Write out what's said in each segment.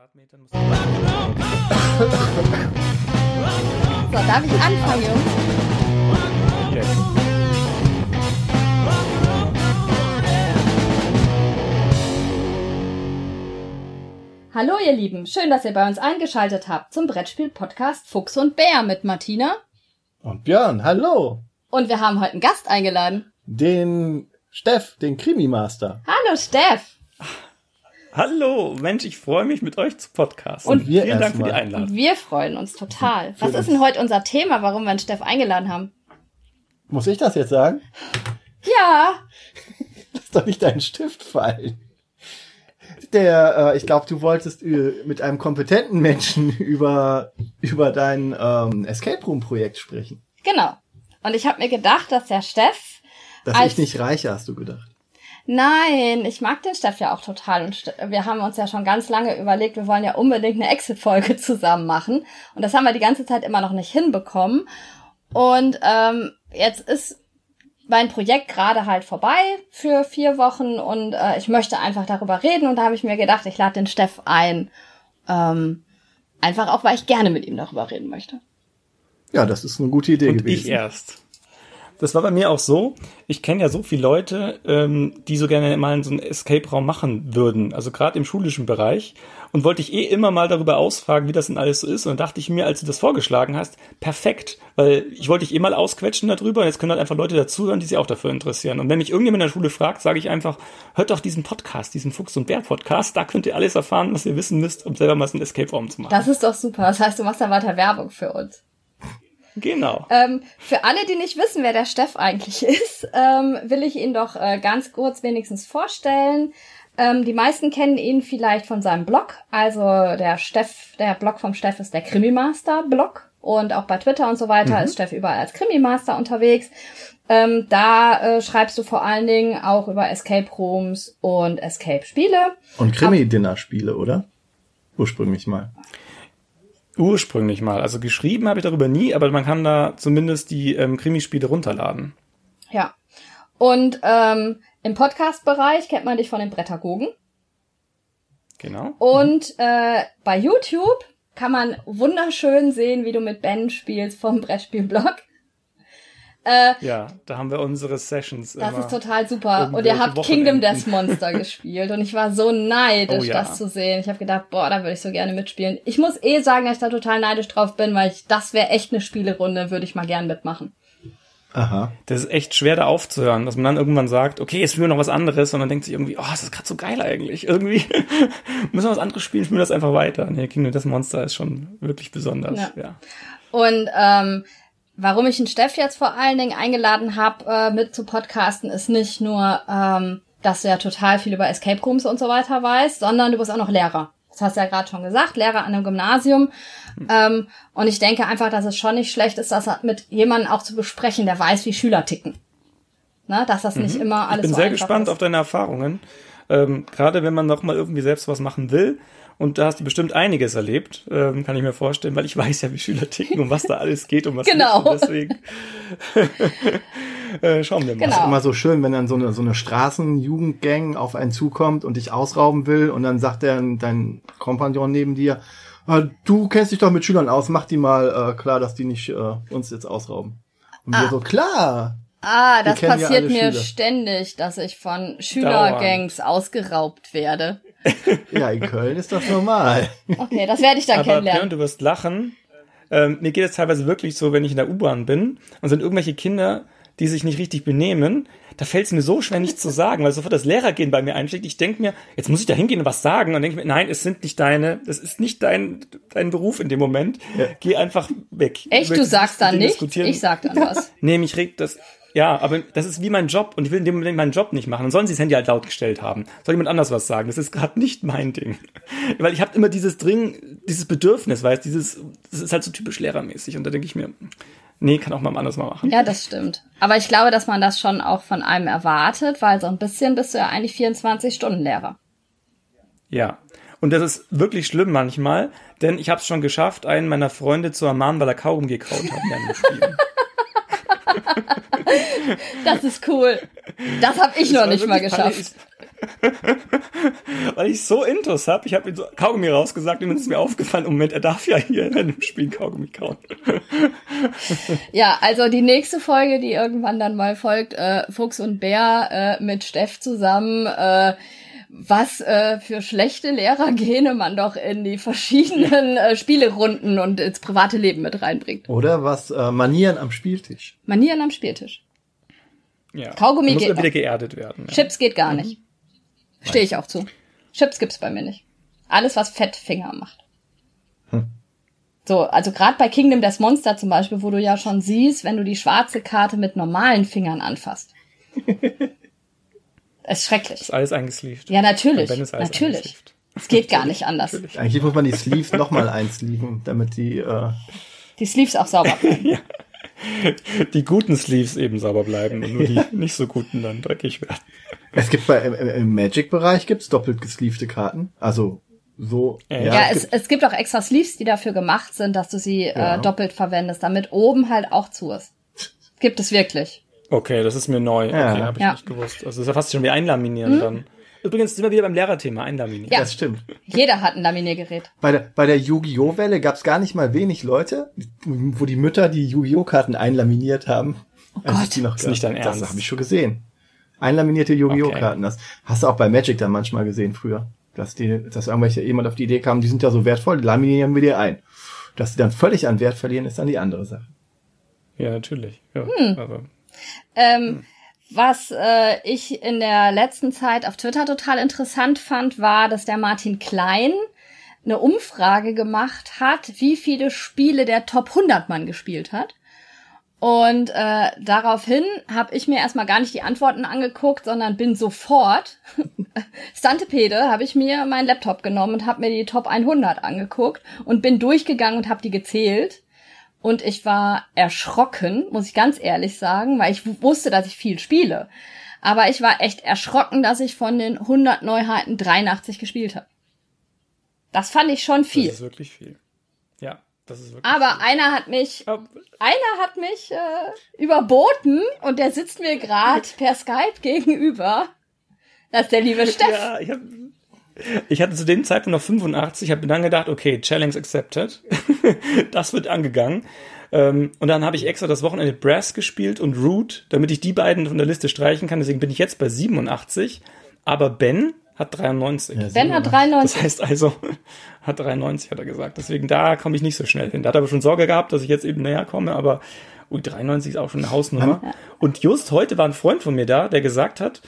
Quadratmetern. So, darf ich anfangen, Jungs? Yes. Hallo ihr Lieben, schön, dass ihr bei uns eingeschaltet habt zum Brettspiel-Podcast Fuchs und Bär mit Martina. Und Björn, hallo. Und wir haben heute einen Gast eingeladen. Den Steff, den Krimi-Master. Hallo Steff. Hallo, Mensch, ich freue mich mit euch zu podcasten. Und wir vielen Dank für die. Einladung. Und wir freuen uns total. Was ist denn heute unser Thema, warum wir einen Steff eingeladen haben? Muss ich das jetzt sagen? Ja, Lass doch nicht deinen Stift fallen. Der, äh, ich glaube, du wolltest äh, mit einem kompetenten Menschen über, über dein ähm, Escape Room-Projekt sprechen. genau. Und ich habe mir gedacht, dass der Steff Dass Als- ich nicht reiche, hast du gedacht. Nein, ich mag den Steff ja auch total. Und wir haben uns ja schon ganz lange überlegt, wir wollen ja unbedingt eine Exit-Folge zusammen machen. Und das haben wir die ganze Zeit immer noch nicht hinbekommen. Und ähm, jetzt ist mein Projekt gerade halt vorbei für vier Wochen und äh, ich möchte einfach darüber reden. Und da habe ich mir gedacht, ich lade den Steff ein. Ähm, einfach auch, weil ich gerne mit ihm darüber reden möchte. Ja, das ist eine gute Idee Und gewesen. ich erst. Das war bei mir auch so. Ich kenne ja so viele Leute, ähm, die so gerne mal so einen Escape-Raum machen würden. Also gerade im schulischen Bereich. Und wollte ich eh immer mal darüber ausfragen, wie das denn alles so ist. Und dann dachte ich mir, als du das vorgeschlagen hast, perfekt. Weil ich wollte dich eh mal ausquetschen darüber. Und jetzt können halt einfach Leute dazuhören, die sich auch dafür interessieren. Und wenn mich irgendjemand in der Schule fragt, sage ich einfach, hört doch diesen Podcast, diesen Fuchs- und Bär-Podcast. Da könnt ihr alles erfahren, was ihr wissen müsst, um selber mal so einen Escape-Raum zu machen. Das ist doch super. Das heißt, du machst da weiter Werbung für uns. Genau. Ähm, für alle, die nicht wissen, wer der Steff eigentlich ist, ähm, will ich ihn doch äh, ganz kurz wenigstens vorstellen. Ähm, die meisten kennen ihn vielleicht von seinem Blog. Also der Steff, der Blog vom Steff ist der Krimimaster Blog. Und auch bei Twitter und so weiter ist Steff überall als Krimimaster unterwegs. Ähm, da äh, schreibst du vor allen Dingen auch über Escape Rooms und Escape Spiele. Und Krimi-Dinner-Spiele, oder? Ursprünglich mal. Ursprünglich mal. Also geschrieben habe ich darüber nie, aber man kann da zumindest die ähm, Krimispiele runterladen. Ja. Und ähm, im Podcast-Bereich kennt man dich von den Brettagogen. Genau. Und äh, bei YouTube kann man wunderschön sehen, wie du mit Ben spielst vom Brettspielblog. Äh, Ja, da haben wir unsere Sessions das immer. ist total super. Und ihr habt Kingdom. Death Monster gespielt. Und ich war so neidisch, Oh ja. das zu sehen. Ich habe gedacht, boah, da würde ich so gerne mitspielen. Ich muss eh sagen, dass ich da total neidisch drauf bin, weil ich, das wäre echt eine Spielerunde, würde ich mal gern mitmachen. Aha. Das ist echt schwer da aufzuhören, dass man dann irgendwann sagt, okay, jetzt spielen wir noch was anderes und dann denkt sich irgendwie, oh, das ist gerade so geil eigentlich. Irgendwie müssen wir was anderes spielen, spielen wir das einfach weiter. Nee, Kingdom Death Monster ist schon wirklich besonders. Ja. Ja. Und ähm, warum ich den Steff jetzt vor allen Dingen eingeladen habe, äh, mit zu podcasten, ist nicht nur, ähm, dass du ja total viel über Escape Rooms und so weiter weißt, sondern du bist auch noch Lehrer. Das hast du ja gerade schon gesagt, Lehrer an einem Gymnasium. Ähm, und ich denke einfach, dass es schon nicht schlecht ist, das mit jemandem auch zu besprechen, der weiß, wie Schüler ticken. Ne? Dass das nicht immer alles Mhm. Ich bin so sehr gespannt ist. auf deine Erfahrungen. Ähm, Gerade wenn man noch mal irgendwie selbst was machen will. Und da hast du bestimmt einiges erlebt, ähm, kann ich mir vorstellen, weil ich weiß ja, wie Schüler ticken und was da alles geht und was Genau. nicht. Deswegen äh, schauen wir mal. Genau. Immer so schön, wenn dann so eine, so eine Straßenjugendgang auf einen zukommt und dich ausrauben will und dann sagt der, dein Kompagnon neben dir, "Ah, du kennst dich doch mit Schülern aus, mach die mal äh, klar, dass die nicht äh, uns jetzt ausrauben. Und wir so, klar. Ah, das ja passiert alle mir Schüler. ständig, dass ich von Schülergangs ausgeraubt werde. Ja, in Köln ist das normal. Okay, das werde ich dann Aber Björn, kennenlernen. du wirst lachen. Ähm, mir geht es teilweise wirklich so, wenn ich in der U-Bahn bin und sind irgendwelche Kinder, die sich nicht richtig benehmen, da fällt es mir so schwer, nichts zu sagen, weil sofort das Lehrergehen bei mir einschlägt. Ich denke mir, jetzt muss ich da hingehen und was sagen. Und denke mir, nein, es sind nicht deine, das ist nicht dein, dein Beruf in dem Moment. Geh einfach weg. Ich Echt, du sagst dann nicht? Ich sag dann was. Nee, mich regt das. Ja, aber das ist wie mein Job und ich will in dem Moment meinen Job nicht machen. Dann sollen sie das Handy halt laut gestellt haben. Soll jemand anders was sagen? Das ist gerade nicht mein Ding. Weil ich habe immer dieses Dring, dieses Bedürfnis, weißt dieses, das ist halt so typisch lehrermäßig. Und da denke ich mir, nee, kann auch mal anders mal machen. Ja, das stimmt. Aber ich glaube, dass man das schon auch von einem erwartet, weil so ein bisschen bist du ja eigentlich 24 Stunden Lehrer. Ja. Und das ist wirklich schlimm manchmal, denn ich habe es schon geschafft, einen meiner Freunde zu ermahnen, weil er Kaugummi gekaut hat während dem Spielen. Das ist cool. Das habe ich noch war nicht mal geschafft. Weil ich so Intus hab, ich habe mir so Kaugummi rausgesagt und dann ist mir aufgefallen, Moment, er darf ja hier in einem Spiel Kaugummi kauen. Ja, also die nächste Folge, die irgendwann dann mal folgt, äh, Fuchs und Bär äh, mit Steff zusammen, äh, was äh, für schlechte Lehrergene man doch in die verschiedenen äh, Spielerunden und ins private Leben mit reinbringt. Oder was äh, Manieren am Spieltisch. Manieren am Spieltisch. Ja. Kaugummi muss geht er wieder noch. geerdet werden. Ja. Chips geht gar nicht. Stehe ich auch zu. Chips gibt's bei mir nicht. Alles, was Fettfinger macht. So, also gerade bei Kingdom Death Monster zum Beispiel, wo du ja schon siehst, wenn du die schwarze Karte mit normalen Fingern anfasst. ist schrecklich. Ist alles eingesleeved. Ja, natürlich. Bei Ben ist alles Natürlich. eingesleeved. Es geht gar nicht anders. Eigentlich muss man die Sleeves nochmal einsleeven, damit die. Äh, Die Sleeves auch sauber bleiben. Die guten Sleeves eben sauber bleiben und nur die nicht so guten dann dreckig werden. es gibt bei im, im- Magic-Bereich gibt's doppelt gesleevte Karten. Also so. Ja, Ja, es es, es gibt auch extra Sleeves, die dafür gemacht sind, dass du sie Ja. äh, doppelt verwendest, damit oben halt auch zu ist. Gibt es wirklich. Okay, das ist mir neu. Ja. Okay, habe ich Ja. nicht gewusst. Also das ist ja fast schon wie einlaminieren dann. Übrigens sind wir wieder beim Lehrerthema, einlaminieren. Ja. Das stimmt. Jeder hat ein Laminiergerät. Bei der, bei der Yu-Gi-Oh! Welle gab's gar nicht mal wenig Leute, wo die Mütter die Yu-Gi-Oh! Karten einlaminiert haben. Oh Gott. die noch Ist nicht dein Das Ernst. habe ich schon gesehen. Einlaminierte Yu-Gi-Oh! Okay. Karten. Das hast du auch bei Magic dann manchmal gesehen früher. Dass die, dass irgendwelche jemand auf die Idee kam, die sind ja so wertvoll, die laminieren wir dir ein. Dass die dann völlig an Wert verlieren, ist dann die andere Sache. Ja, natürlich. Ja, Hm. aber Ähm, was äh, ich in der letzten Zeit auf Twitter total interessant fand, war, dass der Martin Klein eine Umfrage gemacht hat, wie viele Spiele der Top 100 Mann gespielt hat. Und äh, daraufhin habe ich mir erstmal gar nicht die Antworten angeguckt, sondern bin sofort Stantepede habe ich mir meinen Laptop genommen und habe mir die Top 100 angeguckt und bin durchgegangen und habe die gezählt. Und ich war erschrocken, muss ich ganz ehrlich sagen, weil ich wusste, dass ich viel spiele. Aber ich war echt erschrocken, dass ich von den 100 Neuheiten 83 gespielt habe. Das fand ich schon das viel. ist wirklich viel. Ja, das ist wirklich Aber viel. einer hat mich, Aber, einer hat mich äh, überboten und der sitzt mir gerade per Skype gegenüber. Das ist der liebe Steff. ja, ich, hab, ich hatte zu dem Zeitpunkt noch 85, habe mir dann gedacht, okay, Challenge accepted. das wird angegangen. Ähm, und dann habe ich extra das Wochenende Brass gespielt und Root, damit ich die beiden von der Liste streichen kann. Deswegen bin ich jetzt bei 87. Aber Ben hat 93. Ja, Ben hat Das 93. Das heißt also, hat 93, hat er gesagt. Deswegen, da komme ich nicht so schnell hin. Da hat er aber schon Sorge gehabt, dass ich jetzt eben näher komme, aber ui, 93 ist auch schon eine Hausnummer. Und just heute war ein Freund von mir da, der gesagt hat,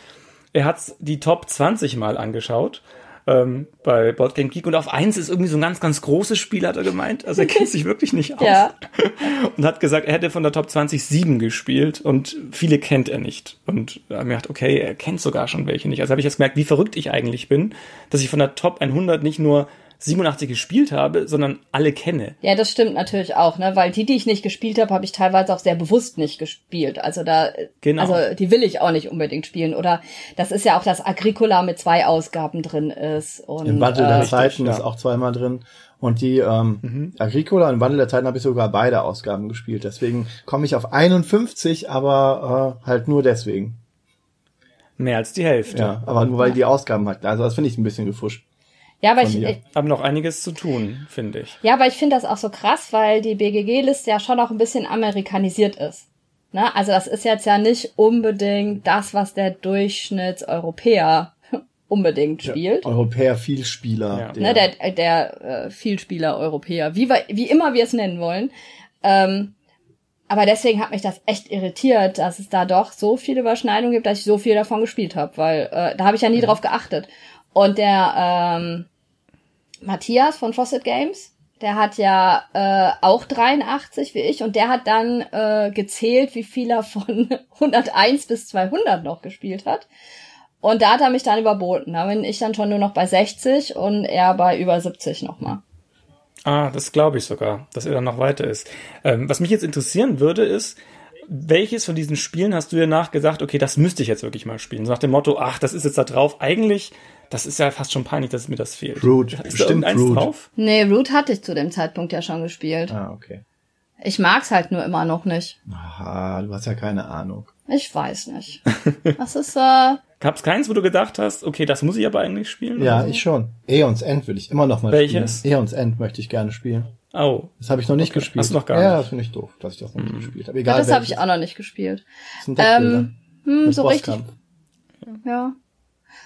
er hat die Top 20 mal angeschaut ähm, bei Board Game Geek und auf eins ist irgendwie so ein ganz, ganz großes Spiel, hat er gemeint. Also er kennt sich wirklich nicht aus. Ja. Und hat gesagt, er hätte von der Top 20 sieben gespielt und viele kennt er nicht. Und er hat mir gedacht, okay, er kennt sogar schon welche nicht. Also habe ich jetzt gemerkt, wie verrückt ich eigentlich bin, dass ich von der Top 100 nicht nur 87 gespielt habe, sondern alle kenne. Ja, das stimmt natürlich auch, ne? Weil die, die ich nicht gespielt habe, habe ich teilweise auch sehr bewusst nicht gespielt. Also da, Genau. also die will ich auch nicht unbedingt spielen. Oder das ist ja auch, dass Agricola mit zwei Ausgaben drin ist. Und, Im Wandel der äh, Zeiten ja. ist auch zweimal drin. Und die ähm, Agricola im Wandel der Zeiten habe ich sogar beide Ausgaben gespielt. Deswegen komme ich auf 51, aber äh, halt nur deswegen. Mehr als die Hälfte. Ja, aber nur weil die Ausgaben hatten. Also das finde ich ein bisschen gefuscht. Ja, aber ich, ich, Haben noch einiges zu tun, finde ich. ja, aber ich finde das auch so krass, weil die BGG-Liste ja schon auch ein bisschen amerikanisiert ist. Ne? Also das ist jetzt ja nicht unbedingt das, was der Durchschnittseuropäer unbedingt spielt. Europäer Vielspieler. Ja. ne, der, der äh, Vielspieler Europäer, wie, wir, wie immer wir es nennen wollen. Ähm, aber deswegen hat mich das echt irritiert, dass es da doch so viele Überschneidungen gibt, dass ich so viel davon gespielt habe, weil äh, da habe ich ja nie drauf geachtet. Und der ähm, Matthias von Fawcett Games, der hat ja äh, auch 83 wie ich und der hat dann äh, gezählt, wie viel er von 101 bis 200 noch gespielt hat. Und da hat er mich dann überboten. Da bin ich dann schon nur noch bei 60 und er bei über 70 nochmal. Ah, das glaube ich sogar, dass er dann noch weiter ist. Ähm, was mich jetzt interessieren würde, ist, welches von diesen Spielen hast du dir nachgesagt, okay, das müsste ich jetzt wirklich mal spielen? So nach dem Motto, ach, das ist jetzt da drauf. Eigentlich, das ist ja fast schon peinlich, dass mir das fehlt. Root, Ist da bestimmt irgendeins Root. drauf? Nee, Root hatte ich zu dem Zeitpunkt ja schon gespielt. Ah, okay. Ich mag's halt nur immer noch nicht. Aha, du hast ja keine Ahnung. Ich weiß nicht. Das ist, äh, Gab's keins, wo du gedacht hast, okay, das muss ich aber eigentlich spielen? Ja, oder so? ich schon. Eons End will ich immer noch mal Welches? spielen. Eons End möchte ich gerne spielen. Oh. Das habe ich noch nicht gespielt. Hast du noch gar ja, nicht? das finde ich doof, dass ich das noch nicht gespielt habe. Ja, Egal, das habe ich auch noch nicht gespielt. Das Deckbilder. Ähm, hm, so richtig, ja.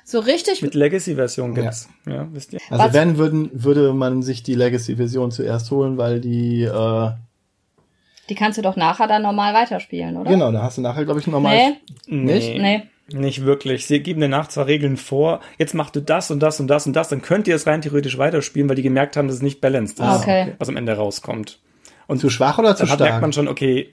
So richtig, Mit Legacy-Version gibt's. Ja. wisst ihr? Also Was- wenn würden, würde man sich die Legacy-Version zuerst holen, weil die, äh, die kannst du doch nachher dann normal weiterspielen, oder? genau, da hast du nachher, glaube ich, nochmal. Nee, Nicht? nee. Nicht wirklich. Sie geben dir nach zwar Regeln vor, jetzt machst du das und das und das und das, dann könnt ihr es rein theoretisch weiterspielen, weil die gemerkt haben, dass es nicht balanced ist, Ah, okay. was am Ende rauskommt. Und zu schwach oder zu Dann hat- merkt stark? man schon, okay,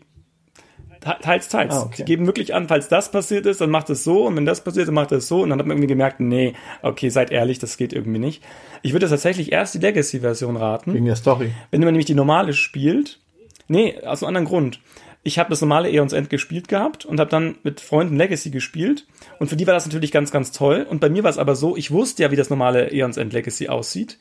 teils, teils. Ah, okay. Sie geben wirklich an, falls das passiert ist, dann macht es so und wenn das passiert, dann macht es so und dann hat man irgendwie gemerkt, nee, okay, seid ehrlich, das geht irgendwie nicht. Ich würde tatsächlich erst die Legacy-Version raten. Wegen der Story. Wenn man nämlich die normale spielt, nee, aus einem anderen Grund. Ich habe das normale Eons End gespielt gehabt und habe dann mit Freunden Legacy gespielt und für die war das natürlich ganz, ganz toll. Und bei mir war es aber so, ich wusste ja, wie das normale Eons End Legacy aussieht.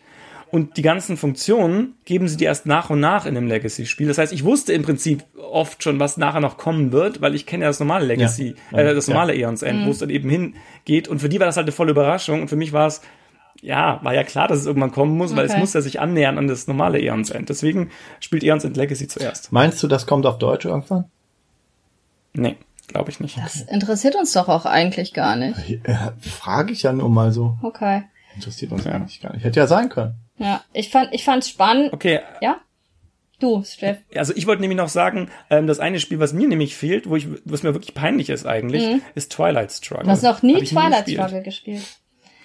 Und die ganzen Funktionen geben sie dir erst nach und nach in dem Legacy-Spiel. Das heißt, ich wusste im Prinzip oft schon, was nachher noch kommen wird, weil ich kenne ja das normale Legacy, Ja. äh, das Ja. normale Eons End, wo es dann eben hingeht. Und für die war das halt eine volle Überraschung. Und für mich war es, ja, war ja klar, dass es irgendwann kommen muss, weil es Okay. muss ja sich annähern an das normale Eons End. Deswegen spielt Eons End Legacy zuerst. Meinst du, das kommt auf Deutsch irgendwann? Nee, glaube ich nicht. Das interessiert uns doch auch eigentlich gar nicht. Ja, frage ich ja nur mal so. Okay. Interessiert uns eigentlich gar nicht. Hätte ja sein können. Ja, ich fand, ich fand's spannend. Okay, Ja? Du, Steff. also ich wollte nämlich noch sagen, ähm, das eine Spiel, was mir nämlich fehlt, wo ich, was mir wirklich peinlich ist eigentlich, ist Twilight Struggle. Du hast noch nie Twilight gespielt. Struggle gespielt.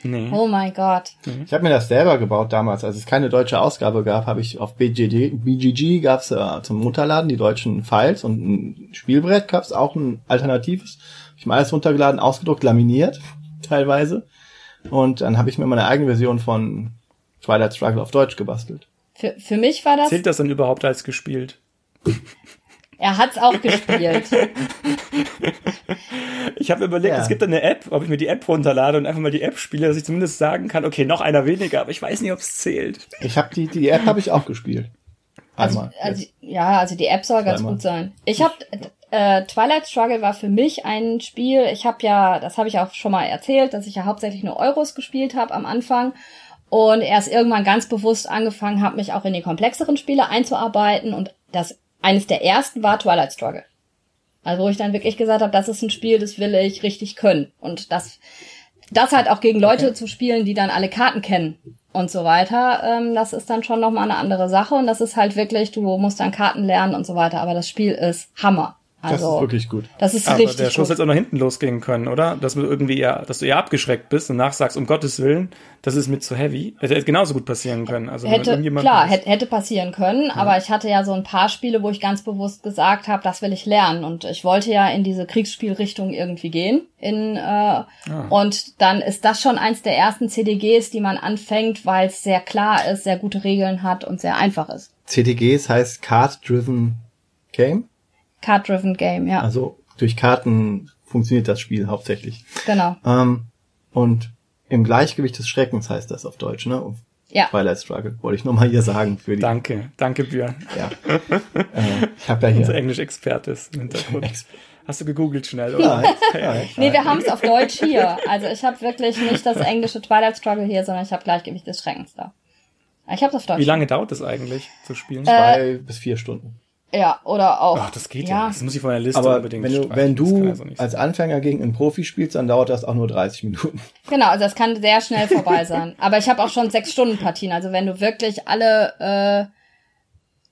Nee. Oh mein Gott. Ich habe mir das selber gebaut damals, als es keine deutsche Ausgabe gab, habe ich auf BGG, BGG gab's äh, zum Runterladen die deutschen Files und ein Spielbrett gab's auch ein alternatives. Hab ich mir alles runtergeladen, ausgedruckt, laminiert teilweise und dann habe ich mir meine eigene Version von Twilight Struggle auf Deutsch gebastelt. Für, für mich war das, Zählt das dann überhaupt als gespielt? er hat's auch gespielt. Ich habe überlegt, Ja. es gibt eine App, ob ich mir die App runterlade und einfach mal die App spiele, dass ich zumindest sagen kann, okay, noch einer weniger, aber ich weiß nicht, ob es zählt. Ich habe die die App habe ich auch gespielt. Also, Einmal. also, ja, also die App soll ganz Zweimal. gut sein. Ich habe äh, Twilight Struggle war für mich ein Spiel. Ich habe ja, das habe ich auch schon mal erzählt, dass ich ja hauptsächlich nur Euros gespielt habe am Anfang und erst irgendwann ganz bewusst angefangen habe, mich auch in die komplexeren Spiele einzuarbeiten. Und das eines der ersten war Twilight Struggle. Also wo ich dann wirklich gesagt habe, das ist ein Spiel, das will ich richtig können. Und das das halt auch gegen Leute zu spielen, die dann alle Karten kennen und so weiter, ähm, das ist dann schon nochmal eine andere Sache. Und das ist halt wirklich, du musst dann Karten lernen und so weiter, aber das Spiel ist Hammer. Das Also, ist wirklich gut. das ist Aber richtig der Schuss hätte auch nach hinten losgehen können, oder? Dass du irgendwie eher, dass du eher abgeschreckt bist und nachsagst, um Gottes Willen, das ist mir zu heavy. Das hätte genauso gut passieren können. Also Hätte, irgendjemand klar, ist- hätte, hätte passieren können, aber ich hatte ja so ein paar Spiele, wo ich ganz bewusst gesagt habe, das will ich lernen und ich wollte ja in diese Kriegsspielrichtung irgendwie gehen. In, äh, Und dann ist das schon eins der ersten CDGs, die man anfängt, weil es sehr klar ist, sehr gute Regeln hat und sehr einfach ist. CTGs heißt Card Driven Game. Card-driven Game, ja, Also durch Karten funktioniert das Spiel hauptsächlich. genau. Ähm, und im Gleichgewicht des Schreckens heißt das auf Deutsch, ne? Ja. Twilight Struggle, wollte ich nochmal hier sagen für die. Danke, danke Björn. Ja. äh, ich habe ja Unser hier. Englisch-Experte ist im Hintergrund. Hast du gegoogelt schnell, oder? Nein, nein, Nee, wir haben es auf Deutsch hier. Also ich habe wirklich nicht das englische Twilight Struggle hier, sondern ich habe Gleichgewicht des Schreckens da. Ich habe es auf Deutsch. Wie lange dauert es eigentlich zu spielen? zwei bis vier Stunden. Ja, oder auch. Ach, das geht ja. Das muss ich von der Liste Aber unbedingt wenn du, wenn Das du ja so nicht als. Anfänger gegen einen Profi spielst, dann dauert das auch nur 30 Minuten. Genau, also das kann sehr schnell vorbei sein. Aber ich habe auch schon sechs Stunden Partien. Also wenn du wirklich alle äh,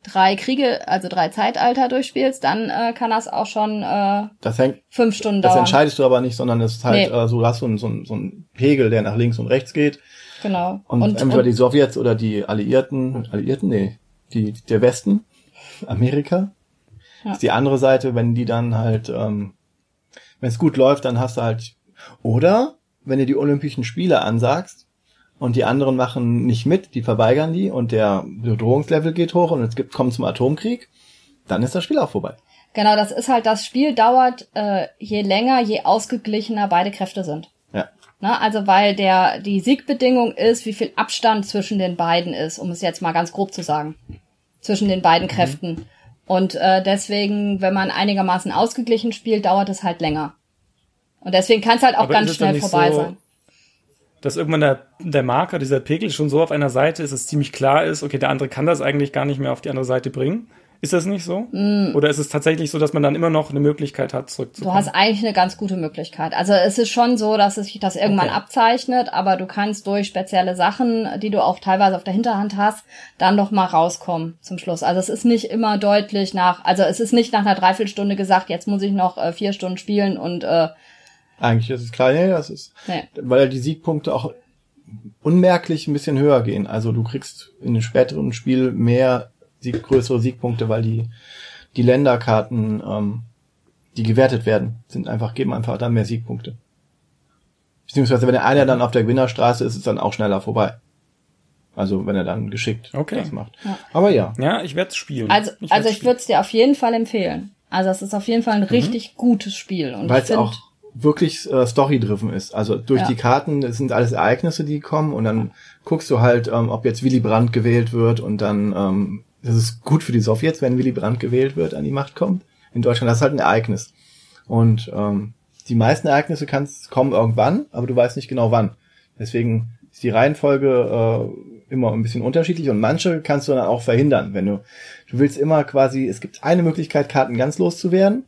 drei Kriege, also drei Zeitalter durchspielst, dann äh, kann das auch schon äh, Das hängt, fünf Stunden das dauern. entscheidest du aber nicht, sondern es ist halt Nee. äh, so, du hast so einen, so, einen, so einen Pegel, der nach links und rechts geht. Genau. Und, Und, entweder und die Sowjets oder die Alliierten, Alliierten, nee, die, der Westen, Amerika, Ja. ist die andere Seite, wenn die dann halt, ähm, wenn es gut läuft, dann hast du halt, oder wenn du die Olympischen Spiele ansagst und die anderen machen nicht mit, die verweigern die und der Bedrohungslevel geht hoch und es gibt, kommt zum Atomkrieg, dann ist das Spiel auch vorbei. genau, das ist halt, das Spiel dauert äh, je länger, je ausgeglichener beide Kräfte sind. Ja. Ne? Also weil der die Siegbedingung ist, wie viel Abstand zwischen den beiden ist, um es jetzt mal ganz grob zu sagen. Zwischen den beiden Kräften. Und äh, deswegen, wenn man einigermaßen ausgeglichen spielt, dauert es halt länger. Und deswegen kann es halt auch Aber ganz schnell vorbei so, sein. Dass irgendwann der, der Marker, dieser Pegel schon so auf einer Seite ist, dass es ziemlich klar ist, okay, der andere kann das eigentlich gar nicht mehr auf die andere Seite bringen. Ist das nicht so? Oder ist es tatsächlich so, dass man dann immer noch eine Möglichkeit hat, Du zurückzukommen? hast eigentlich eine ganz gute Möglichkeit. Also es ist schon so, dass es sich das irgendwann Okay. abzeichnet, aber du kannst durch spezielle Sachen, die du auch teilweise auf der Hinterhand hast, dann noch mal rauskommen zum Schluss. Also es ist nicht immer deutlich nach, also es ist nicht nach einer Dreiviertelstunde gesagt, jetzt muss ich noch äh, vier Stunden spielen und äh, Eigentlich ist es klar, nee, das ist, nee. weil die Siegpunkte auch unmerklich ein bisschen höher gehen. Also du kriegst in einem späteren Spiel mehr Sieg, größere Siegpunkte, weil die, die Länderkarten, ähm, die gewertet werden, sind einfach, geben einfach dann mehr Siegpunkte. Beziehungsweise wenn der einer dann auf der Gewinnerstraße ist, ist es dann auch schneller vorbei. Also wenn er dann geschickt Okay. das macht. Aber ja. ja, ich werde es spielen. Also, ich also ich würde es dir auf jeden Fall empfehlen. Also es ist auf jeden Fall ein richtig gutes Spiel. Und Weil es auch wirklich äh, story-driven ist. Also durch Ja. die Karten, das sind alles Ereignisse, die kommen und dann guckst du halt, ähm, ob jetzt Willy Brandt gewählt wird und dann ähm, das ist gut für die Sowjets, wenn Willy Brandt gewählt wird, an die Macht kommt. In Deutschland das ist halt ein Ereignis. Und ähm, die meisten Ereignisse kannst, kommen irgendwann, aber du weißt nicht genau wann. Deswegen ist die Reihenfolge äh, immer ein bisschen unterschiedlich und manche kannst du dann auch verhindern, wenn du du willst immer quasi, es gibt eine Möglichkeit, Karten ganz loszuwerden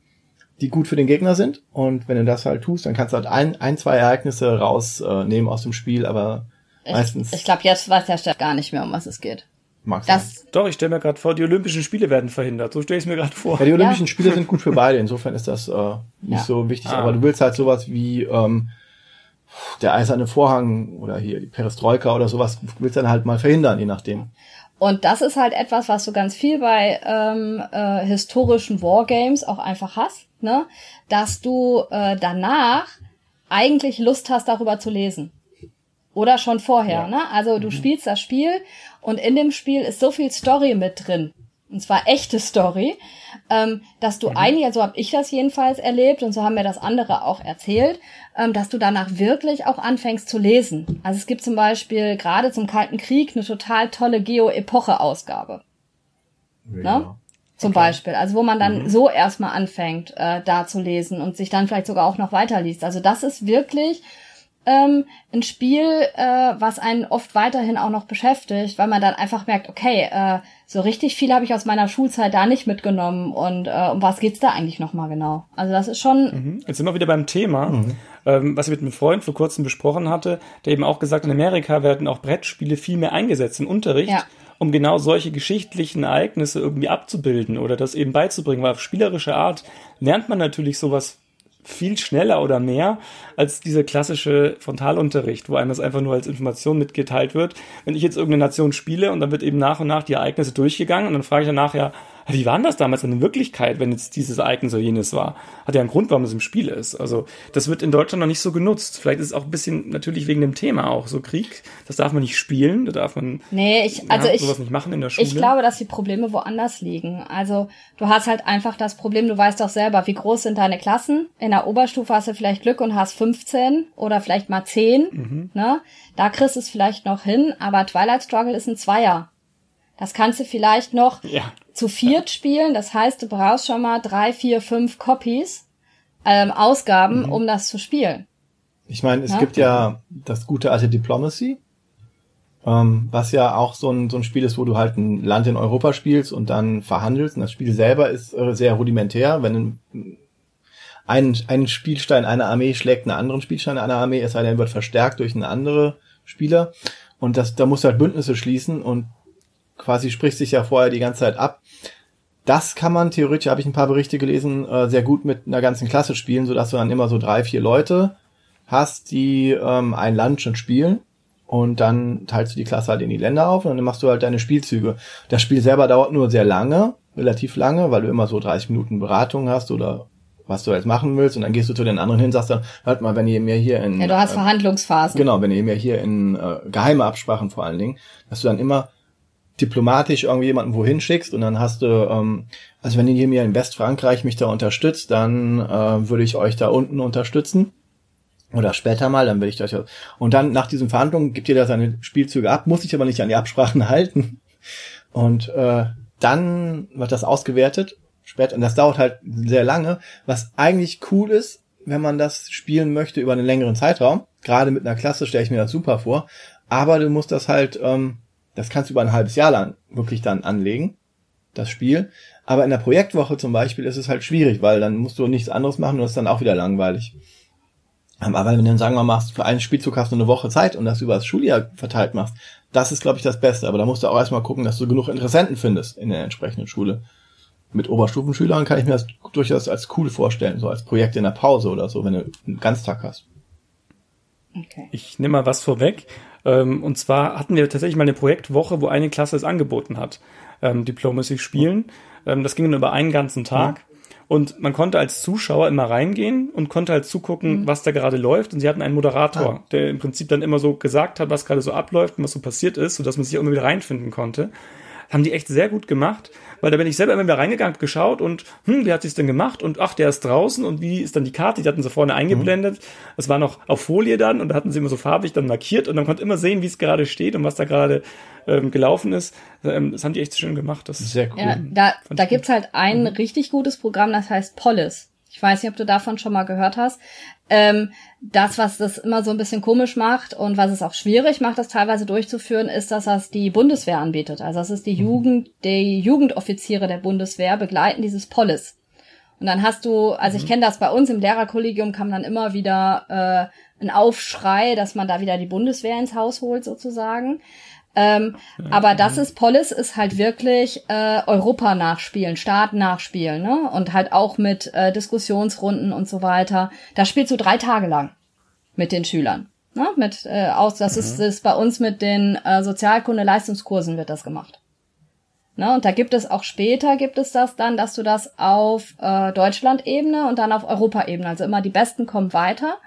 die gut für den Gegner sind. Und wenn du das halt tust, dann kannst du halt ein, ein zwei Ereignisse rausnehmen äh, aus dem Spiel, aber meistens Ich, ich glaube, jetzt weiß der Chef gar nicht mehr, um was es geht. Magst Das, Doch, ich stelle mir gerade vor, die Olympischen Spiele werden verhindert. So stelle ich es mir gerade vor. Ja, die Olympischen Ja. Spiele sind gut für beide, insofern ist das äh, nicht Ja. so wichtig. Ah. Aber du willst halt sowas wie ähm, der eiserne Vorhang oder hier die Perestroika oder sowas, du willst dann halt mal verhindern, je nachdem. Und das ist halt etwas, was du ganz viel bei ähm, äh, historischen Wargames auch einfach hast, ne? Dass du äh, danach eigentlich Lust hast, darüber zu lesen. Oder schon vorher, Ja. ne? Also du spielst das Spiel und in dem Spiel ist so viel Story mit drin. Und zwar echte Story, ähm, dass du eigentlich, also habe ich das jedenfalls erlebt und so haben mir das andere auch erzählt, ähm, dass du danach wirklich auch anfängst zu lesen. Also es gibt zum Beispiel gerade zum Kalten Krieg eine total tolle Geo-Epoche-Ausgabe. Ne? Zum Beispiel. Also wo man dann so erstmal anfängt, äh, da zu lesen und sich dann vielleicht sogar auch noch weiterliest. Also das ist wirklich ähm, ein Spiel, äh, was einen oft weiterhin auch noch beschäftigt, weil man dann einfach merkt, okay, äh, so richtig viel habe ich aus meiner Schulzeit da nicht mitgenommen und äh, um was geht's da eigentlich nochmal genau? Also das ist schon, Mhm. Jetzt sind wir wieder beim Thema, ähm, was ich mit einem Freund vor kurzem besprochen hatte, der eben auch gesagt, in Amerika werden auch Brettspiele viel mehr eingesetzt im Unterricht, Ja. um genau solche geschichtlichen Ereignisse irgendwie abzubilden oder das eben beizubringen, weil auf spielerische Art lernt man natürlich sowas viel schneller oder mehr als dieser klassische Frontalunterricht, wo einem das einfach nur als Information mitgeteilt wird. Wenn ich jetzt irgendeine Nation spiele und dann wird eben nach und nach die Ereignisse durchgegangen und dann frage ich danach ja, wie war denn das damals in Wirklichkeit, wenn jetzt dieses Ereignis oder jenes war? Hat ja einen Grund, warum das im Spiel ist. Also das wird in Deutschland noch nicht so genutzt. Vielleicht ist es auch ein bisschen natürlich wegen dem Thema auch so Krieg. Das darf man nicht spielen, da darf man nee, ich, also ja, ich, sowas nicht machen in der Schule. Ich glaube, dass die Probleme woanders liegen. Also du hast halt einfach das Problem, du weißt doch selber, wie groß sind deine Klassen. In der Oberstufe hast du vielleicht Glück und hast 15 oder vielleicht mal 10. Ne? Da kriegst du es vielleicht noch hin, aber Twilight Struggle ist ein Zweier. Das kannst du vielleicht noch ja. zu viert spielen. Das heißt, du brauchst schon mal drei, vier, fünf Copies, ähm, Ausgaben, um das zu spielen. Ich meine, es Ja. gibt ja das gute alte Diplomacy, ähm, was ja auch so ein, so ein Spiel ist, wo du halt ein Land in Europa spielst und dann verhandelst. Und das Spiel selber ist äh, sehr rudimentär. Wenn ein, ein Spielstein einer Armee schlägt einen anderen Spielstein einer Armee, es sei denn, wird verstärkt durch einen anderen Spieler. Und das, da musst du halt Bündnisse schließen und quasi sprichst dich ja vorher die ganze Zeit ab. Das kann man theoretisch, habe ich ein paar Berichte gelesen, äh, sehr gut mit einer ganzen Klasse spielen, sodass du dann immer so drei, vier Leute hast, die ähm, ein Land schon spielen. Und dann teilst du die Klasse halt in die Länder auf und dann machst du halt deine Spielzüge. Das Spiel selber dauert nur sehr lange, relativ lange, weil du immer so 30 Minuten Beratung hast oder was du jetzt machen willst. Und dann gehst du zu den anderen hin, sagst dann, hört mal, wenn ihr mir hier in... Ja, du hast äh, Verhandlungsphasen. Genau, wenn ihr mir hier in äh, geheime Absprachen vor allen Dingen, dass du dann immer diplomatisch irgendwie jemanden wohin schickst und dann hast du, ähm, also wenn ihr mir in Westfrankreich mich da unterstützt, dann äh, würde ich euch da unten unterstützen. Oder später mal, dann will ich ja. Und dann nach diesen Verhandlungen gibt ihr da seine Spielzüge ab, muss sich aber nicht an die Absprachen halten. Und äh, dann wird das ausgewertet später. Und das dauert halt sehr lange, was eigentlich cool ist, wenn man das spielen möchte über einen längeren Zeitraum. Gerade mit einer Klasse stelle ich mir das super vor. Aber du musst das halt, ähm, das kannst du über ein halbes Jahr lang wirklich dann anlegen, das Spiel. Aber in der Projektwoche zum Beispiel ist es halt schwierig, weil dann musst du nichts anderes machen und das ist dann auch wieder langweilig. Aber wenn du dann sagen wir machst, für einen Spielzug hast du eine Woche Zeit und das über das Schuljahr verteilt machst, das ist, glaube ich, das Beste. Aber da musst du auch erstmal gucken, dass du genug Interessenten findest in der entsprechenden Schule. Mit Oberstufenschülern kann ich mir das durchaus als cool vorstellen, so als Projekt in der Pause oder so, wenn du einen Ganztag hast. Okay. Ich nehme mal was vorweg. Ähm, und zwar hatten wir tatsächlich mal eine Projektwoche, wo eine Klasse es angeboten hat, ähm, Diplomacy spielen. Ähm, das ging dann über einen ganzen Tag. Mhm. Und man konnte als Zuschauer immer reingehen und konnte halt zugucken, mhm. was da gerade läuft. Und sie hatten einen Moderator, ah. der im Prinzip dann immer so gesagt hat, was gerade so abläuft und was so passiert ist, sodass man sich auch immer wieder reinfinden konnte. Haben die echt sehr gut gemacht weil da bin ich selber immer wieder reingegangen, geschaut und hm, wie hat sich's denn gemacht und ach, der ist draußen und wie ist dann die Karte? Die hatten sie vorne eingeblendet. Es mhm. war noch auf Folie dann und da hatten sie immer so farbig dann markiert und man konnte immer sehen, wie es gerade steht und was da gerade ähm, gelaufen ist. Ähm, das haben die echt schön gemacht. Das Sehr cool. Ja, da da gibt's halt ein mhm. richtig gutes Programm, das heißt Polis. Ich weiß nicht, ob du davon schon mal gehört hast. Ähm, das, was das immer so ein bisschen komisch macht und was es auch schwierig macht, das teilweise durchzuführen, ist, dass das die Bundeswehr anbietet. Also das ist die mhm. Jugend, die Jugendoffiziere der Bundeswehr begleiten dieses Polis. Und dann hast du, also ich mhm. kenne das bei uns im Lehrerkollegium, kam dann immer wieder äh, ein Aufschrei, dass man da wieder die Bundeswehr ins Haus holt sozusagen. Ähm, ja, aber das ist, Polis ist halt wirklich äh, Europa nachspielen, Staat nachspielen, ne? Und halt auch mit äh, Diskussionsrunden und so weiter. Da spielst du drei Tage lang mit den Schülern. Ne? Mit, äh, aus, das mhm. ist, ist bei uns mit den äh, Sozialkunde-Leistungskursen wird das gemacht. Ne? Und da gibt es auch später gibt es das dann, dass du das auf äh, Deutschland-Ebene und dann auf Europa-Ebene, also immer die Besten kommen weiter.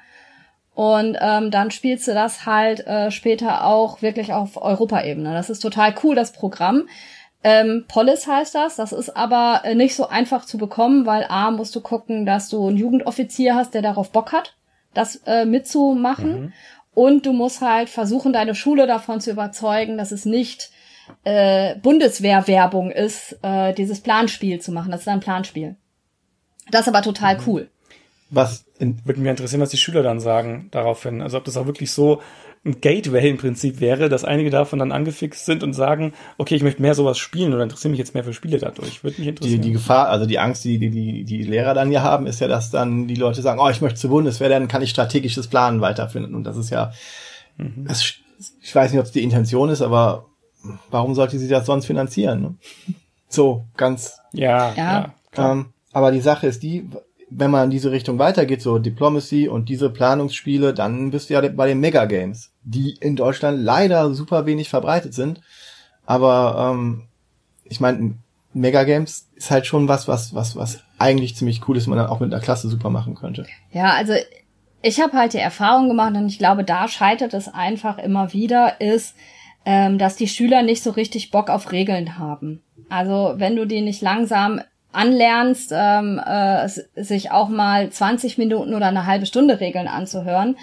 Und ähm, dann spielst du das halt äh, später auch wirklich auf Europaebene. Das ist total cool, das Programm. Ähm, Polis heißt das. Das ist aber äh, nicht so einfach zu bekommen, weil A, musst du gucken, dass du einen Jugendoffizier hast, der darauf Bock hat, das äh, mitzumachen. Mhm. Und du musst halt versuchen, deine Schule davon zu überzeugen, dass es nicht äh, Bundeswehrwerbung ist, äh, dieses Planspiel zu machen. Das ist ein Planspiel. Das ist aber total mhm. cool. Was würde mich interessieren, was die Schüler dann sagen daraufhin. Also ob das auch wirklich so ein Gateway im Prinzip wäre, dass einige davon dann angefixt sind und sagen, okay, ich möchte mehr sowas spielen oder interessiere mich jetzt mehr für Spiele dadurch. Würde mich interessieren. Die, die Gefahr, also die Angst, die, die, die, die Lehrer dann ja haben, ist ja, dass dann die Leute sagen, oh, ich möchte zur Bundeswehr, dann kann ich strategisches Planen weiterfinden. Und das ist ja, mhm. das, ich weiß nicht, ob es die Intention ist, aber warum sollte sie das sonst finanzieren? Ne? So, ganz. Ja, ja. ja ähm, aber die Sache ist die, wenn man in diese Richtung weitergeht, so Diplomacy und diese Planungsspiele, dann bist du ja bei den Megagames, die in Deutschland leider super wenig verbreitet sind. Aber ähm, ich meine, Megagames ist halt schon was, was, was, was eigentlich ziemlich cool ist, man dann auch mit einer Klasse super machen könnte. Ja, also ich habe halt die Erfahrung gemacht und ich glaube, da scheitert es einfach immer wieder, ist, ähm, dass die Schüler nicht so richtig Bock auf Regeln haben. Also wenn du die nicht langsam anlernst, ähm, äh, sich auch mal 20 Minuten oder eine halbe Stunde Regeln anzuhören.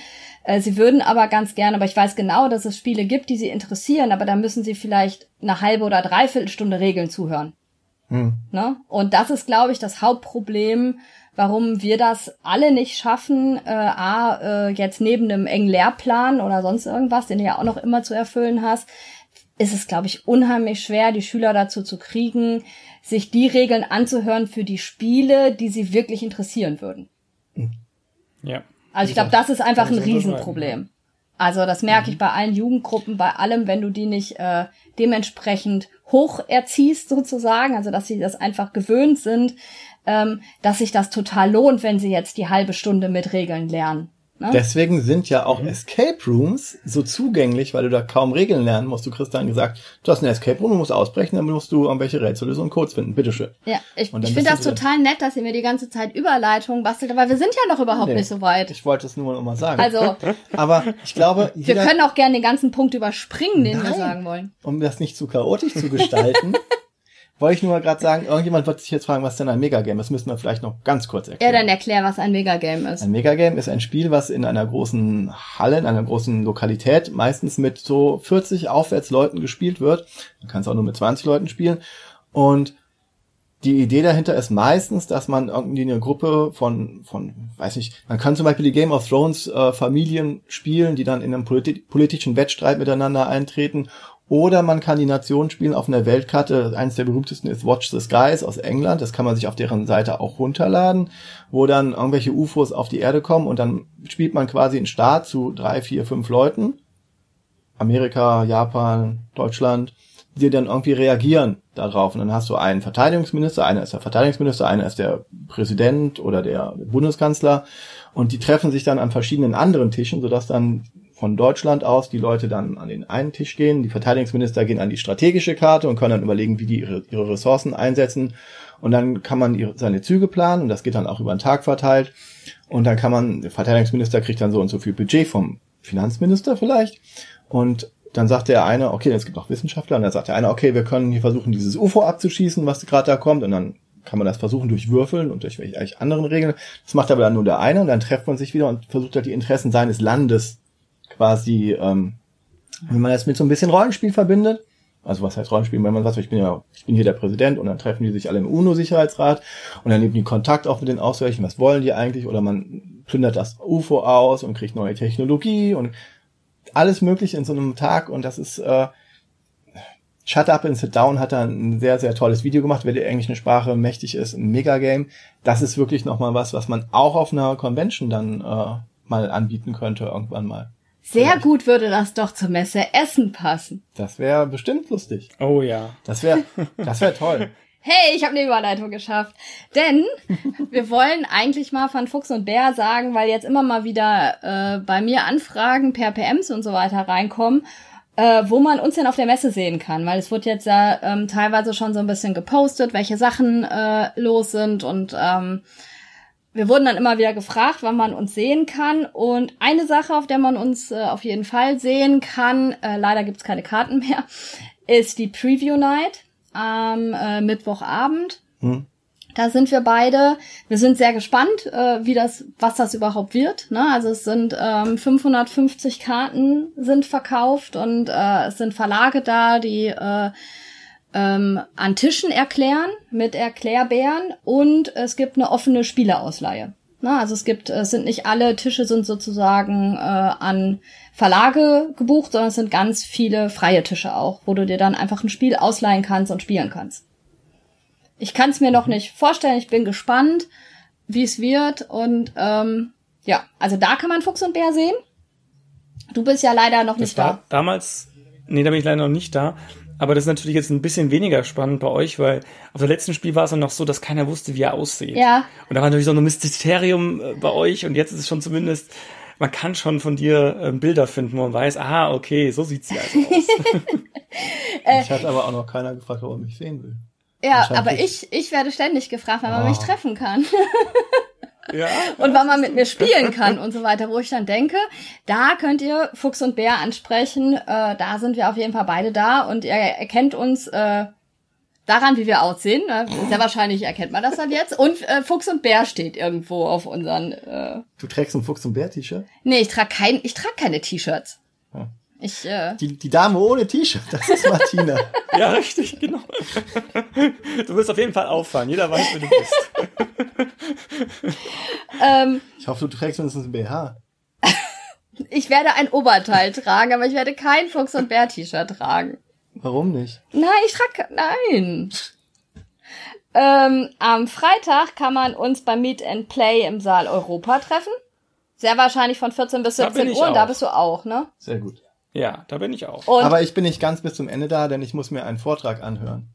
Äh, sie würden aber ganz gerne, aber ich weiß genau, dass es Spiele gibt, die sie interessieren, aber da müssen sie vielleicht eine halbe oder dreiviertel Stunde Regeln zuhören. Hm. Ne? Und das ist, glaube ich, das Hauptproblem, warum wir das alle nicht schaffen, äh, A, äh, jetzt neben einem engen Lehrplan oder sonst irgendwas, den du ja auch noch immer zu erfüllen hast, ist es, glaube ich, unheimlich schwer, die Schüler dazu zu kriegen, sich die Regeln anzuhören für die Spiele, die sie wirklich interessieren würden. Ja. Also ich glaube, das ist einfach ein Riesenproblem. Also das merke mhm. ich bei allen Jugendgruppen, bei allem, wenn du die nicht äh, dementsprechend hoch erziehst sozusagen, also dass sie das einfach gewöhnt sind, ähm, dass sich das total lohnt, wenn sie jetzt die halbe Stunde mit Regeln lernen. Ne? Deswegen sind ja auch mhm. Escape Rooms so zugänglich, weil du da kaum Regeln lernen musst. Du kriegst dann gesagt, du hast einen Escape Room, du musst ausbrechen, dann musst du irgendwelche Rätsellösungen und Codes finden. Bitteschön. Ja, ich, ich finde das total nett, dass ihr mir die ganze Zeit Überleitungen bastelt, aber wir sind ja noch überhaupt nee, nicht so weit. Ich wollte es nur noch mal sagen. Also, aber ich glaube, wir können auch gerne den ganzen Punkt überspringen, den Nein, wir sagen wollen. Um das nicht zu chaotisch zu gestalten. Wollte ich nur mal gerade sagen, irgendjemand wird sich jetzt fragen, was denn ein Megagame ist. Müssen wir vielleicht noch ganz kurz erklären. Ja, dann erklär, was ein Megagame ist. Ein Megagame ist ein Spiel, was in einer großen Halle, in einer großen Lokalität, meistens mit so 40 Aufwärtsleuten gespielt wird. Man kann es auch nur mit 20 Leuten spielen. Und die Idee dahinter ist meistens, dass man irgendwie eine Gruppe von, von, weiß nicht, man kann zum Beispiel die Game of Thrones äh, Familien spielen, die dann in einem politi politischen Wettstreit miteinander eintreten. Oder man kann die Nation spielen auf einer Weltkarte. Eines der berühmtesten ist Watch the Skies aus England. Das kann man sich auf deren Seite auch runterladen, wo dann irgendwelche UFOs auf die Erde kommen und dann spielt man quasi einen Staat zu drei, vier, fünf Leuten. Amerika, Japan, Deutschland die dann irgendwie reagieren darauf. Und dann hast du einen Verteidigungsminister, einer ist der Verteidigungsminister, einer ist der Präsident oder der Bundeskanzler. Und die treffen sich dann an verschiedenen anderen Tischen, sodass dann von Deutschland aus die Leute dann an den einen Tisch gehen, die Verteidigungsminister gehen an die strategische Karte und können dann überlegen, wie die ihre, ihre Ressourcen einsetzen. Und dann kann man ihre, seine Züge planen und das geht dann auch über den Tag verteilt. Und dann kann man, der Verteidigungsminister kriegt dann so und so viel Budget vom Finanzminister vielleicht. Und dann sagt der eine, okay, es gibt auch Wissenschaftler, und dann sagt der eine, okay, wir können hier versuchen, dieses UFO abzuschießen, was gerade da kommt, und dann kann man das versuchen durch Würfeln und durch welche anderen Regeln. Das macht aber dann nur der eine, und dann trefft man sich wieder und versucht halt die Interessen seines Landes quasi, ähm, wenn man das mit so ein bisschen Rollenspiel verbindet, also was heißt Rollenspiel, wenn man sagt, ich bin ja, ich bin hier der Präsident und dann treffen die sich alle im UNO-Sicherheitsrat und dann nehmen die Kontakt auch mit den Ausweichen, was wollen die eigentlich, oder man plündert das UFO aus und kriegt neue Technologie und alles mögliche in so einem Tag und das ist äh, Shut Up and Sit Down hat da ein sehr, sehr tolles Video gemacht, wer die englische Sprache mächtig ist, ein Megagame. Das ist wirklich nochmal was, was man auch auf einer Convention dann äh, mal anbieten könnte, irgendwann mal. Sehr Vielleicht. gut würde das doch zur Messe Essen passen. Das wäre bestimmt lustig. Oh ja. Das wäre das wäre toll. Hey, ich habe eine Überleitung geschafft. Denn wir wollen eigentlich mal von Fuchs und Bär sagen, weil jetzt immer mal wieder äh, bei mir Anfragen per PMs und so weiter reinkommen, äh, wo man uns denn auf der Messe sehen kann. Weil es wird jetzt ja ähm, teilweise schon so ein bisschen gepostet, welche Sachen äh, los sind und ähm, wir wurden dann immer wieder gefragt, wann man uns sehen kann. Und eine Sache, auf der man uns äh, auf jeden Fall sehen kann, äh, leider gibt's keine Karten mehr, ist die Preview Night am äh, Mittwochabend. Hm. Da sind wir beide. Wir sind sehr gespannt, äh, wie das, was das überhaupt wird. Ne? Also es sind ähm, 550 Karten sind verkauft und äh, es sind Verlage da, die äh, ähm, an Tischen erklären mit Erklärbären und es gibt eine offene Spieleausleihe. Na, also es gibt, es sind nicht alle Tische sind sozusagen äh, an Verlage gebucht, sondern es sind ganz viele freie Tische auch, wo du dir dann einfach ein Spiel ausleihen kannst und spielen kannst. Ich kann es mir noch nicht vorstellen, ich bin gespannt, wie es wird und ähm, ja, also da kann man Fuchs und Bär sehen. Du bist ja leider noch das nicht war da. Damals, nee, da bin ich leider noch nicht da. Aber das ist natürlich jetzt ein bisschen weniger spannend bei euch, weil auf der letzten Spiel war es dann noch so, dass keiner wusste, wie er aussieht. Ja. Und da war natürlich so ein Mysterium äh, bei euch und jetzt ist es schon zumindest, man kann schon von dir äh, Bilder finden, wo man weiß, ah, okay, so sieht sie also aus. ich hatte aber auch noch keiner gefragt, ob er mich sehen will. Ja, aber ich, ich werde ständig gefragt, wann man oh. mich treffen kann. Ja, und wann man mit mir spielen kann und so weiter, wo ich dann denke, da könnt ihr Fuchs und Bär ansprechen, äh, da sind wir auf jeden Fall beide da und ihr erkennt uns äh, daran, wie wir aussehen. Ne? Sehr wahrscheinlich erkennt man das dann jetzt. Und äh, Fuchs und Bär steht irgendwo auf unseren. Äh du trägst ein Fuchs und Bär T-Shirt? Nee, ich trage kein, ich trage keine T-Shirts. Ja. Ich, äh die, die Dame ohne T-Shirt, das ist Martina. ja, richtig, genau. Du wirst auf jeden Fall auffallen. Jeder weiß, wer du bist. ähm, ich hoffe, du trägst mindestens ein BH. ich werde ein Oberteil tragen, aber ich werde kein Fuchs- und Bär-T-Shirt tragen. Warum nicht? Nein, ich trage, nein. Ähm, am Freitag kann man uns beim Meet and Play im Saal Europa treffen. Sehr wahrscheinlich von 14 bis 17 Uhr. Und da bist du auch, ne? Sehr gut. Ja, da bin ich auch. Und Aber ich bin nicht ganz bis zum Ende da, denn ich muss mir einen Vortrag anhören.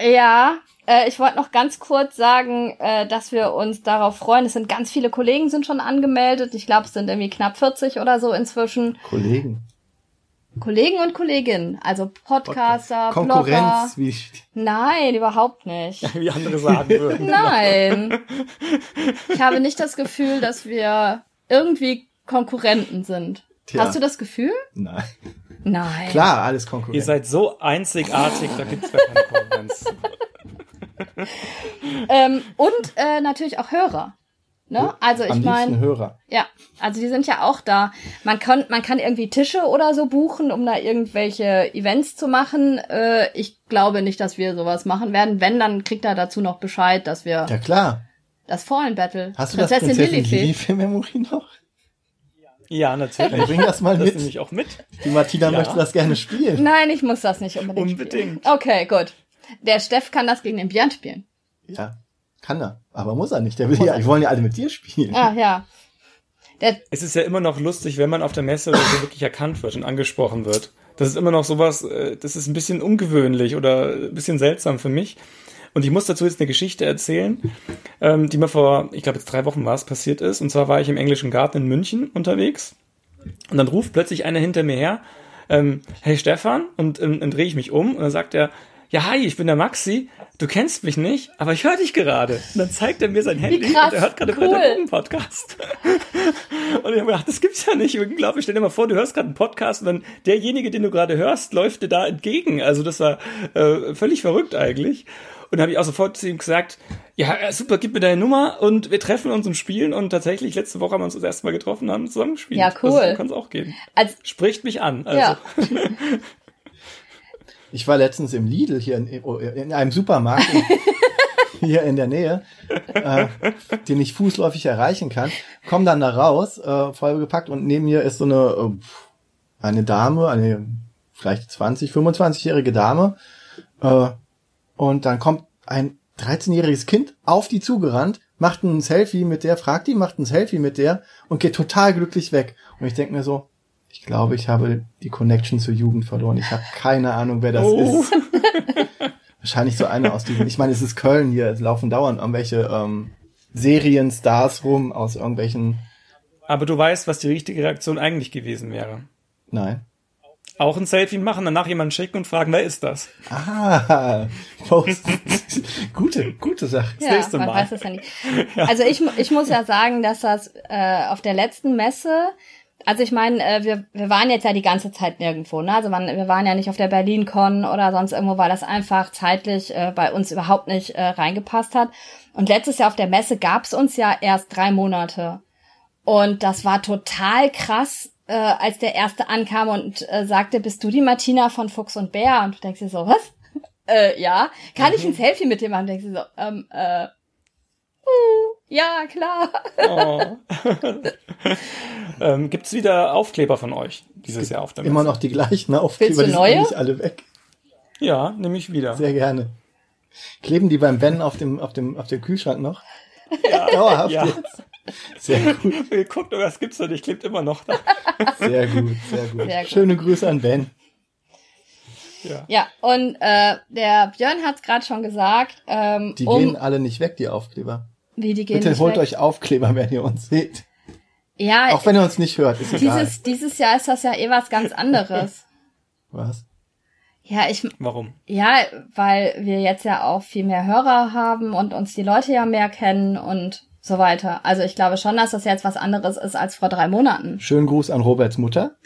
Ja, äh, ich wollte noch ganz kurz sagen, äh, dass wir uns darauf freuen. Es sind ganz viele Kollegen sind schon angemeldet. Ich glaube, es sind irgendwie knapp 40 oder so inzwischen. Kollegen. Kollegen und Kolleginnen, also Podcaster, Konkurrenz, Blogger. wie Nein, überhaupt nicht. Ja, wie andere sagen würden. Nein. Ich habe nicht das Gefühl, dass wir irgendwie Konkurrenten sind. Tja. Hast du das Gefühl? Nein. Nein. Klar, alles Konkurrenz. Ihr seid so einzigartig, da gibt's gar keine Konkurrenz. ähm, und äh, natürlich auch Hörer. Ne? Also ich Am liebsten meine, Hörer. ja, also die sind ja auch da. Man kann, man kann irgendwie Tische oder so buchen, um da irgendwelche Events zu machen. Äh, ich glaube nicht, dass wir sowas machen werden. Wenn, dann kriegt er dazu noch Bescheid, dass wir Ja klar. das Fallen Battle. Hast du das Prinzessin Lilifee-Memory noch? Ja, Dann natürlich. bring das mal Das mit. nehme ich auch mit. Die Martina Ja. möchte das gerne spielen. Nein, ich muss das nicht unbedingt. Unbedingt. Spielen. Okay, gut. Der Steff kann das gegen den Björn spielen. Ja, kann er. Aber muss er nicht. Der will ja, wir wollen ja alle mit dir spielen. Ah, ja. Der, Es ist ja immer noch lustig, wenn man auf der Messe so wirklich erkannt wird und angesprochen wird. Das ist immer noch sowas, äh, das ist ein bisschen ungewöhnlich oder ein bisschen seltsam für mich. Und ich muss dazu jetzt eine Geschichte erzählen, ähm, die mir vor, ich glaube jetzt drei Wochen war es, passiert ist. Und zwar war ich im englischen Garten in München unterwegs. Und dann ruft plötzlich einer hinter mir her, ähm, hey Stefan, und ähm, dann drehe ich mich um und dann sagt er, ja, hi, ich bin der Maxi. Du kennst mich nicht, aber ich höre dich gerade. Und dann zeigt er mir sein Handy und er hört gerade cool. einen Podcast. Und ich habe gedacht, das gibt's ja nicht. Unglaublich. Stell dir mal vor, du hörst gerade einen Podcast und dann derjenige, den du gerade hörst, läuft dir da entgegen. Also das war äh, völlig verrückt eigentlich. Und dann habe ich auch sofort zu ihm gesagt, ja, äh, super, gib mir deine Nummer und wir treffen uns und spielen. Und tatsächlich, letzte Woche haben wir uns das erste Mal getroffen und haben zusammen gespielt. Ja, cool. Also, so kann es auch gehen. als, Spricht mich an. Also. ja. Ich war letztens im Lidl hier in, in einem Supermarkt hier in der Nähe, äh, den ich fußläufig erreichen kann. Komm dann da raus, äh, vollgepackt und neben mir ist so eine äh, eine Dame, eine vielleicht 20, 25-jährige Dame. Äh, und dann kommt ein 13-jähriges Kind auf die zugerannt, macht ein Selfie mit der, fragt die, macht ein Selfie mit der und geht total glücklich weg. Und ich denke mir so, ich glaube, ich habe die Connection zur Jugend verloren. Ich habe keine Ahnung, wer das Oh. ist. Wahrscheinlich so einer aus diesem, ich meine, es ist Köln hier, es laufen dauernd irgendwelche ähm, Serienstars rum aus irgendwelchen, Aber du weißt, was die richtige Reaktion eigentlich gewesen wäre. nein. Auch ein Selfie machen, danach jemanden schicken und fragen, wer ist das? Ah, Post. gute, gute Sache. Ja, nächste man Mal. weiß es ja nicht. Also ich, ich muss ja sagen, dass das äh, auf der letzten Messe, also ich meine, äh, wir, wir waren jetzt ja die ganze Zeit nirgendwo, ne? Also man, wir waren ja nicht auf der BerlinCon oder sonst irgendwo, weil das einfach zeitlich äh, bei uns überhaupt nicht äh, reingepasst hat. Und letztes Jahr auf der Messe gab's uns ja erst drei Monate. Und das war total krass, äh, als der erste ankam und äh, sagte, bist du die Martina von Fuchs und Bär? Und du denkst dir so, was? äh, ja. Kann ich ein Selfie mit dir machen? Denkst du so, ähm, äh, uh, ja, klar. Oh. ähm, gibt's wieder Aufkleber von euch dieses Jahr auf der Messe? Immer noch die gleichen Aufkleber, Willst du die sind alle weg. Ja, nehme ich wieder. Sehr gerne. Kleben die beim Ben auf dem, auf dem, auf dem Kühlschrank noch? Dauerhaft Ja. jetzt. Sehr gut, Guckt, das gibt's doch nicht, klebt immer noch da. sehr gut, sehr gut. Sehr gut. Schöne Grüße an Ben. Ja. Ja, und äh, der Björn hat's gerade schon gesagt, ähm, Die um, gehen alle nicht weg, die Aufkleber. wie die gehen Bitte nicht holt weg. euch Aufkleber, wenn ihr uns seht. Ja, Auch wenn ihr uns nicht hört, ist egal. dieses, dieses Jahr ist das ja eh was ganz anderes. Was? ja, ich, Warum? ja, weil wir jetzt ja auch viel mehr Hörer haben und uns die Leute ja mehr kennen und so weiter. Also ich glaube schon, dass das jetzt was anderes ist als vor drei Monaten. Schönen Gruß an Roberts Mutter.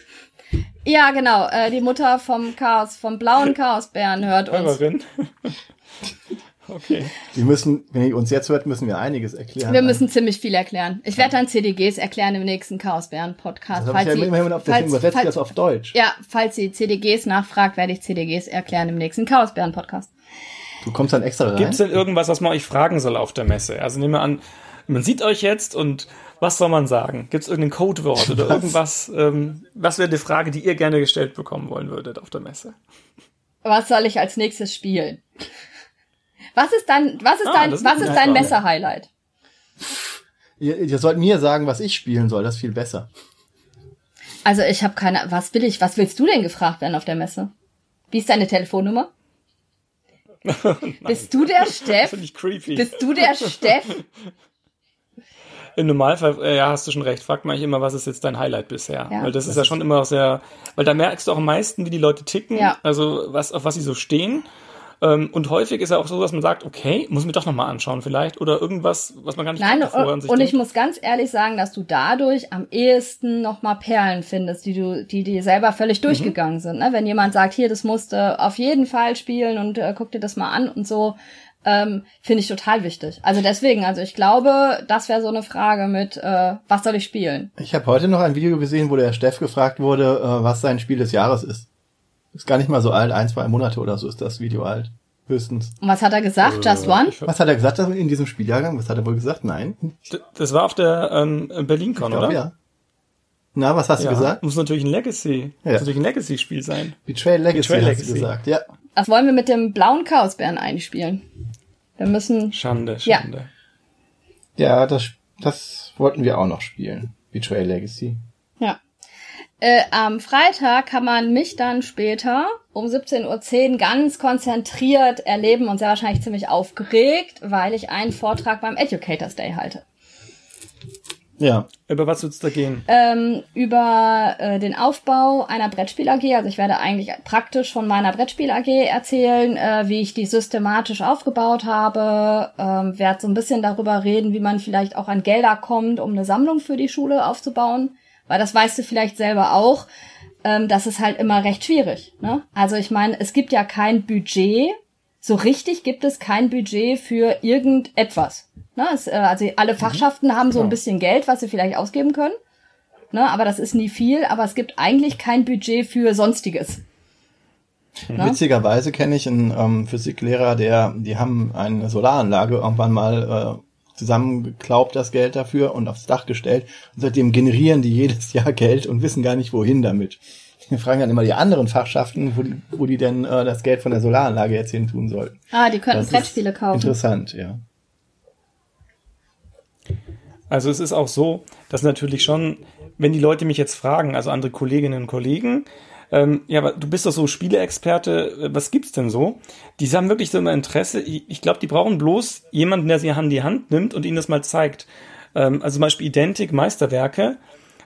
Ja, genau. Äh, die Mutter vom Chaos, vom blauen Chaosbären hört uns. Hörerin? okay. Wir müssen, wenn ihr uns jetzt hört, müssen wir einiges erklären. Wir müssen ziemlich viel erklären. Ich werde dann CDGs erklären im nächsten Chaosbären-Podcast. Das habe ich ja immerhin auf, deswegen übersetze ich das auf Deutsch. ja, falls sie CDGs nachfragt, werde ich CDGs erklären im nächsten Chaosbären-Podcast. Du kommst dann extra rein. Gibt's denn irgendwas, was man euch fragen soll auf der Messe? Also nehmen wir an, man sieht euch jetzt und was soll man sagen? Gibt's irgendein Codewort oder irgendwas? Ähm, was wäre die Frage, die ihr gerne gestellt bekommen wollen würdet auf der Messe? Was soll ich als nächstes spielen? Was ist dein, was ist Ah, dein, was ist dein Frage. Messer-Highlight? Ihr, ihr sollt mir sagen, was ich spielen soll. Das ist viel besser. Also ich habe keine, was will ich, was willst du denn gefragt werden auf der Messe? Wie ist deine Telefonnummer? Bist du der Das Steff? finde ich creepy. Bist du der Steff? Im Normalfall, äh, ja, hast du schon recht, fragt man eigentlich immer, was ist jetzt dein Highlight bisher? Ja. weil das, ist ja schon immer sehr, weil da merkst du auch am meisten, wie die Leute ticken, Ja. also was, auf was sie so stehen. Ähm, und häufig ist ja auch so, dass man sagt, okay, muss ich mir doch nochmal anschauen vielleicht oder irgendwas, was man gar nicht Nein, vorher an und, sich und ich muss ganz ehrlich sagen, dass du dadurch am ehesten nochmal Perlen findest, die du, die dir selber völlig Mhm. durchgegangen sind. Ne? Wenn jemand sagt, hier, das musst du auf jeden Fall spielen und äh, guck dir das mal an und so, ähm, finde ich total wichtig. Also deswegen, also ich glaube, das wäre so eine Frage mit, äh, was soll ich spielen? Ich habe heute noch ein Video gesehen, wo der Steff gefragt wurde, äh, was sein Spiel des Jahres ist. Ist gar nicht mal so alt, ein, zwei Monate oder so ist das Video alt. Höchstens. Und was hat er gesagt? Just One? Was hat er gesagt in diesem Spieljahrgang? Was hat er wohl gesagt? Nein. Das war auf der ähm, BerlinCon, oder? ja. Na, was hast Ja. du gesagt? Muss natürlich ein Legacy. Ja. Muss natürlich ein Legacy-Spiel sein. Betrayal Legacy Betrayal hast Legacy. du gesagt. Ja. Das wollen wir mit dem blauen Chaosbären einspielen. Wir müssen, Schande, Ja. Schande. Ja, das, das wollten wir auch noch spielen. Betrayal Legacy. ja. Äh, am Freitag kann man mich dann später um 17.10 Uhr ganz konzentriert erleben und sehr wahrscheinlich ziemlich aufgeregt, weil ich einen Vortrag beim Educators Day halte. Ja. Über was wird's da gehen? ähm, über äh, den Aufbau einer Brettspiel AG. Also ich werde eigentlich praktisch von meiner Brettspiel AG erzählen, äh, wie ich die systematisch aufgebaut habe. Ähm, werde so ein bisschen darüber reden, wie man vielleicht auch an Gelder kommt, um eine Sammlung für die Schule aufzubauen. Weil das weißt du vielleicht selber auch. Ähm, das ist halt immer recht schwierig. Ne? Also ich meine, es gibt ja kein Budget. So richtig gibt es kein Budget für irgendetwas. Ne? Es, äh, also alle Fachschaften haben so ein Genau. bisschen Geld, was sie vielleicht ausgeben können. Ne? Aber das ist nie viel. Aber es gibt eigentlich kein Budget für Sonstiges. Ne? Witzigerweise kenne ich einen ähm, Physiklehrer, der, die haben eine Solaranlage irgendwann mal äh, zusammengeklaubt, das Geld dafür und aufs Dach gestellt. Und seitdem generieren die jedes Jahr Geld und wissen gar nicht, wohin damit. Wir fragen dann immer die anderen Fachschaften, wo die, wo die denn äh, das Geld von der Solaranlage jetzt hin tun sollten. Ah, die könnten Das Brettspiele kaufen. Interessant, ja. Also es ist auch so, dass natürlich schon, wenn die Leute mich jetzt fragen, also andere Kolleginnen und Kollegen, ähm, ja, aber du bist doch so Spieleexperte, äh, was gibt's denn so? Die haben wirklich so immer Interesse. Ich, ich glaube, die brauchen bloß jemanden, der sie an die Hand nimmt und ihnen das mal zeigt. Ähm, also zum Beispiel Identik, Meisterwerke,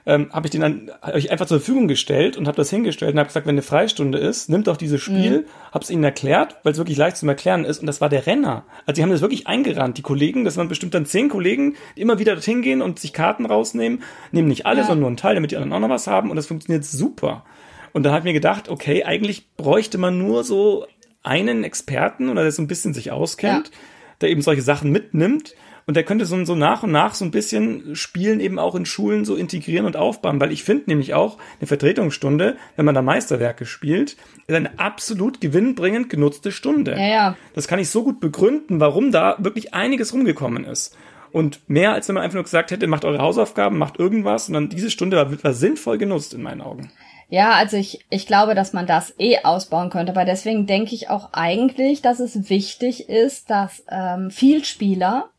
ähm, habe ich den dann hab ich einfach zur Verfügung gestellt und habe das hingestellt und habe gesagt, wenn eine Freistunde ist, nimmt doch dieses Spiel, habe es ihnen erklärt, weil es wirklich leicht zum Erklären ist und das war der Renner. Also die haben das wirklich eingerannt, die Kollegen, das waren bestimmt dann zehn Kollegen, die immer wieder dorthin gehen und sich Karten rausnehmen, nehmen nicht alle, Ja. sondern nur einen Teil, damit die anderen auch noch was haben und das funktioniert super. Und da habe ich mir gedacht, okay, eigentlich bräuchte man nur so einen Experten oder der so ein bisschen sich auskennt, Ja. der eben solche Sachen mitnimmt und der könnte so, so nach und nach so ein bisschen Spielen eben auch in Schulen so integrieren und aufbauen, weil ich finde nämlich auch eine Vertretungsstunde, wenn man da Meisterwerke spielt, ist eine absolut gewinnbringend genutzte Stunde. Ja, ja. Das kann ich so gut begründen, warum da wirklich einiges rumgekommen ist. Und mehr als wenn man einfach nur gesagt hätte, macht eure Hausaufgaben, macht irgendwas, sondern diese Stunde war, war sinnvoll genutzt in meinen Augen. Ja, also ich, ich glaube, dass man das eh ausbauen könnte, aber deswegen denke ich auch eigentlich, dass es wichtig ist, dass ähm, Vielspieler,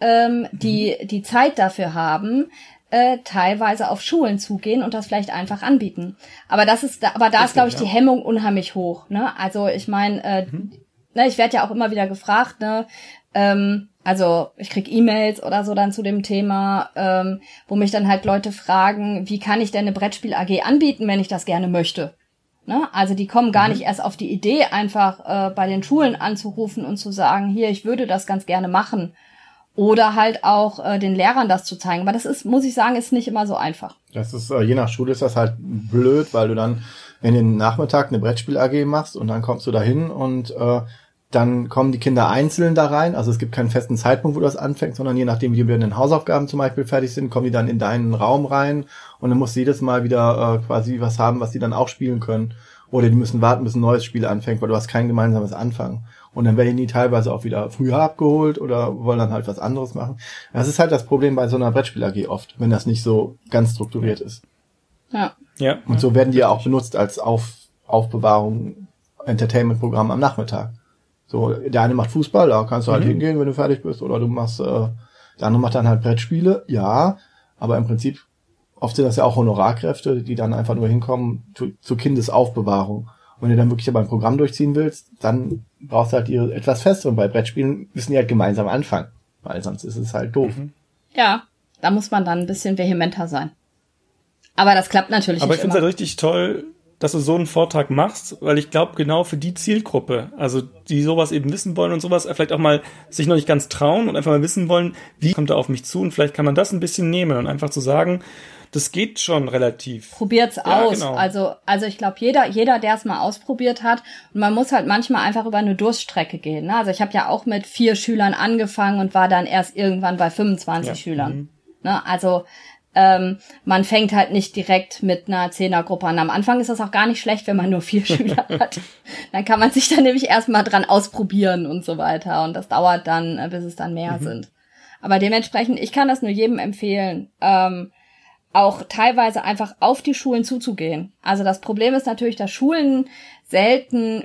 ähm, die die Zeit dafür haben, äh, teilweise auf Schulen zugehen und das vielleicht einfach anbieten. Aber das ist, da, aber da ist, glaube ich, ja. die Hemmung unheimlich hoch. Ne? Also ich meine, äh, ne, ich werde ja auch immer wieder gefragt, ne, ähm, also ich krieg E-Mails oder so dann zu dem Thema, ähm, wo mich dann halt Leute fragen, wie kann ich denn eine Brettspiel AG anbieten, wenn ich das gerne möchte? Ne? Also die kommen gar nicht erst auf die Idee, einfach äh, bei den Schulen anzurufen und zu sagen, hier, ich würde das ganz gerne machen. Oder halt auch äh, den Lehrern das zu zeigen. Aber das ist, muss ich sagen, ist nicht immer so einfach. Das ist, äh, je nach Schule ist das halt blöd, weil du dann, du den Nachmittag eine Brettspiel AG machst und dann kommst du da hin und äh, dann kommen die Kinder einzeln da rein. Also es gibt keinen festen Zeitpunkt, wo das anfängt, sondern je nachdem, wie die mit den Hausaufgaben zum Beispiel fertig sind, kommen die dann in deinen Raum rein und dann musst du jedes Mal wieder äh, quasi was haben, was die dann auch spielen können. Oder die müssen warten, bis ein neues Spiel anfängt, weil du hast kein gemeinsames Anfangen. Und dann werden die teilweise auch wieder früher abgeholt oder wollen dann halt was anderes machen. Das ist halt das Problem bei so einer Brettspiel AG oft, wenn das nicht so ganz strukturiert ist. Ja. Ja. Und so werden die ja auch benutzt als Auf, Aufbewahrung, Entertainment-Programm am Nachmittag. So, der eine macht Fußball, da kannst du halt hingehen, wenn du fertig bist, oder du machst, äh, der andere macht dann halt Brettspiele, ja, aber im Prinzip, oft sind das ja auch Honorarkräfte, die dann einfach nur hinkommen zu, zur Kindesaufbewahrung. Und wenn du dann wirklich aber ein Programm durchziehen willst, dann brauchst du halt die etwas festeren. Bei Brettspielen müssen die halt gemeinsam anfangen, weil sonst ist es halt doof. Ja, da muss man dann ein bisschen vehementer sein. Aber das klappt natürlich Aber ich nicht finde es halt richtig toll, dass du so einen Vortrag machst, weil ich glaube, genau für die Zielgruppe, also die sowas eben wissen wollen und sowas, vielleicht auch mal sich noch nicht ganz trauen und einfach mal wissen wollen, wie kommt er auf mich zu und vielleicht kann man das ein bisschen nehmen und einfach zu sagen, das geht schon relativ. Probiert's Ja, aus. genau. Also, also ich glaube, jeder, jeder, der es mal ausprobiert hat, und man muss halt manchmal einfach über eine Durststrecke gehen. Ne? Also ich habe ja auch mit vier Schülern angefangen und war dann erst irgendwann bei 25 Ja. Mhm. Schülern. Ne? Also ähm, man fängt halt nicht direkt mit einer Zehnergruppe an. Am Anfang ist das auch gar nicht schlecht, wenn man nur vier Schüler hat. Dann kann man sich dann nämlich erstmal dran ausprobieren und so weiter. Und das dauert dann, äh, bis es dann mehr sind. Aber dementsprechend, ich kann das nur jedem empfehlen, ähm, auch teilweise einfach auf die Schulen zuzugehen. Also das Problem ist natürlich, dass Schulen selten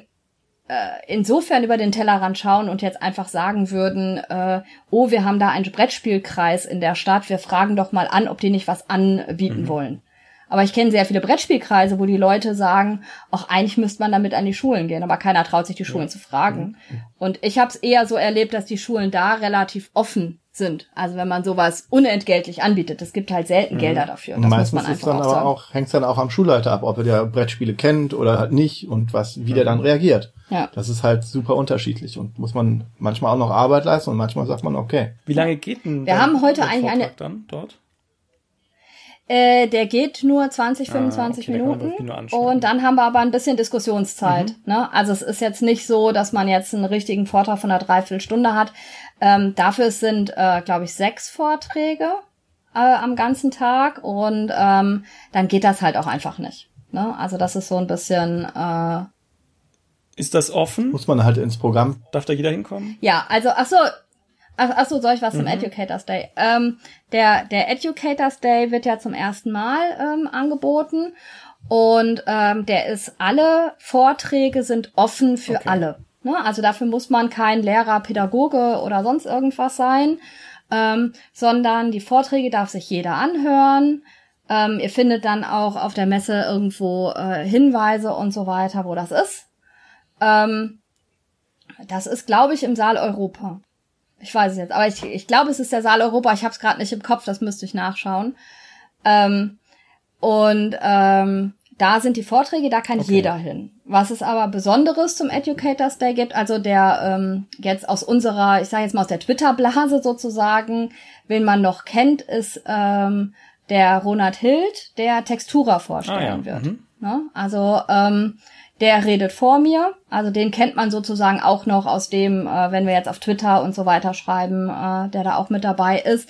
äh, insofern über den Tellerrand schauen und jetzt einfach sagen würden, äh, oh, wir haben da einen Brettspielkreis in der Stadt, wir fragen doch mal an, ob die nicht was anbieten wollen. Aber ich kenne sehr viele Brettspielkreise, wo die Leute sagen, ach, eigentlich müsste man damit an die Schulen gehen, aber keiner traut sich, die Schulen zu fragen. Und ich habe es eher so erlebt, dass die Schulen da relativ offen sind. Also wenn man sowas unentgeltlich anbietet, es gibt halt selten Gelder dafür. Das muss Meistens man ist einfach dann auch aber sagen. auch, hängt dann auch am Schulleiter ab, ob er der Brettspiele kennt oder halt nicht und was, wie der dann reagiert. Ja. Das ist halt super unterschiedlich und muss man manchmal auch noch Arbeit leisten und manchmal sagt man, okay. Wie lange geht denn Wir haben heute der eigentlich eine- Vortrag dann dort? Äh, der geht nur 20, Ah, 25 okay, da kann man Minuten. nur. Und dann haben wir aber ein bisschen Diskussionszeit. Ne? Also es ist jetzt nicht so, dass man jetzt einen richtigen Vortrag von einer Dreiviertelstunde hat. Ähm, dafür sind, äh, glaube ich, sechs Vorträge äh, am ganzen Tag. Und ähm, dann geht das halt auch einfach nicht. Ne? Also das ist so ein bisschen... Äh, Ist das offen? Muss man halt ins Programm. Darf da jeder hinkommen? Ja, also ach so, ach, ach so, soll ich was zum Educators Day? Ähm, der der Educators Day wird ja zum ersten Mal ähm, angeboten und ähm, der ist alle Vorträge sind offen für Okay. alle. Ne? Also dafür muss man kein Lehrer, Pädagoge oder sonst irgendwas sein, ähm, sondern die Vorträge darf sich jeder anhören. Ähm, ihr findet dann auch auf der Messe irgendwo äh, Hinweise und so weiter, wo das ist. Ähm, das ist, glaube ich, im Saal Europa. Ich weiß es jetzt, aber ich, ich glaube, es ist der Saal Europa. Ich habe es gerade nicht im Kopf, das müsste ich nachschauen. Ähm, und ähm, da sind die Vorträge, da kann Okay. jeder hin. Was es aber Besonderes zum Educators Day gibt, also der ähm, jetzt aus unserer, ich sage jetzt mal aus der Twitter-Blase sozusagen, wen man noch kennt, ist ähm, der Ronald Hild, der Textura vorstellen Ah, ja. wird. Mhm. Ne? Also ähm, der redet vor mir. Also den kennt man sozusagen auch noch aus dem, äh, wenn wir jetzt auf Twitter und so weiter schreiben, äh, der da auch mit dabei ist.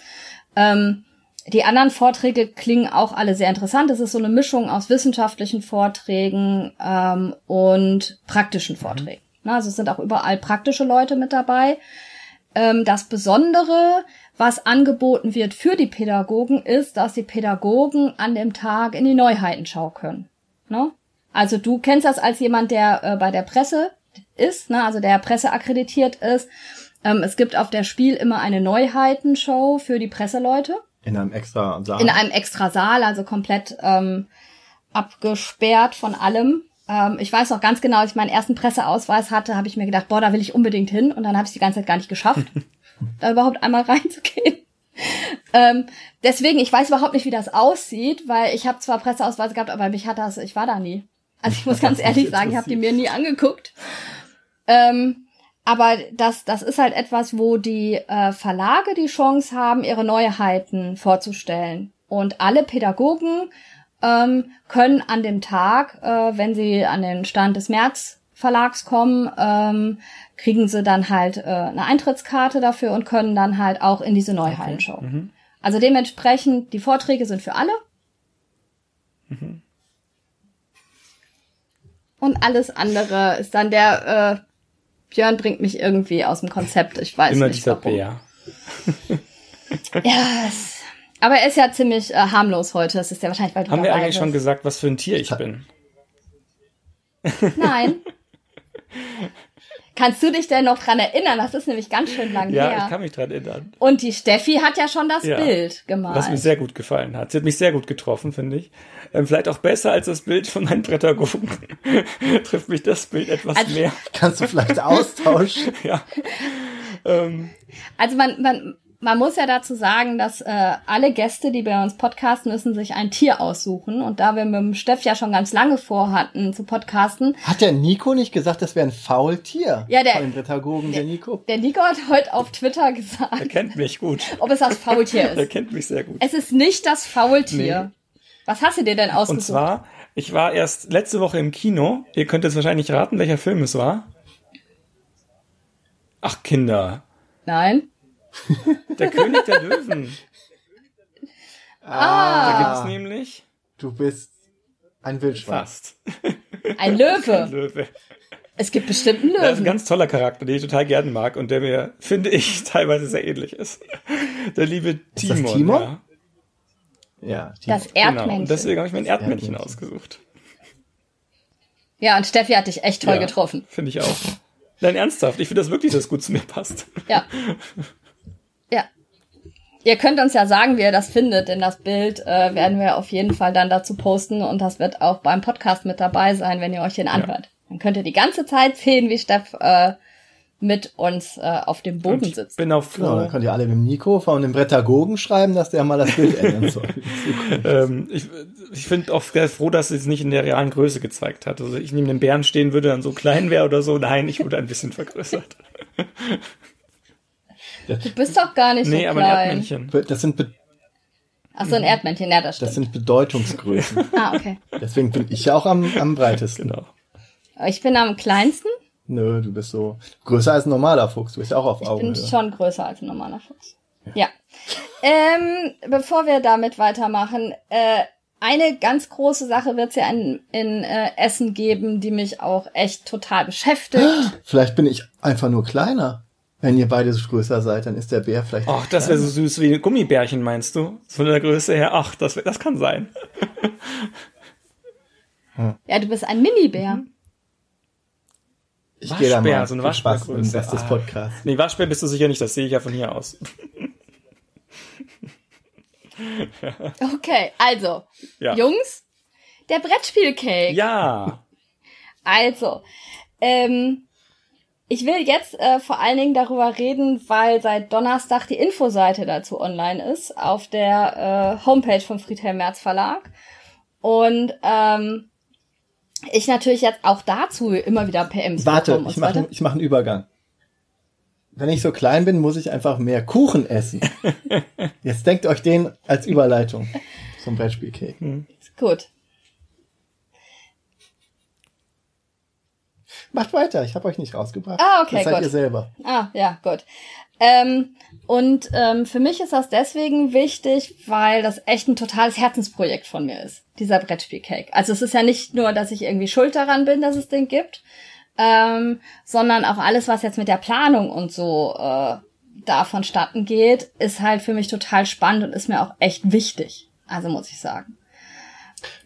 Ähm, die anderen Vorträge klingen auch alle sehr interessant. Es ist so eine Mischung aus wissenschaftlichen Vorträgen ähm, und praktischen Vorträgen. Na, also es sind auch überall praktische Leute mit dabei. Ähm, das Besondere, was angeboten wird für die Pädagogen, ist, dass die Pädagogen an dem Tag in die Neuheitenschau können. Ne? Also du kennst das als jemand, der äh, bei der Presse ist, ne? also der Presse akkreditiert ist. Ähm, es gibt auf der Spiel immer eine Neuheitenshow für die Presseleute In einem extra Saal. in einem extra Saal, also komplett ähm, abgesperrt von allem. Ähm, ich weiß noch ganz genau, als ich meinen ersten Presseausweis hatte, habe ich mir gedacht, boah, da will ich unbedingt hin. Und dann habe ich die ganze Zeit gar nicht geschafft, da überhaupt einmal reinzugehen. Ähm, deswegen, ich weiß überhaupt nicht, wie das aussieht, weil ich habe zwar Presseausweise gehabt, aber mich hat das, ich war da nie. Also ich muss ganz ehrlich sagen, ich habe die mir nie angeguckt. Ähm, aber das, das ist halt etwas, wo die äh, Verlage die Chance haben, ihre Neuheiten vorzustellen. Und alle Pädagogen ähm, können an dem Tag, äh, wenn sie an den Stand des März Verlags kommen, ähm, kriegen sie dann halt äh, eine Eintrittskarte dafür und können dann halt auch in diese Neuheitenshow. Also dementsprechend, die Vorträge sind für alle. Und alles andere ist dann der, äh, Björn bringt mich irgendwie aus dem Konzept. Ich weiß Immer nicht dieser warum. Bär. Ja, es, aber er ist ja ziemlich äh, harmlos heute. Das ist ja wahrscheinlich, weil du Haben wir eigentlich schon bist. gesagt, was für ein Tier ich bin? Nein. Kannst du dich denn noch dran erinnern? Das ist nämlich ganz schön lang Ja, her. ich kann mich dran erinnern. Und die Steffi hat ja schon das Ja. Bild gemalt. Was mir sehr gut gefallen hat. Sie hat mich sehr gut getroffen, finde ich. Ähm, vielleicht auch besser als das Bild von meinen Pädagogen. Trifft mich das Bild etwas Also- mehr. Kannst du vielleicht austauschen? Ja. Ähm, Also man, man, man muss ja dazu sagen, dass äh, alle Gäste, die bei uns podcasten, müssen sich ein Tier aussuchen. Und da wir mit dem Steff ja schon ganz lange vorhatten zu podcasten, Hat der Nico nicht gesagt, das wäre ein Faultier? Ja, der- Von den Pädagogen, der Nico. der Nico hat heute auf Twitter er gesagt, kennt mich gut. ob es das Faultier Er ist. kennt mich sehr gut. Es ist nicht das Faultier. Was hast du dir denn Und ausgesucht? zwar, ich war erst letzte Woche im Kino. Ihr könnt jetzt wahrscheinlich raten, welcher Film es war. Ach, Kinder. Nein. Der König der Löwen. Da gibt es nämlich Du bist ein Wildschwein. fast Ein Löwe. Löwe. Es gibt bestimmt einen Das ist ein Löwen. ganz toller Charakter, den ich total gerne mag und der mir, finde ich, teilweise sehr ähnlich ist. Der liebe das Timon. Timon? Ja, Ja, die, Das genau. Erdmännchen. Und deswegen habe ich mein Erdmännchen Erdmännchen. ausgesucht. Ja, und Steffi hat dich echt toll Ja, getroffen. Finde ich auch. Nein, ernsthaft. Ich finde das wirklich, dass es gut zu mir passt. Ja. Ihr könnt uns ja sagen, wie ihr das findet, denn das Bild äh, werden wir auf jeden Fall dann dazu posten und das wird auch beim Podcast mit dabei sein, wenn ihr euch den anhört. Dann könnt ihr die ganze Zeit sehen, wie Steff äh, mit uns äh, auf dem Boden Ich sitzt. bin auch Genau, froh. dann könnt ihr alle mit dem Nico von dem Brettagogen schreiben, dass der mal das Bild ändern soll. Ähm, ich ich finde auch sehr froh, dass es nicht in der realen Größe gezeigt hat. Also ich neben dem Bären stehen würde, dann so klein wäre oder so. Nein, ich wurde ein bisschen vergrößert. Du bist doch gar nicht nee, so aber ein klein. Erdmännchen. Das sind, Be Ach so, ein Erdmännchen, ja, das das stimmt. sind Bedeutungsgrößen. ah, okay. Deswegen bin ich ja auch am, am breitesten. Genau. Ich bin am kleinsten. Nö, du bist so größer als ein normaler Fuchs. Du bist ja auch auf Ich bin Augenhöhe. schon größer als ein normaler Fuchs. Ja. Ähm, bevor wir damit weitermachen, äh, eine ganz große Sache wird es ja in, in äh, Essen geben, die mich auch echt total beschäftigt. Vielleicht bin ich einfach nur kleiner. Wenn ihr beide so größer seid, dann ist der Bär vielleicht. Ach, das wäre so süß wie Gummibärchen, meinst du? Von der Größe her. Ach, das, wär- das kann sein. Ja, du bist ein Minibär. ich gehe da Waschbär, mal. so eine Waschbärgröße. im Rest des Ah. Podcasts. Nee, Waschbär bist du sicher nicht, das sehe ich ja von hier aus. Okay, also, Ja. Jungs, der Brettspielcake. Ja. Also, ähm, ich will jetzt äh, vor allen Dingen darüber reden, weil seit Donnerstag die Infoseite dazu online ist, auf der äh, Homepage vom Friedhelm Merz Verlag. Und ähm, ich natürlich jetzt auch dazu immer wieder PMs Warte, ich mache ich mach einen Übergang. Wenn ich so klein bin, muss ich einfach mehr Kuchen essen. Jetzt denkt euch den als Überleitung zum Brettspielcake. Gut. Macht weiter, ich habe euch nicht rausgebracht. Ah, okay, das seid gut. ihr selber. Ah, ja, gut. Ähm, und ähm, für mich ist das deswegen wichtig, weil das echt ein totales Herzensprojekt von mir ist, dieser Brettspielcake. Also es ist ja nicht nur, dass ich irgendwie schuld daran bin, dass es den gibt, ähm, sondern auch alles, was jetzt mit der Planung und so äh, da vonstatten geht, ist halt für mich total spannend und ist mir auch echt wichtig. Also muss ich sagen.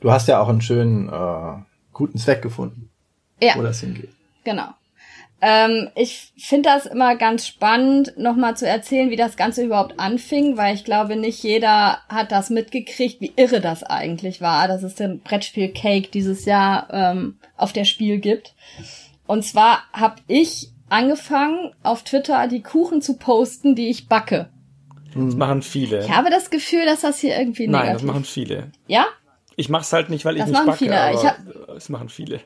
Du hast ja auch einen schönen, äh, guten Zweck gefunden, Ja. wo das hingeht. Genau. Ähm, ich finde das immer ganz spannend, nochmal zu erzählen, wie das Ganze überhaupt anfing, weil ich glaube, nicht jeder hat das mitgekriegt, wie irre das eigentlich war, dass es den Brettspiel Cake dieses Jahr ähm, auf der Spiel gibt. Und zwar habe ich angefangen, auf Twitter die Kuchen zu posten, die ich backe. Das machen viele. Ich habe das Gefühl, dass das hier irgendwie Nein, das machen viele. Ja? Ich mach's halt nicht, weil ich Das nicht machen backe, viele. aber Ich hab- es machen viele.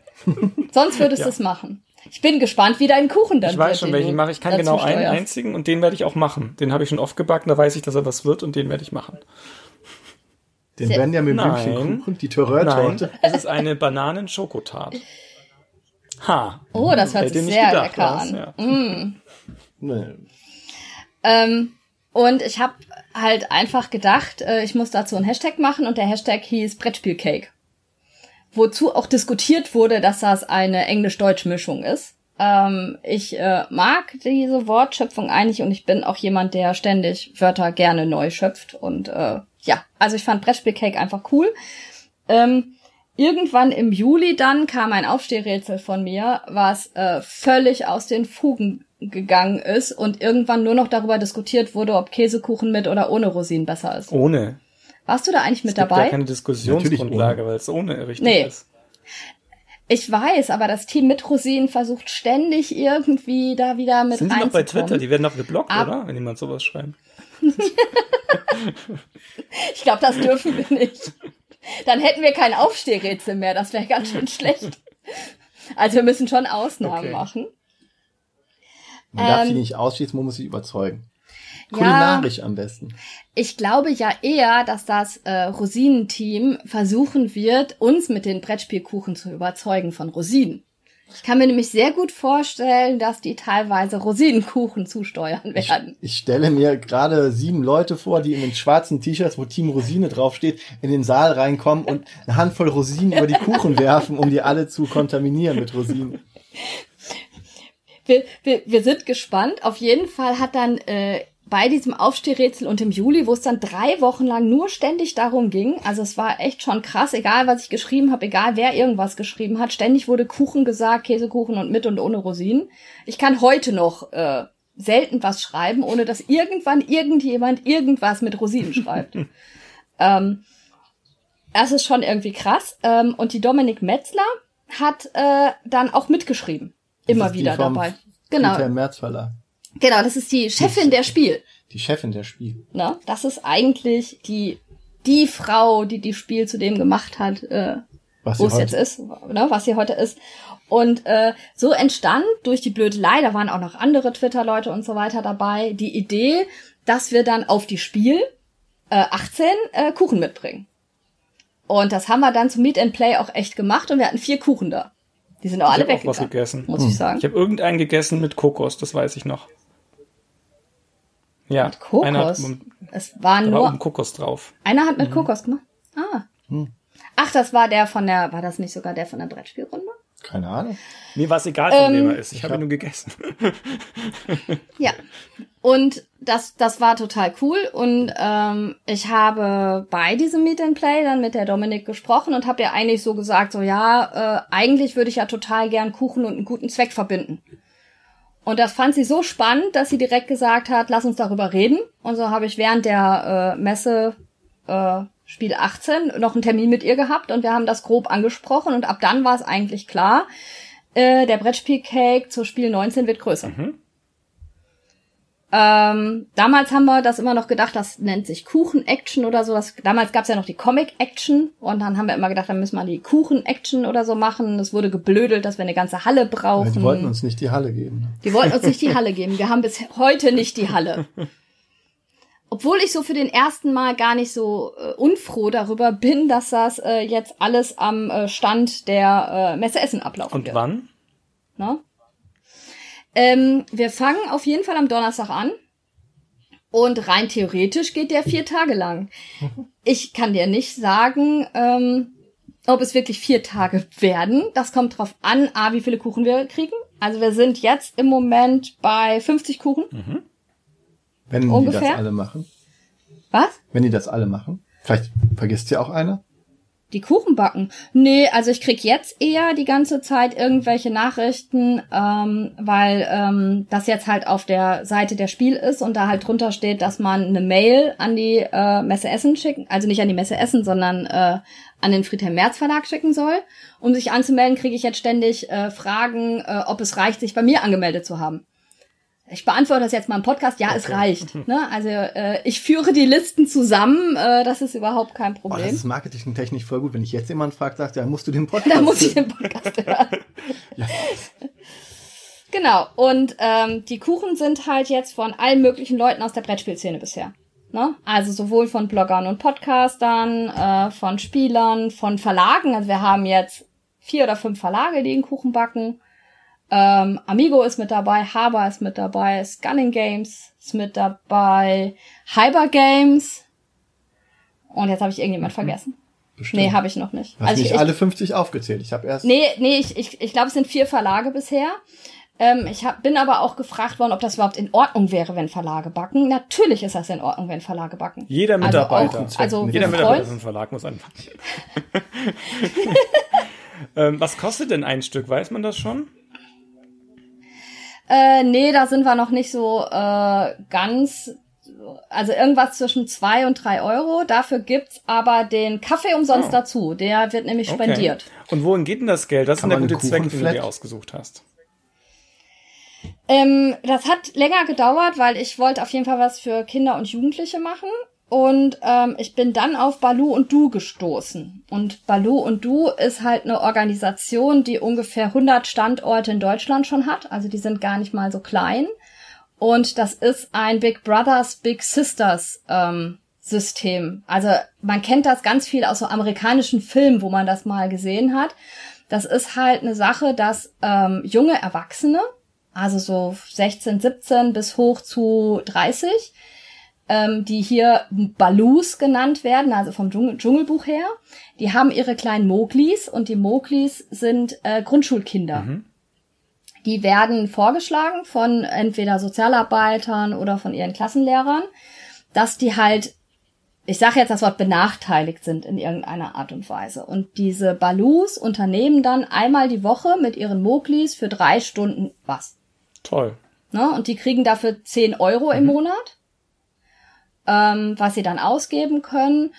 Sonst würdest du Ja. es machen. Ich bin gespannt, wie dein Kuchen dann Ich wird. weiß schon, welchen mache. Ich kann genau einen steuerst. einzigen und den werde ich auch machen. Den habe ich schon oft gebacken, da weiß ich, dass er was wird und den werde ich machen. Den werden ja mit Nein. Blümchenkuchen, die Nein, Terreur-Torte. es ist eine Bananen-Schokotart. Ha. Oh, das hört sich nicht sehr gedacht, lecker was, an. ja. Nee. Ähm, und ich habe halt einfach gedacht, äh, ich muss dazu einen Hashtag machen und der Hashtag hieß Brettspielcake. Wozu auch diskutiert wurde, dass das eine Englisch-Deutsch-Mischung ist. Ähm, ich äh, mag diese Wortschöpfung eigentlich und ich bin auch jemand, der ständig Wörter gerne neu schöpft. Und äh, ja, also ich fand Brettspielcake einfach cool. Ähm, irgendwann im Juli dann kam ein Aufstehrätsel von mir, was äh, völlig aus den Fugen gegangen ist und irgendwann nur noch darüber diskutiert wurde, ob Käsekuchen mit oder ohne Rosinen besser ist. Ohne. Warst du da eigentlich mit Es gibt dabei? ja keine Diskussionsgrundlage, weil es ohne richtig Nee. ist. Ich weiß, aber das Team mit Rosinen versucht ständig irgendwie da wieder mit Sind die noch bei. Twitter? Die werden doch geblockt, Ab- oder? Wenn jemand sowas schreibt. Ich glaube, das dürfen wir nicht. Dann hätten wir kein Aufstehrätsel mehr. Das wäre ganz schön schlecht. Also wir müssen schon Ausnahmen Okay. machen. Man darf Ähm, die nicht ausschließen, man muss sie überzeugen. Ja. Kulinarisch am besten. Ich glaube ja eher, dass das äh, Rosinenteam versuchen wird, uns mit den Brettspielkuchen zu überzeugen von Rosinen. Ich kann mir nämlich sehr gut vorstellen, dass die teilweise Rosinenkuchen zusteuern werden. Ich, ich stelle mir gerade sieben Leute vor, die in den schwarzen T-Shirts, wo Team Rosine draufsteht, in den Saal reinkommen und eine Handvoll Rosinen über die Kuchen werfen, um die alle zu kontaminieren mit Rosinen. Wir, wir, wir sind gespannt. Auf jeden Fall hat dann äh, bei diesem Aufstehrätsel und im Juli, wo es dann drei Wochen lang nur ständig darum ging, also es war echt schon krass, egal was ich geschrieben habe, egal wer irgendwas geschrieben hat, ständig wurde Kuchen gesagt, Käsekuchen und mit und ohne Rosinen. Ich kann heute noch äh, selten was schreiben, ohne dass irgendwann irgendjemand irgendwas mit Rosinen schreibt. ähm, das ist schon irgendwie krass. Ähm, und die Dominik Metzler hat äh, dann auch mitgeschrieben. Immer wieder dabei. Genau. März Verlag. Genau, das ist die Chefin der Spiel. Die Chefin der Spiel. Na, das ist eigentlich die die Frau, die die Spiel zu dem gemacht hat, äh, wo es jetzt ist, ne, was sie heute ist. Und äh, so entstand durch die Blödelei, da waren auch noch andere Twitter-Leute und so weiter dabei, die Idee, dass wir dann auf die Spiel äh, 18 äh, Kuchen mitbringen. Und das haben wir dann zum Meet and Play auch echt gemacht und wir hatten vier Kuchen da. Die sind auch ich alle weg. was gegessen, muss ich sagen. Ich habe irgendeinen gegessen mit Kokos, das weiß ich noch. Ja, mit Kokos. Einer hat, es war nur war Kokos drauf. Einer hat mit mhm. Kokos gemacht. Ah. Hm. Ach, das war der von der. War das nicht sogar der von der Brettspielrunde? Keine Ahnung. Mir war es egal, von ähm, wem er ist. Ich, habe hab... nur gegessen. ja. Und das, das war total cool. Und ähm, ich habe bei diesem Meet and Play dann mit der Dominik gesprochen und habe ihr eigentlich so gesagt, so ja, äh, eigentlich würde ich ja total gern Kuchen und einen guten Zweck verbinden. Und das fand sie so spannend, dass sie direkt gesagt hat, lass uns darüber reden. Und so habe ich während der äh, Messe äh, Spiel 18 noch einen Termin mit ihr gehabt und wir haben das grob angesprochen und ab dann war es eigentlich klar, äh, der Brettspielcake zur Spiel 19 wird größer. Mhm. Ähm, damals haben wir das immer noch gedacht, das nennt sich Kuchen-Action oder so. Das, damals gab's ja noch die Comic-Action und dann haben wir immer gedacht, dann müssen wir die Kuchen-Action oder so machen. Es wurde geblödelt, dass wir eine ganze Halle brauchen. Die wollten uns nicht die Halle geben. Ne? Die wollten uns nicht die Halle geben. Wir haben bis heute nicht die Halle. Obwohl ich so für den ersten Mal gar nicht so äh, unfroh darüber bin, dass das äh, jetzt alles am äh, Stand der äh, Messe Essen ablaufen Und wird. wann? Na? Ähm, wir fangen auf jeden Fall am Donnerstag an. Und rein theoretisch geht der vier Tage lang. Ich kann dir nicht sagen, ähm, ob es wirklich vier Tage werden. Das kommt drauf an, A, wie viele Kuchen wir kriegen. Also wir sind jetzt im Moment bei 50 Kuchen. Mhm. Wenn Ungefähr. die das alle machen. Was? Wenn die das alle machen. Vielleicht vergisst ja auch einer. Die Kuchen backen? Nee, also ich krieg jetzt eher die ganze Zeit irgendwelche Nachrichten, ähm, weil ähm, das jetzt halt auf der Seite der Spiel ist und da halt drunter steht, dass man eine Mail an die äh, Messe Essen schicken, also nicht an die Messe Essen, sondern äh, an den Friedhelm Merz Verlag schicken soll. Um sich anzumelden, kriege ich jetzt ständig äh, Fragen, äh, ob es reicht, sich bei mir angemeldet zu haben. Ich beantworte das jetzt mal im Podcast. Ja, okay. es reicht. Ne? Also äh, ich führe die Listen zusammen. Äh, das ist überhaupt kein Problem. Oh, das ist marketingtechnisch voll gut. Wenn ich jetzt jemand fragt, sagt, ja, musst du den Podcast Dann muss ich den Podcast hören. ja. Genau. Und ähm, die Kuchen sind halt jetzt von allen möglichen Leuten aus der Brettspielszene bisher. Ne? Also sowohl von Bloggern und Podcastern, äh, von Spielern, von Verlagen. Also wir haben jetzt vier oder fünf Verlage, die den Kuchen backen. Ähm, Amigo ist mit dabei, Haber ist mit dabei, Scanning Games ist mit dabei, Hyper Games. Und jetzt habe ich irgendjemand mhm. vergessen. Bestimmt. Nee, habe ich noch nicht. Hast also nicht ich, alle 50 aufgezählt. Ich habe erst. Nee, nee, ich, ich, ich glaube, es sind vier Verlage bisher. Ähm, ich hab, bin aber auch gefragt worden, ob das überhaupt in Ordnung wäre, wenn Verlage backen. Natürlich ist das in Ordnung, wenn Verlage backen. Jeder also Mitarbeiter. Also, auch, also jeder Mitarbeiter im Verlag muss anfangen. ähm, was kostet denn ein Stück? Weiß man das schon? Äh, nee, da sind wir noch nicht so äh, ganz. Also irgendwas zwischen zwei und drei Euro. Dafür gibt's aber den Kaffee umsonst oh. dazu. Der wird nämlich okay. spendiert. Und wohin geht denn das Geld? Das Kann ist der gute Zweck, den du dir ausgesucht hast. Ähm, das hat länger gedauert, weil ich wollte auf jeden Fall was für Kinder und Jugendliche machen. Und ähm, ich bin dann auf Balu und Du gestoßen. Und Balu und Du ist halt eine Organisation, die ungefähr 100 Standorte in Deutschland schon hat. Also die sind gar nicht mal so klein. Und das ist ein Big Brothers, Big Sisters ähm, System. Also man kennt das ganz viel aus so amerikanischen Filmen, wo man das mal gesehen hat. Das ist halt eine Sache, dass ähm, junge Erwachsene, also so 16, 17 bis hoch zu 30, ähm, die hier Balus genannt werden, also vom Dschungel Dschungelbuch her, die haben ihre kleinen Moglis und die Moglis sind äh, Grundschulkinder. Mhm. Die werden vorgeschlagen von entweder Sozialarbeitern oder von ihren Klassenlehrern, dass die halt, ich sage jetzt das Wort benachteiligt sind in irgendeiner Art und Weise. Und diese Balus unternehmen dann einmal die Woche mit ihren Moglis für drei Stunden was. Toll. Ne? Und die kriegen dafür zehn Euro im mhm. Monat, ähm, was sie dann ausgeben können.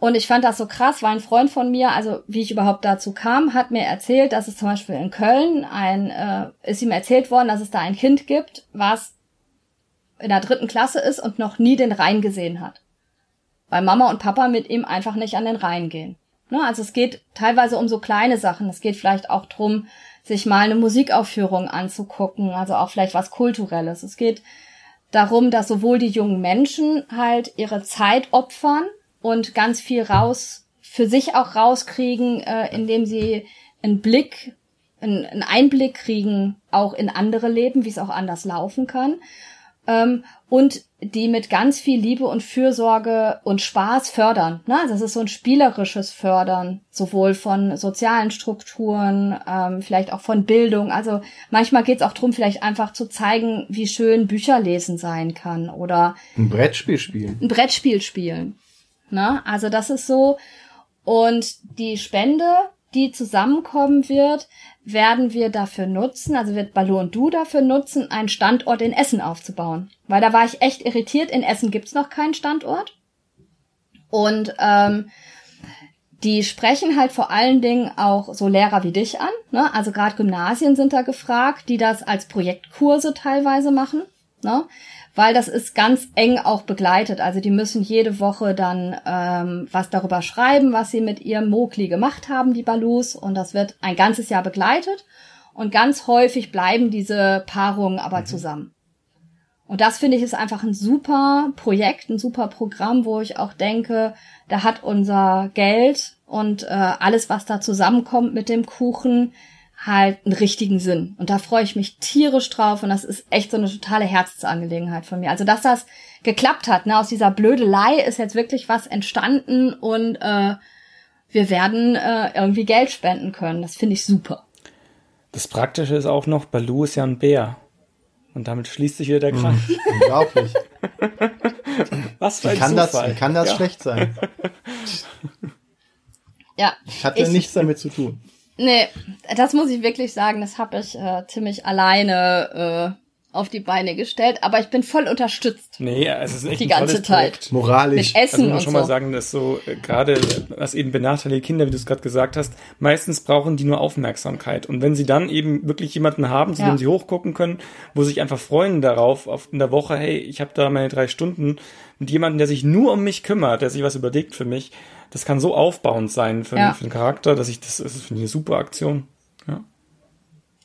Und ich fand das so krass, weil ein Freund von mir, also wie ich überhaupt dazu kam, hat mir erzählt, dass es zum Beispiel in Köln ein, äh, ist ihm erzählt worden, dass es da ein Kind gibt, was in der dritten Klasse ist und noch nie den Rhein gesehen hat. Weil Mama und Papa mit ihm einfach nicht an den Rhein gehen. Ne? Also es geht teilweise um so kleine Sachen. Es geht vielleicht auch drum, sich mal eine Musikaufführung anzugucken, also auch vielleicht was Kulturelles. Es geht darum, dass sowohl die jungen Menschen halt ihre Zeit opfern, und ganz viel raus, für sich auch rauskriegen, äh, indem sie einen Blick, einen, einen Einblick kriegen, auch in andere Leben, wie es auch anders laufen kann. Ähm, und die mit ganz viel Liebe und Fürsorge und Spaß fördern. Ne? Das ist so ein spielerisches Fördern, sowohl von sozialen Strukturen, ähm, vielleicht auch von Bildung. Also manchmal geht es auch drum, vielleicht einfach zu zeigen, wie schön Bücher lesen sein kann oder ein Brettspiel spielen. Ein Brettspiel spielen. Ne? Also das ist so. Und die Spende, die zusammenkommen wird, werden wir dafür nutzen, also wird Ballo und du dafür nutzen, einen Standort in Essen aufzubauen. Weil da war ich echt irritiert. In Essen gibt's noch keinen Standort. Und ähm, die sprechen halt vor allen Dingen auch so Lehrer wie dich an. Ne? Also gerade Gymnasien sind da gefragt, die das als Projektkurse teilweise machen. Ne? Weil das ist ganz eng auch begleitet. Also die müssen jede Woche dann ähm, was darüber schreiben, was sie mit ihrem Mokli gemacht haben, die Balus. Und das wird ein ganzes Jahr begleitet. Und ganz häufig bleiben diese Paarungen aber mhm. zusammen. Und das finde ich ist einfach ein super Projekt, ein super Programm, wo ich auch denke, da hat unser Geld und äh, alles, was da zusammenkommt mit dem Kuchen, halt einen richtigen Sinn. Und da freue ich mich tierisch drauf und das ist echt so eine totale Herzensangelegenheit von mir. Also, dass das geklappt hat, ne, aus dieser Blödelei ist jetzt wirklich was entstanden und äh, wir werden äh, irgendwie Geld spenden können. Das finde ich super. Das Praktische ist auch noch, Balu ist ja ein Bär. Und damit schließt sich wieder der Kreis. Mhm. Unglaublich. Was für ein wie kann Zufall. Das, wie kann das ja. schlecht sein? Ja. Ich hatte ich, nichts damit zu tun. Nee, das muss ich wirklich sagen, das habe ich äh, ziemlich alleine äh, auf die Beine gestellt, aber ich bin voll unterstützt. Nee, es ist echt die ganze Zeit. Moralisch. Mit Essen also muss schon so. mal sagen, dass so äh, gerade was eben benachteiligte Kinder, wie du es gerade gesagt hast, meistens brauchen die nur Aufmerksamkeit und wenn sie dann eben wirklich jemanden haben, zu ja. dem sie hochgucken können, wo sie sich einfach freuen darauf auf in der Woche, hey, ich habe da meine drei Stunden mit jemandem, der sich nur um mich kümmert, der sich was überlegt für mich, das kann so aufbauend sein für, ja. für den Charakter, dass ich das, das ist eine super Aktion. Ja.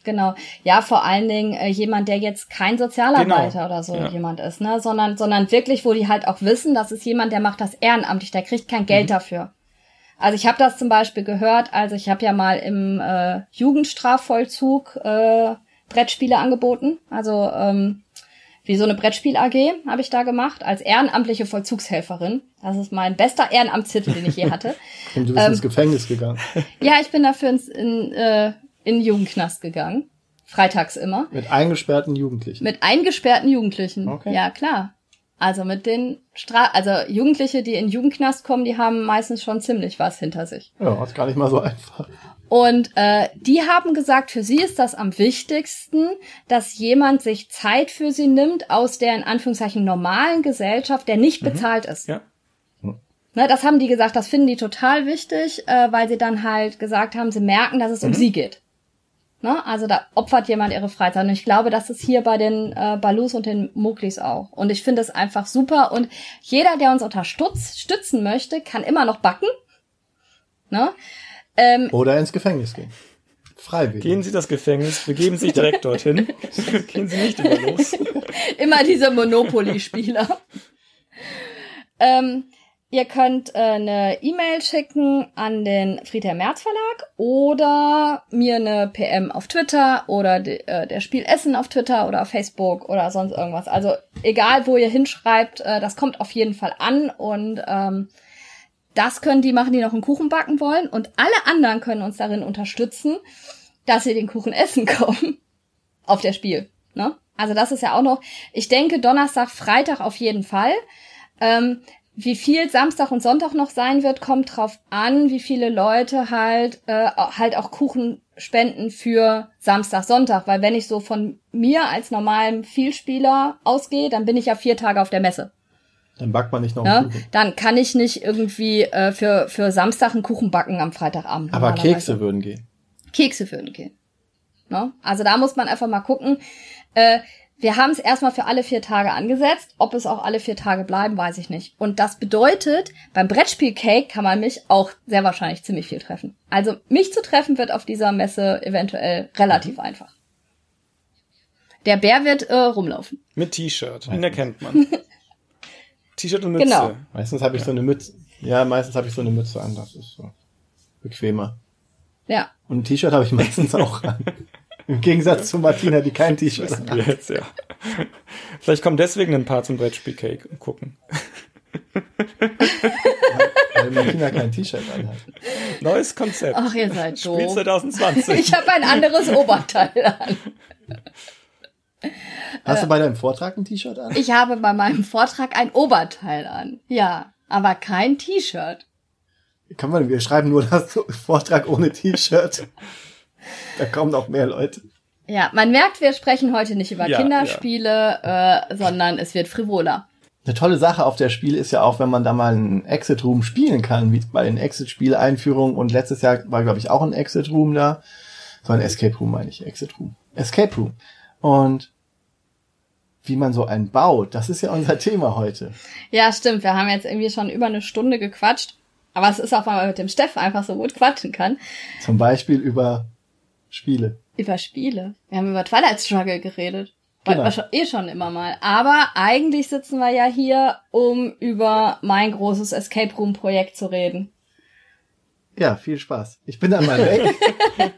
Genau. Ja, vor allen Dingen äh, jemand, der jetzt kein Sozialarbeiter genau. oder so ja. jemand ist, ne, sondern, sondern wirklich, wo die halt auch wissen, das ist jemand, der macht das ehrenamtlich, der kriegt kein Geld mhm. dafür. Also ich habe das zum Beispiel gehört, also ich habe ja mal im äh, Jugendstrafvollzug äh, Brettspiele angeboten. Also ähm, wie so eine Brettspiel AG habe ich da gemacht als ehrenamtliche Vollzugshelferin. Das ist mein bester Ehrenamtstitel, den ich je hatte. Und du bist ähm, ins Gefängnis gegangen. Ja, ich bin dafür ins, in, äh, in Jugendknast gegangen. Freitags immer. Mit eingesperrten Jugendlichen. Mit eingesperrten Jugendlichen. Okay. Ja, klar. Also mit den Stra also Jugendliche, die in Jugendknast kommen, die haben meistens schon ziemlich was hinter sich. Ja, ist gar nicht mal so einfach. Und äh, die haben gesagt, für sie ist das am wichtigsten, dass jemand sich Zeit für sie nimmt aus der in Anführungszeichen normalen Gesellschaft, der nicht mhm. bezahlt ist. Ja. Ne, das haben die gesagt, das finden die total wichtig, äh, weil sie dann halt gesagt haben, sie merken, dass es mhm. um sie geht. Ne? Also da opfert jemand ihre Freizeit. Und ich glaube, das ist hier bei den äh, Balus und den Muglis auch. Und ich finde es einfach super. Und jeder, der uns unterstützen möchte, kann immer noch backen. Ne? Ähm, Oder ins Gefängnis gehen. Freiwillig. Gehen Sie das Gefängnis, begeben sich direkt dorthin. Gehen Sie nicht über los. Immer diese Monopoly-Spieler. ähm, ihr könnt äh, eine E-Mail schicken an den Friedhelm Merz Verlag oder mir eine PM auf Twitter oder de, äh, der Spiel Essen auf Twitter oder auf Facebook oder sonst irgendwas. Also egal, wo ihr hinschreibt, äh, das kommt auf jeden Fall an und ähm, das können die machen, die noch einen Kuchen backen wollen und alle anderen können uns darin unterstützen, dass sie den Kuchen essen kommen auf der Spiel. Ne? Also das ist ja auch noch, ich denke Donnerstag, Freitag auf jeden Fall. Ähm, wie viel Samstag und Sonntag noch sein wird, kommt drauf an, wie viele Leute halt äh, halt auch Kuchen spenden für Samstag, Sonntag. Weil wenn ich so von mir als normalem Vielspieler ausgehe, dann bin ich ja vier Tage auf der Messe. Dann backt man nicht noch Ne? einen Kuchen. Dann kann ich nicht irgendwie äh, für, für Samstag einen Kuchen backen am Freitagabend. Aber. Kekse würden gehen. Kekse würden gehen. Ne? Also da muss man einfach mal gucken. Äh, wir haben es erstmal für alle vier Tage angesetzt. Ob es auch alle vier Tage bleiben, weiß ich nicht. Und das bedeutet, beim Brettspiel-Cake kann man mich auch sehr wahrscheinlich ziemlich viel treffen. Also mich zu treffen wird auf dieser Messe eventuell relativ einfach. Der Bär wird äh, rumlaufen. Mit T-Shirt. Ihn erkennt man. T-Shirt und Mütze. Genau. Meistens habe ich so eine Mütze. Ja, meistens habe ich so eine Mütze an. Das ist so bequemer. Ja. Und ein T-Shirt habe ich meistens auch an. Im Gegensatz zu Martina, die kein T-Shirt hat. jetzt, ja. Vielleicht kommen deswegen ein paar zum Brettspiel-Cake und gucken. Weil Martina kein T-Shirt anhat. Neues Konzept. Ach, ihr seid Spiel doof. 2020. Ich habe ein anderes Oberteil an. Hast du bei deinem Vortrag ein T-Shirt an? Ich habe bei meinem Vortrag ein Oberteil an. Ja, aber kein T-Shirt. Kann man, wir schreiben nur das Vortrag ohne T-Shirt. Da kommen auch mehr Leute. Ja, man merkt, wir sprechen heute nicht über Ja, Kinderspiele, Äh, sondern es wird frivoler. Eine tolle Sache auf der Spiel ist ja auch, wenn man da mal einen Exit Room spielen kann, wie bei den Exit-Spiel-Einführungen. Und letztes Jahr war, glaube ich, auch ein Exit Room da. So ein Escape Room meine ich, Exit Room. Escape Room. Und wie man so einen baut, das ist ja unser Thema heute. Ja, stimmt. Wir haben jetzt irgendwie schon über eine Stunde gequatscht. Aber es ist auch, weil man mit dem Steff einfach so gut quatschen kann. Zum Beispiel über Spiele. Über Spiele. Wir haben über Twilight Struggle geredet. Wollten Genau. wir schon, eh schon immer mal. Aber eigentlich sitzen wir ja hier, um über mein großes Escape Room Projekt zu reden. Ja, viel Spaß. Ich bin dann mal weg.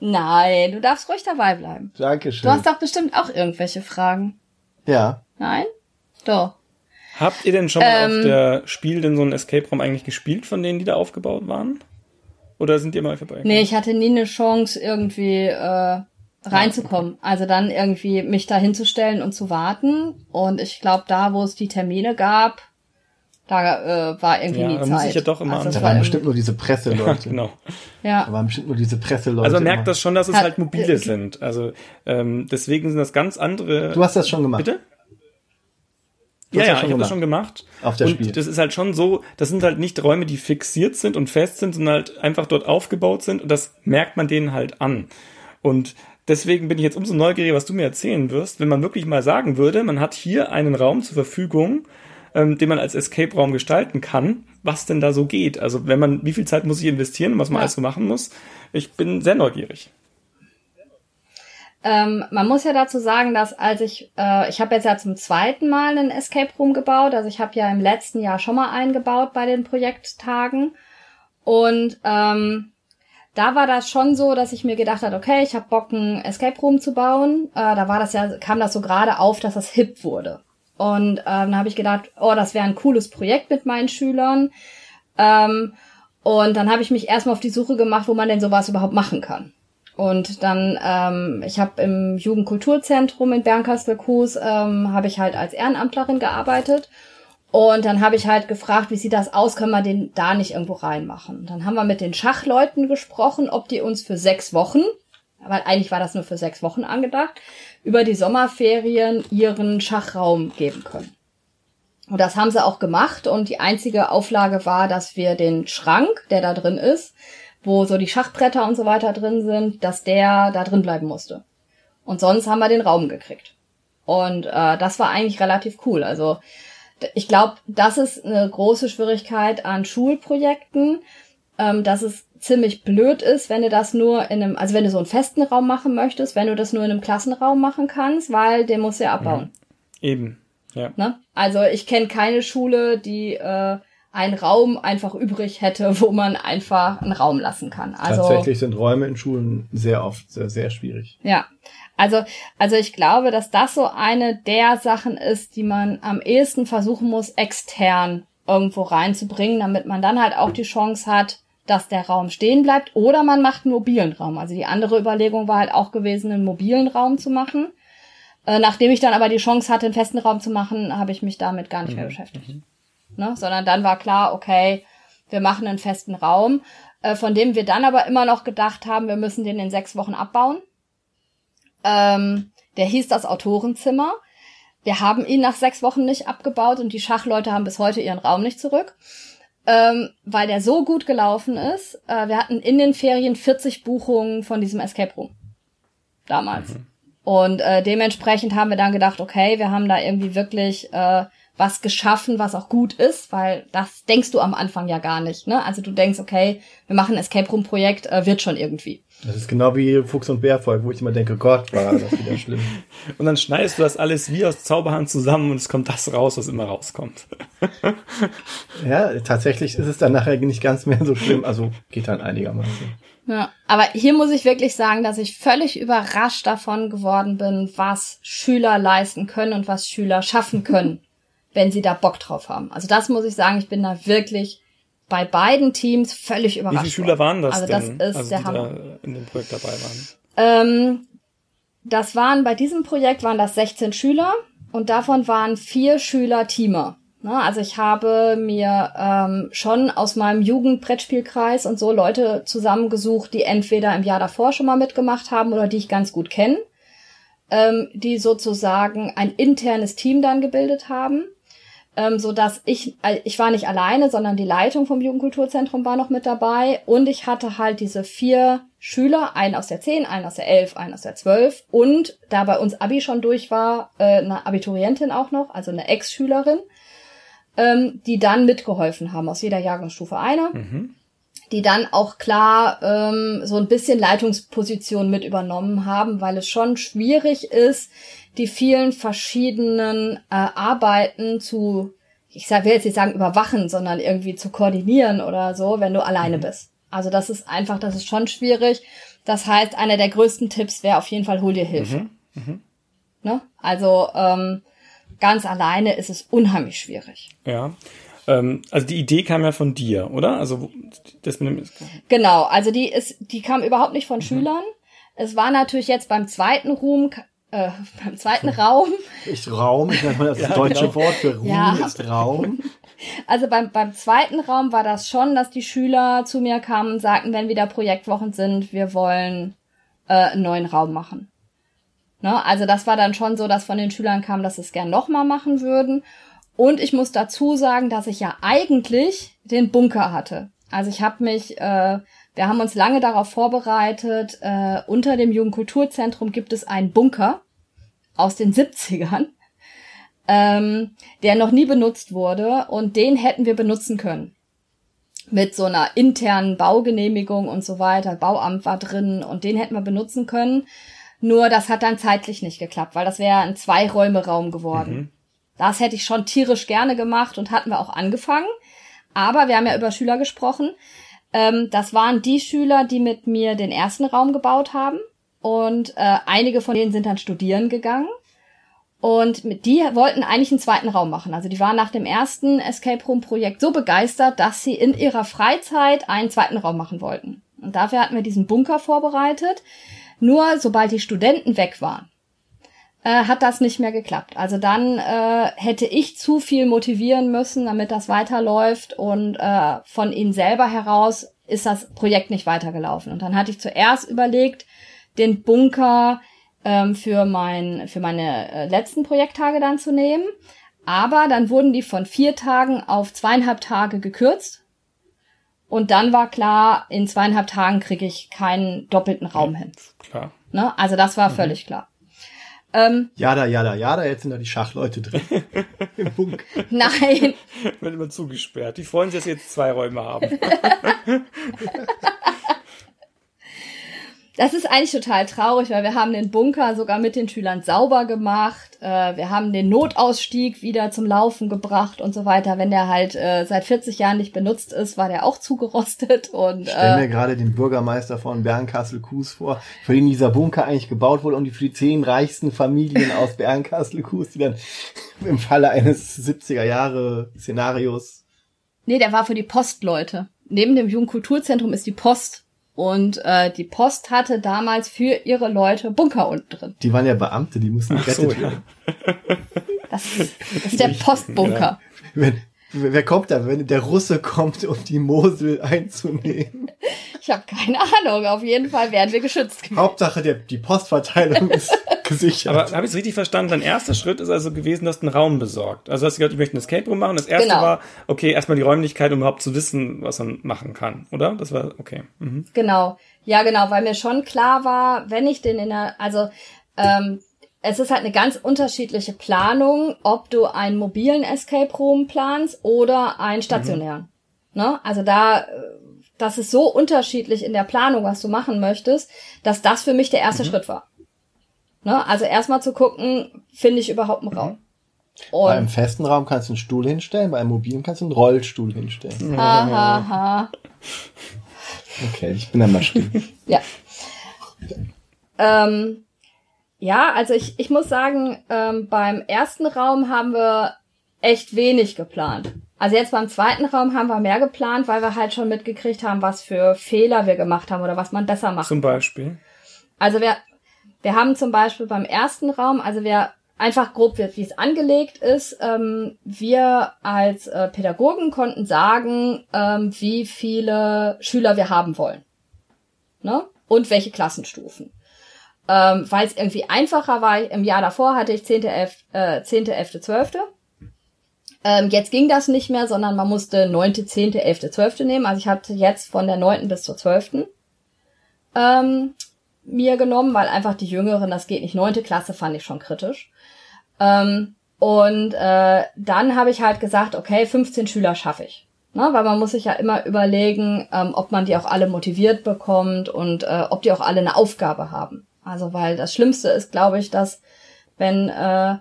Nein, du darfst ruhig dabei bleiben. Dankeschön. Du hast doch bestimmt auch irgendwelche Fragen. ja. Nein? Doch. Habt ihr denn schon mal Ähm. auf der Spiel denn so einen Escape Room eigentlich gespielt, von denen, die da aufgebaut waren? Oder sind ihr mal vorbei? Nee, ich hatte nie eine Chance, irgendwie äh, reinzukommen. Also dann irgendwie mich da hinzustellen und zu warten. Und ich glaube, da, wo es die Termine gab, da äh, war irgendwie Ja, nie da Zeit. muss ich ja doch immer also Da war waren bestimmt nur diese Presseleute. Genau. Da Ja, waren bestimmt nur diese Presseleute. Also man merkt immer. das schon, dass es halt mobile sind. Also ähm, deswegen sind das ganz andere. Du hast das schon gemacht. Bitte? Du Ja, ja, das ich schon habe das gemacht. schon gemacht. Auf der und Spiel. das ist halt schon so, das sind halt nicht Räume, die fixiert sind und fest sind, sondern halt einfach dort aufgebaut sind und das merkt man denen halt an. Und deswegen bin ich jetzt umso neugieriger, was du mir erzählen wirst, wenn man wirklich mal sagen würde, man hat hier einen Raum zur Verfügung, ähm, den man als Escape-Raum gestalten kann, was denn da so geht. Also wenn man, wie viel Zeit muss ich investieren und was man Ja. alles so machen muss. Ich bin sehr neugierig. ähm, man muss ja dazu sagen, dass als ich, äh, ich habe jetzt ja zum zweiten Mal einen Escape Room gebaut. Also ich habe ja im letzten Jahr schon mal einen gebaut bei den Projekttagen. Und ähm, da war das schon so, dass ich mir gedacht habe, okay, ich habe Bock, einen Escape Room zu bauen. Äh, da war das ja, kam das so gerade auf, dass das hip wurde. Und ähm, dann habe ich gedacht, oh, das wäre ein cooles Projekt mit meinen Schülern. Ähm, und dann habe ich mich erstmal auf die Suche gemacht, wo man denn sowas überhaupt machen kann. Und dann, ähm, ich habe im Jugendkulturzentrum in Bernkastel-Kues, ähm, habe ich halt als Ehrenamtlerin gearbeitet. Und dann habe ich halt gefragt, wie sieht das aus, können wir den da nicht irgendwo reinmachen? Dann haben wir mit den Schachleuten gesprochen, ob die uns für sechs Wochen, weil eigentlich war das nur für sechs Wochen angedacht, über die Sommerferien ihren Schachraum geben können. Und das haben sie auch gemacht und die einzige Auflage war, dass wir den Schrank, der da drin ist, wo so die Schachbretter und so weiter drin sind, dass der da drin bleiben musste. Und sonst haben wir den Raum gekriegt. Und äh, das war eigentlich relativ cool. Also ich glaube, das ist eine große Schwierigkeit an Schulprojekten, ähm, dass es ziemlich blöd ist, wenn du das nur in einem, also wenn du so einen festen Raum machen möchtest, wenn du das nur in einem Klassenraum machen kannst, weil den musst du ja abbauen. Eben. Ja. Ne? Also ich kenne keine Schule, die äh, einen Raum einfach übrig hätte, wo man einfach einen Raum lassen kann. Also Tatsächlich sind Räume in Schulen sehr oft sehr, sehr schwierig. ja. Also, also ich glaube, dass das so eine der Sachen ist, die man am ehesten versuchen muss, extern irgendwo reinzubringen, damit man dann halt auch die Chance hat, dass der Raum stehen bleibt. Oder man macht einen mobilen Raum. Also die andere Überlegung war halt auch gewesen, einen mobilen Raum zu machen. Äh, nachdem ich dann aber die Chance hatte, einen festen Raum zu machen, habe ich mich damit gar nicht mehr beschäftigt. Ne? Sondern dann war klar, okay, wir machen einen festen Raum, äh, von dem wir dann aber immer noch gedacht haben, wir müssen den in sechs Wochen abbauen. Ähm, der hieß das Autorenzimmer. Wir haben ihn nach sechs Wochen nicht abgebaut und die Schachleute haben bis heute ihren Raum nicht zurück, ähm, weil der so gut gelaufen ist. Äh, wir hatten in den Ferien 40 Buchungen von diesem Escape Room. Damals. Und äh, dementsprechend haben wir dann gedacht, okay, wir haben da irgendwie wirklich äh, was geschaffen, was auch gut ist, weil das denkst du am Anfang ja gar nicht. Ne? Also du denkst, okay, wir machen ein Escape Room Projekt, äh, wird schon irgendwie. Das ist genau wie Fuchs und Bärvolk, wo ich immer denke, Gott, war das wieder schlimm. Und dann schneidest du das alles wie aus Zauberhand zusammen und es kommt das raus, was immer rauskommt. ja, tatsächlich ist es dann nachher nicht ganz mehr so schlimm. Also geht dann einigermaßen. Ja, aber hier muss ich wirklich sagen, dass ich völlig überrascht davon geworden bin, was Schüler leisten können und was Schüler schaffen können, wenn sie da Bock drauf haben. Also das muss ich sagen, ich bin da wirklich bei beiden Teams völlig Wie überrascht. viele Schüler waren das also denn, das ist also der Hammer. da in dem Projekt dabei waren? Ähm, das waren bei diesem Projekt waren das 16 Schüler und davon waren vier Schüler Teamer. Ne, also ich habe mir ähm, schon aus meinem Jugendbrettspielkreis und so Leute zusammengesucht, die entweder im Jahr davor schon mal mitgemacht haben oder die ich ganz gut kenne, ähm, die sozusagen ein internes Team dann gebildet haben, ähm, so dass ich äh, ich war nicht alleine, sondern die Leitung vom Jugendkulturzentrum war noch mit dabei. Und ich hatte halt diese vier Schüler, einen aus der 10, einen aus der 11, einen aus der 12 und da bei uns Abi schon durch war, äh, eine Abiturientin auch noch, also eine Ex-Schülerin, ähm, die dann mitgeholfen haben, aus jeder Jahrgangsstufe einer, die dann auch klar ähm, so ein bisschen Leitungsposition mit übernommen haben, weil es schon schwierig ist, die vielen verschiedenen äh, Arbeiten zu, ich sag, will jetzt nicht sagen überwachen, sondern irgendwie zu koordinieren oder so, wenn du alleine bist. Also das ist einfach, das ist schon schwierig. Das heißt, einer der größten Tipps wäre auf jeden Fall, hol dir Hilfe. Ne? Also ähm, ganz alleine ist es unheimlich schwierig. Ja. Ähm, also die Idee kam ja von dir, oder? Also das mit dem Genau, also die ist, die kam überhaupt nicht von Schülern. Es war natürlich jetzt beim zweiten Ruhm, äh, beim zweiten Raum, Ich Raum, ich nenne mal das deutsche Wort für Ruhm Ja. ist Raum. also beim, beim zweiten Raum war das schon, dass die Schüler zu mir kamen und sagten, wenn wieder Projektwochen sind, wir wollen äh, einen neuen Raum machen. Ne? Also das war dann schon so, dass von den Schülern kam, dass sie es gern nochmal machen würden. Und ich muss dazu sagen, dass ich ja eigentlich den Bunker hatte. Also ich habe mich, äh, wir haben uns lange darauf vorbereitet, äh, unter dem Jugendkulturzentrum gibt es einen Bunker aus den 70ern, ähm, der noch nie benutzt wurde und den hätten wir benutzen können. Mit so einer internen Baugenehmigung und so weiter. Bauamt war drin und den hätten wir benutzen können. Nur das hat dann zeitlich nicht geklappt, weil das wäre ein Zwei-Räume-Raum geworden. Das hätte ich schon tierisch gerne gemacht und hatten wir auch angefangen. Aber wir haben ja über Schüler gesprochen. Ähm, das waren die Schüler, die mit mir den ersten Raum gebaut haben. Und äh, einige von denen sind dann studieren gegangen. Und mit die wollten eigentlich einen zweiten Raum machen. Also die waren nach dem ersten Escape Room Projekt so begeistert, dass sie in ihrer Freizeit einen zweiten Raum machen wollten. Und dafür hatten wir diesen Bunker vorbereitet. Nur sobald die Studenten weg waren, äh, hat das nicht mehr geklappt. Also dann äh, hätte ich zu viel motivieren müssen, damit das weiterläuft und äh, von ihnen selber heraus ist das Projekt nicht weitergelaufen. Und dann hatte ich zuerst überlegt, den Bunker ähm, für mein für meine äh, letzten Projekttage dann zu nehmen, aber dann wurden die von vier Tagen auf zweieinhalb Tage gekürzt. Und dann war klar, in zweieinhalb Tagen kriege ich keinen doppelten Raum hin. klar. Ne? Also das war völlig klar. Ähm, Jada, jada, jada, jetzt sind da die Schachleute drin. Im Bunker. nein, Wird immer zugesperrt. Die freuen sich, dass sie jetzt zwei Räume haben. Das ist eigentlich total traurig, weil wir haben den Bunker sogar mit den Schülern sauber gemacht. Äh, wir haben den Notausstieg wieder zum Laufen gebracht und so weiter. Wenn der halt äh, seit 40 Jahren nicht benutzt ist, war der auch zugerostet. Und, ich stelle äh, mir gerade den Bürgermeister von Bernkastel-Kues vor, für den dieser Bunker eigentlich gebaut wurde, um die für die zehn reichsten Familien aus Bernkastel-Kues, die dann im Falle eines 70er Jahre Szenarios. Nee, der war für die Postleute. Neben dem Jugendkulturzentrum ist die Post und äh, die Post hatte damals für ihre Leute Bunker unten drin. Die waren ja Beamte, die mussten gerettet so, ja. werden. Das ist, das ist der Postbunker. Wenn, wer kommt da, wenn der Russe kommt, um die Mosel einzunehmen? Ich habe keine Ahnung. Auf jeden Fall werden wir geschützt. Hauptsache, der, die Postverteilung ist gesichert. Aber habe ich es richtig verstanden? Dein erster Schritt ist also gewesen, du hast einen Raum besorgt. Also hast du gesagt, ich möchte ein Escape Room machen. Das erste Genau. war, okay, erstmal die Räumlichkeit, um überhaupt zu wissen, was man machen kann, oder? Das war okay. Mhm. Genau. Ja, genau, weil mir schon klar war, wenn ich den in der, also ähm, es ist halt eine ganz unterschiedliche Planung, ob du einen mobilen Escape Room planst oder einen stationären. Ne? Also da, das ist so unterschiedlich in der Planung, was du machen möchtest, dass das für mich der erste Schritt war. Ne? Also erstmal zu gucken, finde ich überhaupt einen Raum. bei einem festen Raum kannst du einen Stuhl hinstellen, bei einem mobilen kannst du einen Rollstuhl hinstellen. ha, ha, ha. Okay, ich bin dann mal still. Ja. Ähm, ja, also ich, ich muss sagen, ähm, beim ersten Raum haben wir echt wenig geplant. Also jetzt beim zweiten Raum haben wir mehr geplant, weil wir halt schon mitgekriegt haben, was für Fehler wir gemacht haben oder was man besser macht. Zum Beispiel. Also wir, wir haben zum Beispiel beim ersten Raum, also wir einfach grob, wie wie es angelegt ist, ähm, wir als äh, Pädagogen konnten sagen, ähm, wie viele Schüler wir haben wollen. Ne? Und welche Klassenstufen. Ähm, Weil es irgendwie einfacher war, im Jahr davor hatte ich 10., 11., äh, 10., 11., 12. Ähm, jetzt ging das nicht mehr, sondern man musste 9., 10., 11., 12. nehmen. Also ich hatte jetzt von der 9. bis zur 12. Ähm, mir genommen, weil einfach die Jüngeren, das geht nicht. Neunte Klasse fand ich schon kritisch. Ähm, und äh, dann habe ich halt gesagt, okay, 15 Schüler schaffe ich. Ne? Weil man muss sich ja immer überlegen, ähm, ob man die auch alle motiviert bekommt und äh, ob die auch alle eine Aufgabe haben. Also weil das Schlimmste ist, glaube ich, dass wenn äh,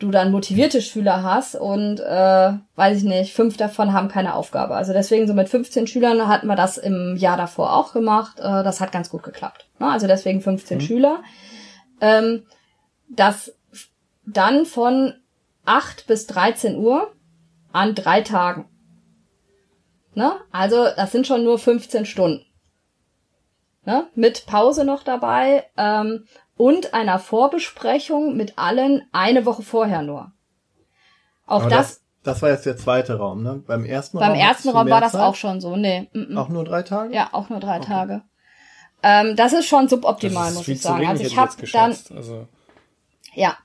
du dann motivierte Schüler hast und äh, weiß ich nicht, fünf davon haben keine Aufgabe. Also deswegen so mit 15 Schülern hatten wir das im Jahr davor auch gemacht. Äh, das hat ganz gut geklappt. Ne? Also deswegen 15 Schüler. Ähm, das dann von 8 bis 13 Uhr an drei Tagen. Ne? Also das sind schon nur 15 Stunden. Ne? Mit Pause noch dabei. Ähm, und einer Vorbesprechung mit allen eine Woche vorher nur. Auch Aber das, das war jetzt der zweite Raum, ne? Beim ersten beim Raum. ersten Raum war das Zeit? auch schon so. Nee. mm, mm. Auch nur drei Tage? Ja, auch nur drei Tage. Ähm, das ist schon suboptimal, das ist muss viel ich zu sagen. wenig, Also ich habe jetzt dann. Also, ja,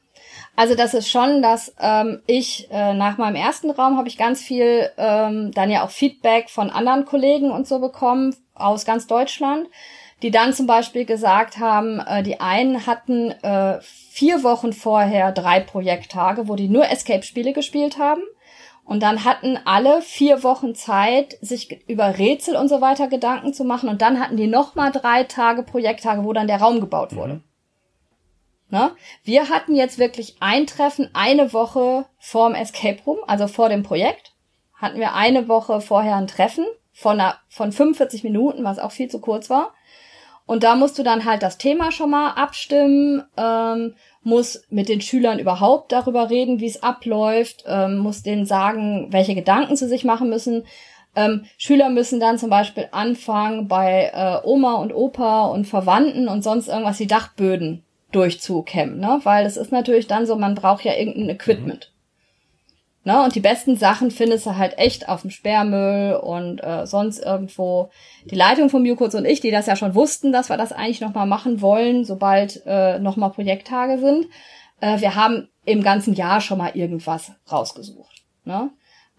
also das ist schon, dass ähm, ich äh, nach meinem ersten Raum habe ich ganz viel ähm, dann ja auch Feedback von anderen Kollegen und so bekommen aus ganz Deutschland, die dann zum Beispiel gesagt haben, äh, die einen hatten äh, vier Wochen vorher drei Projekttage, wo die nur Escape-Spiele gespielt haben. Und dann hatten alle vier Wochen Zeit, sich über Rätsel und so weiter Gedanken zu machen. Und dann hatten die nochmal drei Tage Projekttage, wo dann der Raum gebaut wurde. Ne? Wir hatten jetzt wirklich ein Treffen eine Woche vorm Escape Room, also vor dem Projekt. Hatten wir eine Woche vorher ein Treffen von, einer, von 45 Minuten, was auch viel zu kurz war. Und da musst du dann halt das Thema schon mal abstimmen, ähm, muss mit den Schülern überhaupt darüber reden, wie es abläuft, ähm, muss denen sagen, welche Gedanken sie sich machen müssen. Ähm, Schüler müssen dann zum Beispiel anfangen, bei äh, Oma und Opa und Verwandten und sonst irgendwas die Dachböden durchzukämmen, ne? Weil es ist natürlich dann so, man braucht ja irgendein Equipment. Ne? Und die besten Sachen findest du halt echt auf dem Sperrmüll und äh, sonst irgendwo. Die Leitung von Mukos und ich, die das ja schon wussten, dass wir das eigentlich nochmal machen wollen, sobald äh, nochmal Projekttage sind. Äh, wir haben im ganzen Jahr schon mal irgendwas rausgesucht. Ne?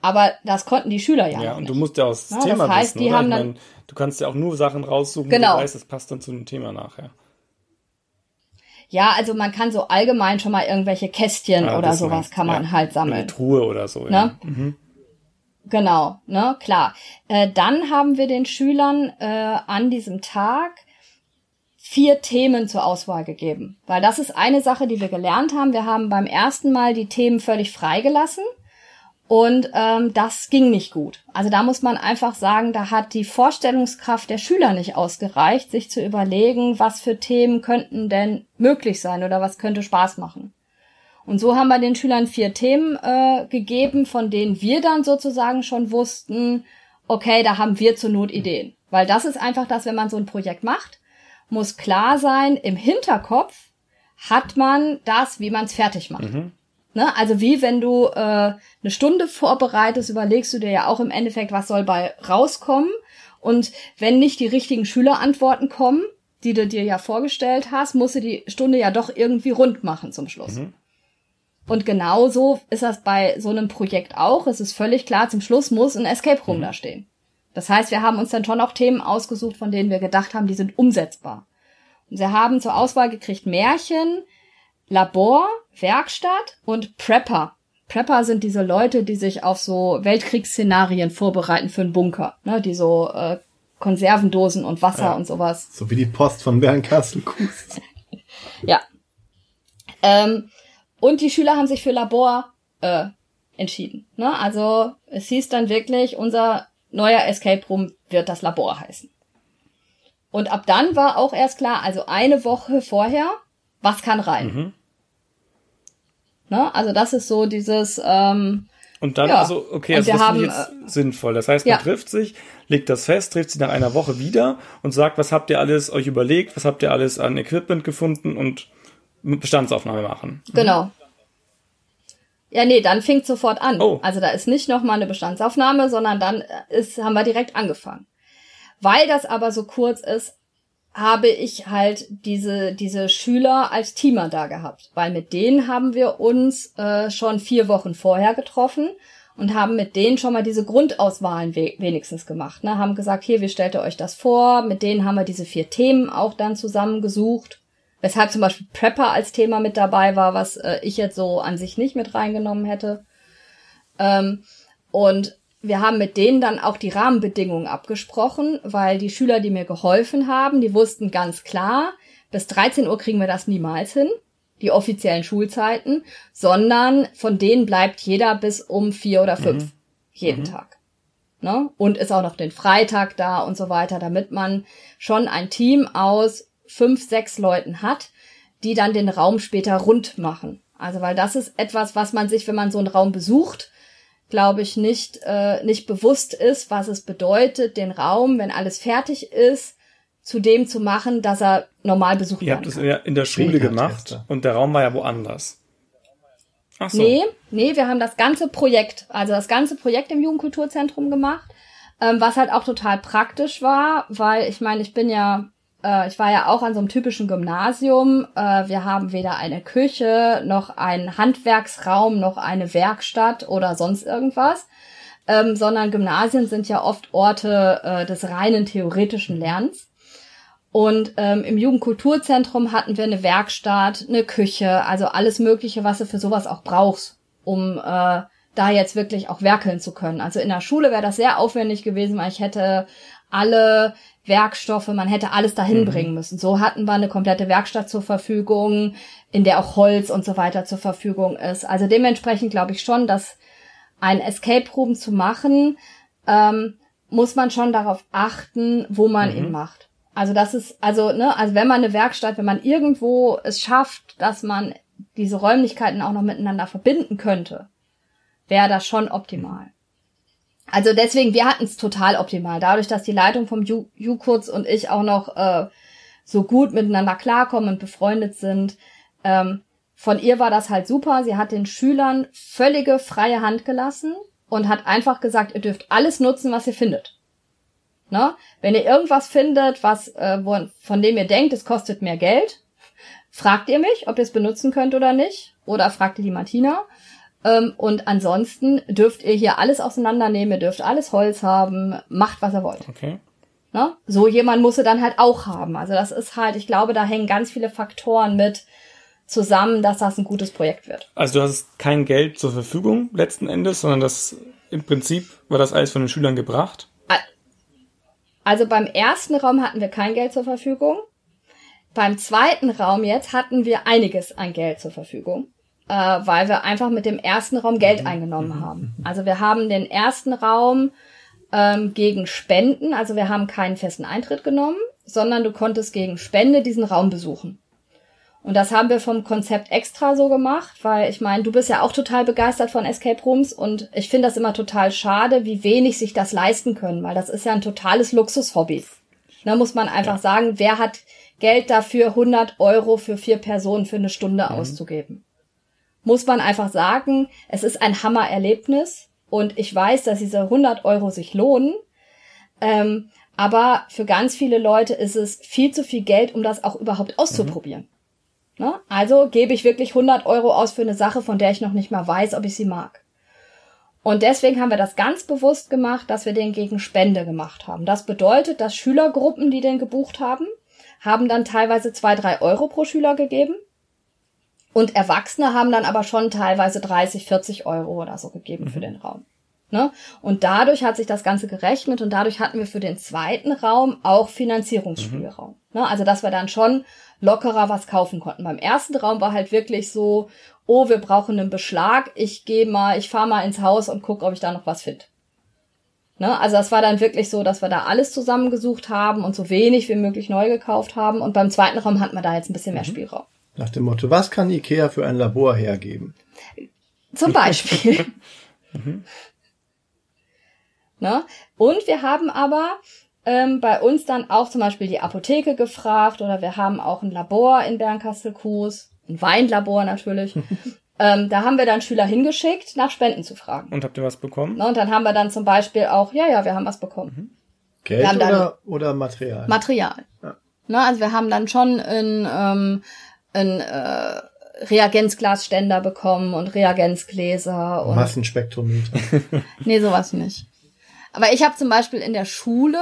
Aber das konnten die Schüler ja, ja, und nicht. du musst ja auch das Ja, das Thema heißt, wissen, die oder? haben dann- mein, du kannst ja auch nur Sachen raussuchen, Genau. du weißt, das passt dann zu dem Thema nachher. Ja, also man kann so allgemein schon mal irgendwelche Kästchen Ah, oder sowas kann man ja. halt sammeln. Eine Truhe oder so. Ne? Ja. Mhm. Genau, ne, klar. Äh, dann haben wir den Schülern äh, an diesem Tag vier Themen zur Auswahl gegeben. Weil das ist eine Sache, die wir gelernt haben. Wir haben beim ersten Mal die Themen völlig freigelassen. Und ähm, das ging nicht gut. Also da muss man einfach sagen, da hat die Vorstellungskraft der Schüler nicht ausgereicht, sich zu überlegen, was für Themen könnten denn möglich sein oder was könnte Spaß machen. Und so haben wir den Schülern vier Themen äh, gegeben, von denen wir dann sozusagen schon wussten, okay, da haben wir zur Not Ideen. Weil das ist einfach das, wenn man so ein Projekt macht, muss klar sein, im Hinterkopf hat man das, wie man es fertig macht. Mhm. Ne? Also wie wenn du äh, eine Stunde vorbereitest, überlegst du dir ja auch im Endeffekt, was soll bei rauskommen. Und wenn nicht die richtigen Schülerantworten kommen, die du dir ja vorgestellt hast, musst du die Stunde ja doch irgendwie rund machen zum Schluss. Mhm. Und genauso ist das bei so einem Projekt auch. Es ist völlig klar, zum Schluss muss ein Escape Room mhm. da stehen. Das heißt, wir haben uns dann schon auch Themen ausgesucht, von denen wir gedacht haben, die sind umsetzbar. Und sie haben zur Auswahl gekriegt Märchen, Labor, Werkstatt und Prepper. Prepper sind diese Leute, die sich auf so Weltkriegsszenarien vorbereiten für einen Bunker, ne, die so äh, Konservendosen und Wasser ja, und sowas. So wie die Post von Bernkastel-Kues. ja. Ähm, und die Schüler haben sich für Labor äh, entschieden. Ne? Also es hieß dann wirklich, unser neuer Escape Room wird das Labor heißen. Und ab dann war auch erst klar, also eine Woche vorher, was kann rein. Mhm. Ne? Also das ist so dieses. Ähm, und dann, ja. also, okay, also das haben, ich jetzt äh, sinnvoll. Das heißt, man ja. trifft sich, legt das fest, trifft sich nach einer Woche wieder und sagt, was habt ihr alles euch überlegt, was habt ihr alles an Equipment gefunden und Bestandsaufnahme machen. Mhm. Genau. Ja, nee, dann fängt sofort an. Oh. Also da ist nicht nochmal eine Bestandsaufnahme, sondern dann ist, haben wir direkt angefangen. Weil das aber so kurz ist, habe ich halt diese, diese Schüler als Teamer da gehabt. Weil mit denen haben wir uns äh, schon vier Wochen vorher getroffen und haben mit denen schon mal diese Grundauswahlen we wenigstens gemacht. Ne? Haben gesagt, hier, wie stellt ihr euch das vor? Mit denen haben wir diese vier Themen auch dann zusammengesucht Weshalb zum Beispiel Prepper als Thema mit dabei war, was äh, ich jetzt so an sich nicht mit reingenommen hätte. Ähm, und wir haben mit denen dann auch die Rahmenbedingungen abgesprochen, weil die Schüler, die mir geholfen haben, die wussten ganz klar, bis 13 Uhr kriegen wir das niemals hin, die offiziellen Schulzeiten, sondern von denen bleibt jeder bis um vier oder fünf mhm. jeden mhm. Tag. Ne? Und ist auch noch den Freitag da und so weiter, damit man schon ein Team aus fünf, sechs Leuten hat, die dann den Raum später rund machen. Also weil das ist etwas, was man sich, wenn man so einen Raum besucht, glaube ich, nicht, äh, nicht bewusst ist, was es bedeutet, den Raum, wenn alles fertig ist, zu dem zu machen, dass er normal besucht Ihr habt es ja in der Schule gemacht und der Raum war ja woanders. Ach so. Nee, nee, wir haben das ganze Projekt, also das ganze Projekt im Jugendkulturzentrum gemacht, ähm, was halt auch total praktisch war, weil ich meine, ich bin ja äh, ich war ja auch an so einem typischen Gymnasium. Äh, wir haben weder eine Küche, noch einen Handwerksraum, noch eine Werkstatt oder sonst irgendwas. Ähm, sondern Gymnasien sind ja oft Orte äh, des reinen theoretischen Lernens. Und ähm, im Jugendkulturzentrum hatten wir eine Werkstatt, eine Küche, also alles Mögliche, was du für sowas auch brauchst, um äh, da jetzt wirklich auch werkeln zu können. Also in der Schule wäre das sehr aufwendig gewesen, weil ich hätte alle Werkstoffe, man hätte alles dahin mhm. bringen müssen. So hatten wir eine komplette Werkstatt zur Verfügung, in der auch Holz und so weiter zur Verfügung ist. Also dementsprechend glaube ich schon, dass ein Escape Room zu machen, ähm, muss man schon darauf achten, wo man mhm. ihn macht. Also das ist, also, ne, also wenn man eine Werkstatt, wenn man irgendwo es schafft, dass man diese Räumlichkeiten auch noch miteinander verbinden könnte, wäre das schon optimal. Also deswegen, wir hatten es total optimal. Dadurch, dass die Leitung vom Jukurz und ich auch noch äh, so gut miteinander klarkommen und befreundet sind. Ähm, von ihr war das halt super. Sie hat den Schülern völlige freie Hand gelassen und hat einfach gesagt, ihr dürft alles nutzen, was ihr findet. Ne? Wenn ihr irgendwas findet, was äh, von dem ihr denkt, es kostet mehr Geld, fragt ihr mich, ob ihr es benutzen könnt oder nicht. Oder fragt ihr die Martina. Ähm, und ansonsten dürft ihr hier alles auseinandernehmen, ihr dürft alles Holz haben, macht, was ihr wollt. Okay. Ne? So jemand muss er dann halt auch haben. Also das ist halt, ich glaube, da hängen ganz viele Faktoren mit zusammen, dass das ein gutes Projekt wird. Also du hast kein Geld zur Verfügung letzten Endes, sondern das im Prinzip war das alles von den Schülern gebracht? Also beim ersten Raum hatten wir kein Geld zur Verfügung. Beim zweiten Raum jetzt hatten wir einiges an Geld zur Verfügung, äh, weil wir einfach mit dem ersten Raum Geld Mhm. eingenommen haben. Also wir haben den ersten Raum ähm, gegen Spenden, also wir haben keinen festen Eintritt genommen, sondern du konntest gegen Spende diesen Raum besuchen. Und das haben wir vom Konzept extra so gemacht, weil ich meine, du bist ja auch total begeistert von Escape Rooms und ich finde das immer total schade, wie wenig sich das leisten können, weil das ist ja ein totales Luxushobby. Da muss man einfach sagen, wer hat Geld dafür, 100 Euro für vier Personen für eine Stunde auszugeben? Muss man einfach sagen, es ist ein Hammererlebnis und ich weiß, dass diese 100 Euro sich lohnen, ähm, aber für ganz viele Leute ist es viel zu viel Geld, um das auch überhaupt auszuprobieren. Ne? Also gebe ich wirklich 100 Euro aus für eine Sache, von der ich noch nicht mal weiß, ob ich sie mag. Und deswegen haben wir das ganz bewusst gemacht, dass wir den gegen Spende gemacht haben. Das bedeutet, dass Schülergruppen, die den gebucht haben, haben dann teilweise zwei, drei Euro pro Schüler gegeben. Und Erwachsene haben dann aber schon teilweise 30, 40 Euro oder so gegeben für den Raum. Ne? Und dadurch hat sich das Ganze gerechnet und dadurch hatten wir für den zweiten Raum auch Finanzierungsspielraum. Ne? Also dass wir dann schon lockerer was kaufen konnten. Beim ersten Raum war halt wirklich so, oh, wir brauchen einen Beschlag, ich gehe mal, ich fahre mal ins Haus und gucke, ob ich da noch was finde. Ne? Also das war dann wirklich so, dass wir da alles zusammengesucht haben und so wenig wie möglich neu gekauft haben. Und beim zweiten Raum hatten wir da jetzt ein bisschen mehr Spielraum. Nach dem Motto, was kann Ikea für ein Labor hergeben? Zum Beispiel. ne? Und wir haben aber ähm, bei uns dann auch zum Beispiel die Apotheke gefragt oder wir haben auch ein Labor in Bernkastel-Kues, ein Weinlabor natürlich. ähm, da haben wir dann Schüler hingeschickt, nach Spenden zu fragen. Und habt ihr was bekommen? Ne? Und dann haben wir dann zum Beispiel auch, ja, ja, wir haben was bekommen. Geld Wir haben dann- oder, oder Material? Material. Ja. Ne, also wir haben dann schon ein, ähm, ein äh, Reagenzglasständer bekommen und Reagenzgläser und Massenspektrometer. nee, sowas nicht. Aber ich habe zum Beispiel in der Schule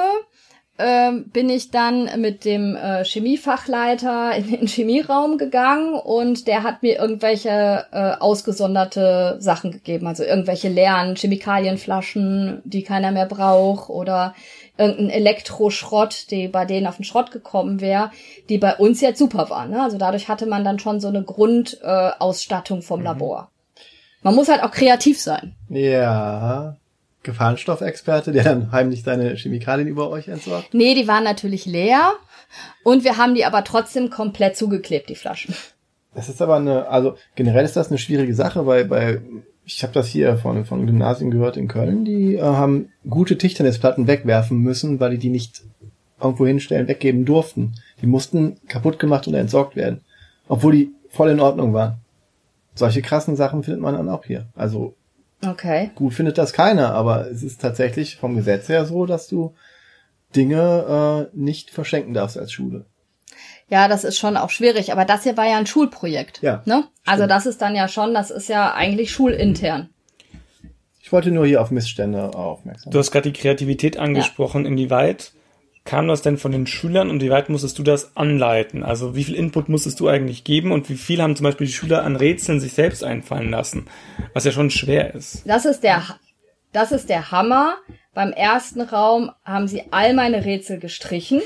ähm, bin ich dann mit dem äh, Chemiefachleiter in den Chemieraum gegangen und der hat mir irgendwelche äh, ausgesonderte Sachen gegeben, also irgendwelche leeren Chemikalienflaschen, die keiner mehr braucht oder irgendein Elektroschrott, die bei denen auf den Schrott gekommen wäre, die bei uns jetzt super waren. Ne? Also dadurch hatte man dann schon so eine Grundausstattung äh, vom Labor. Man muss halt auch kreativ sein. ja. Gefahrenstoffexperte, der dann heimlich seine Chemikalien über euch entsorgt. Nee, die waren natürlich leer und wir haben die aber trotzdem komplett zugeklebt, die Flaschen. Das ist aber eine, also generell ist das eine schwierige Sache, weil bei, ich habe das hier von, von Gymnasien gehört in Köln, die äh, haben gute Tischtennisplatten wegwerfen müssen, weil die die nicht irgendwo hinstellen, weggeben durften. Die mussten kaputt gemacht oder entsorgt werden, obwohl die voll in Ordnung waren. Solche krassen Sachen findet man dann auch hier. Also Okay. gut findet das keiner, aber es ist tatsächlich vom Gesetz her so, dass du Dinge äh, nicht verschenken darfst als Schule. Ja, das ist schon auch schwierig, aber das hier war ja ein Schulprojekt. Ja, Ne? Also das ist dann ja schon, das ist ja eigentlich schulintern. Ich wollte nur hier auf Missstände aufmerksam. Du hast gerade die Kreativität angesprochen. Inwieweit kam das denn von den Schülern und wie weit musstest du das anleiten? Also wie viel Input musstest du eigentlich geben und wie viel haben zum Beispiel die Schüler an Rätseln sich selbst einfallen lassen? Was ja schon schwer ist. Das ist der, das ist der Hammer. Beim ersten Raum haben sie all meine Rätsel gestrichen.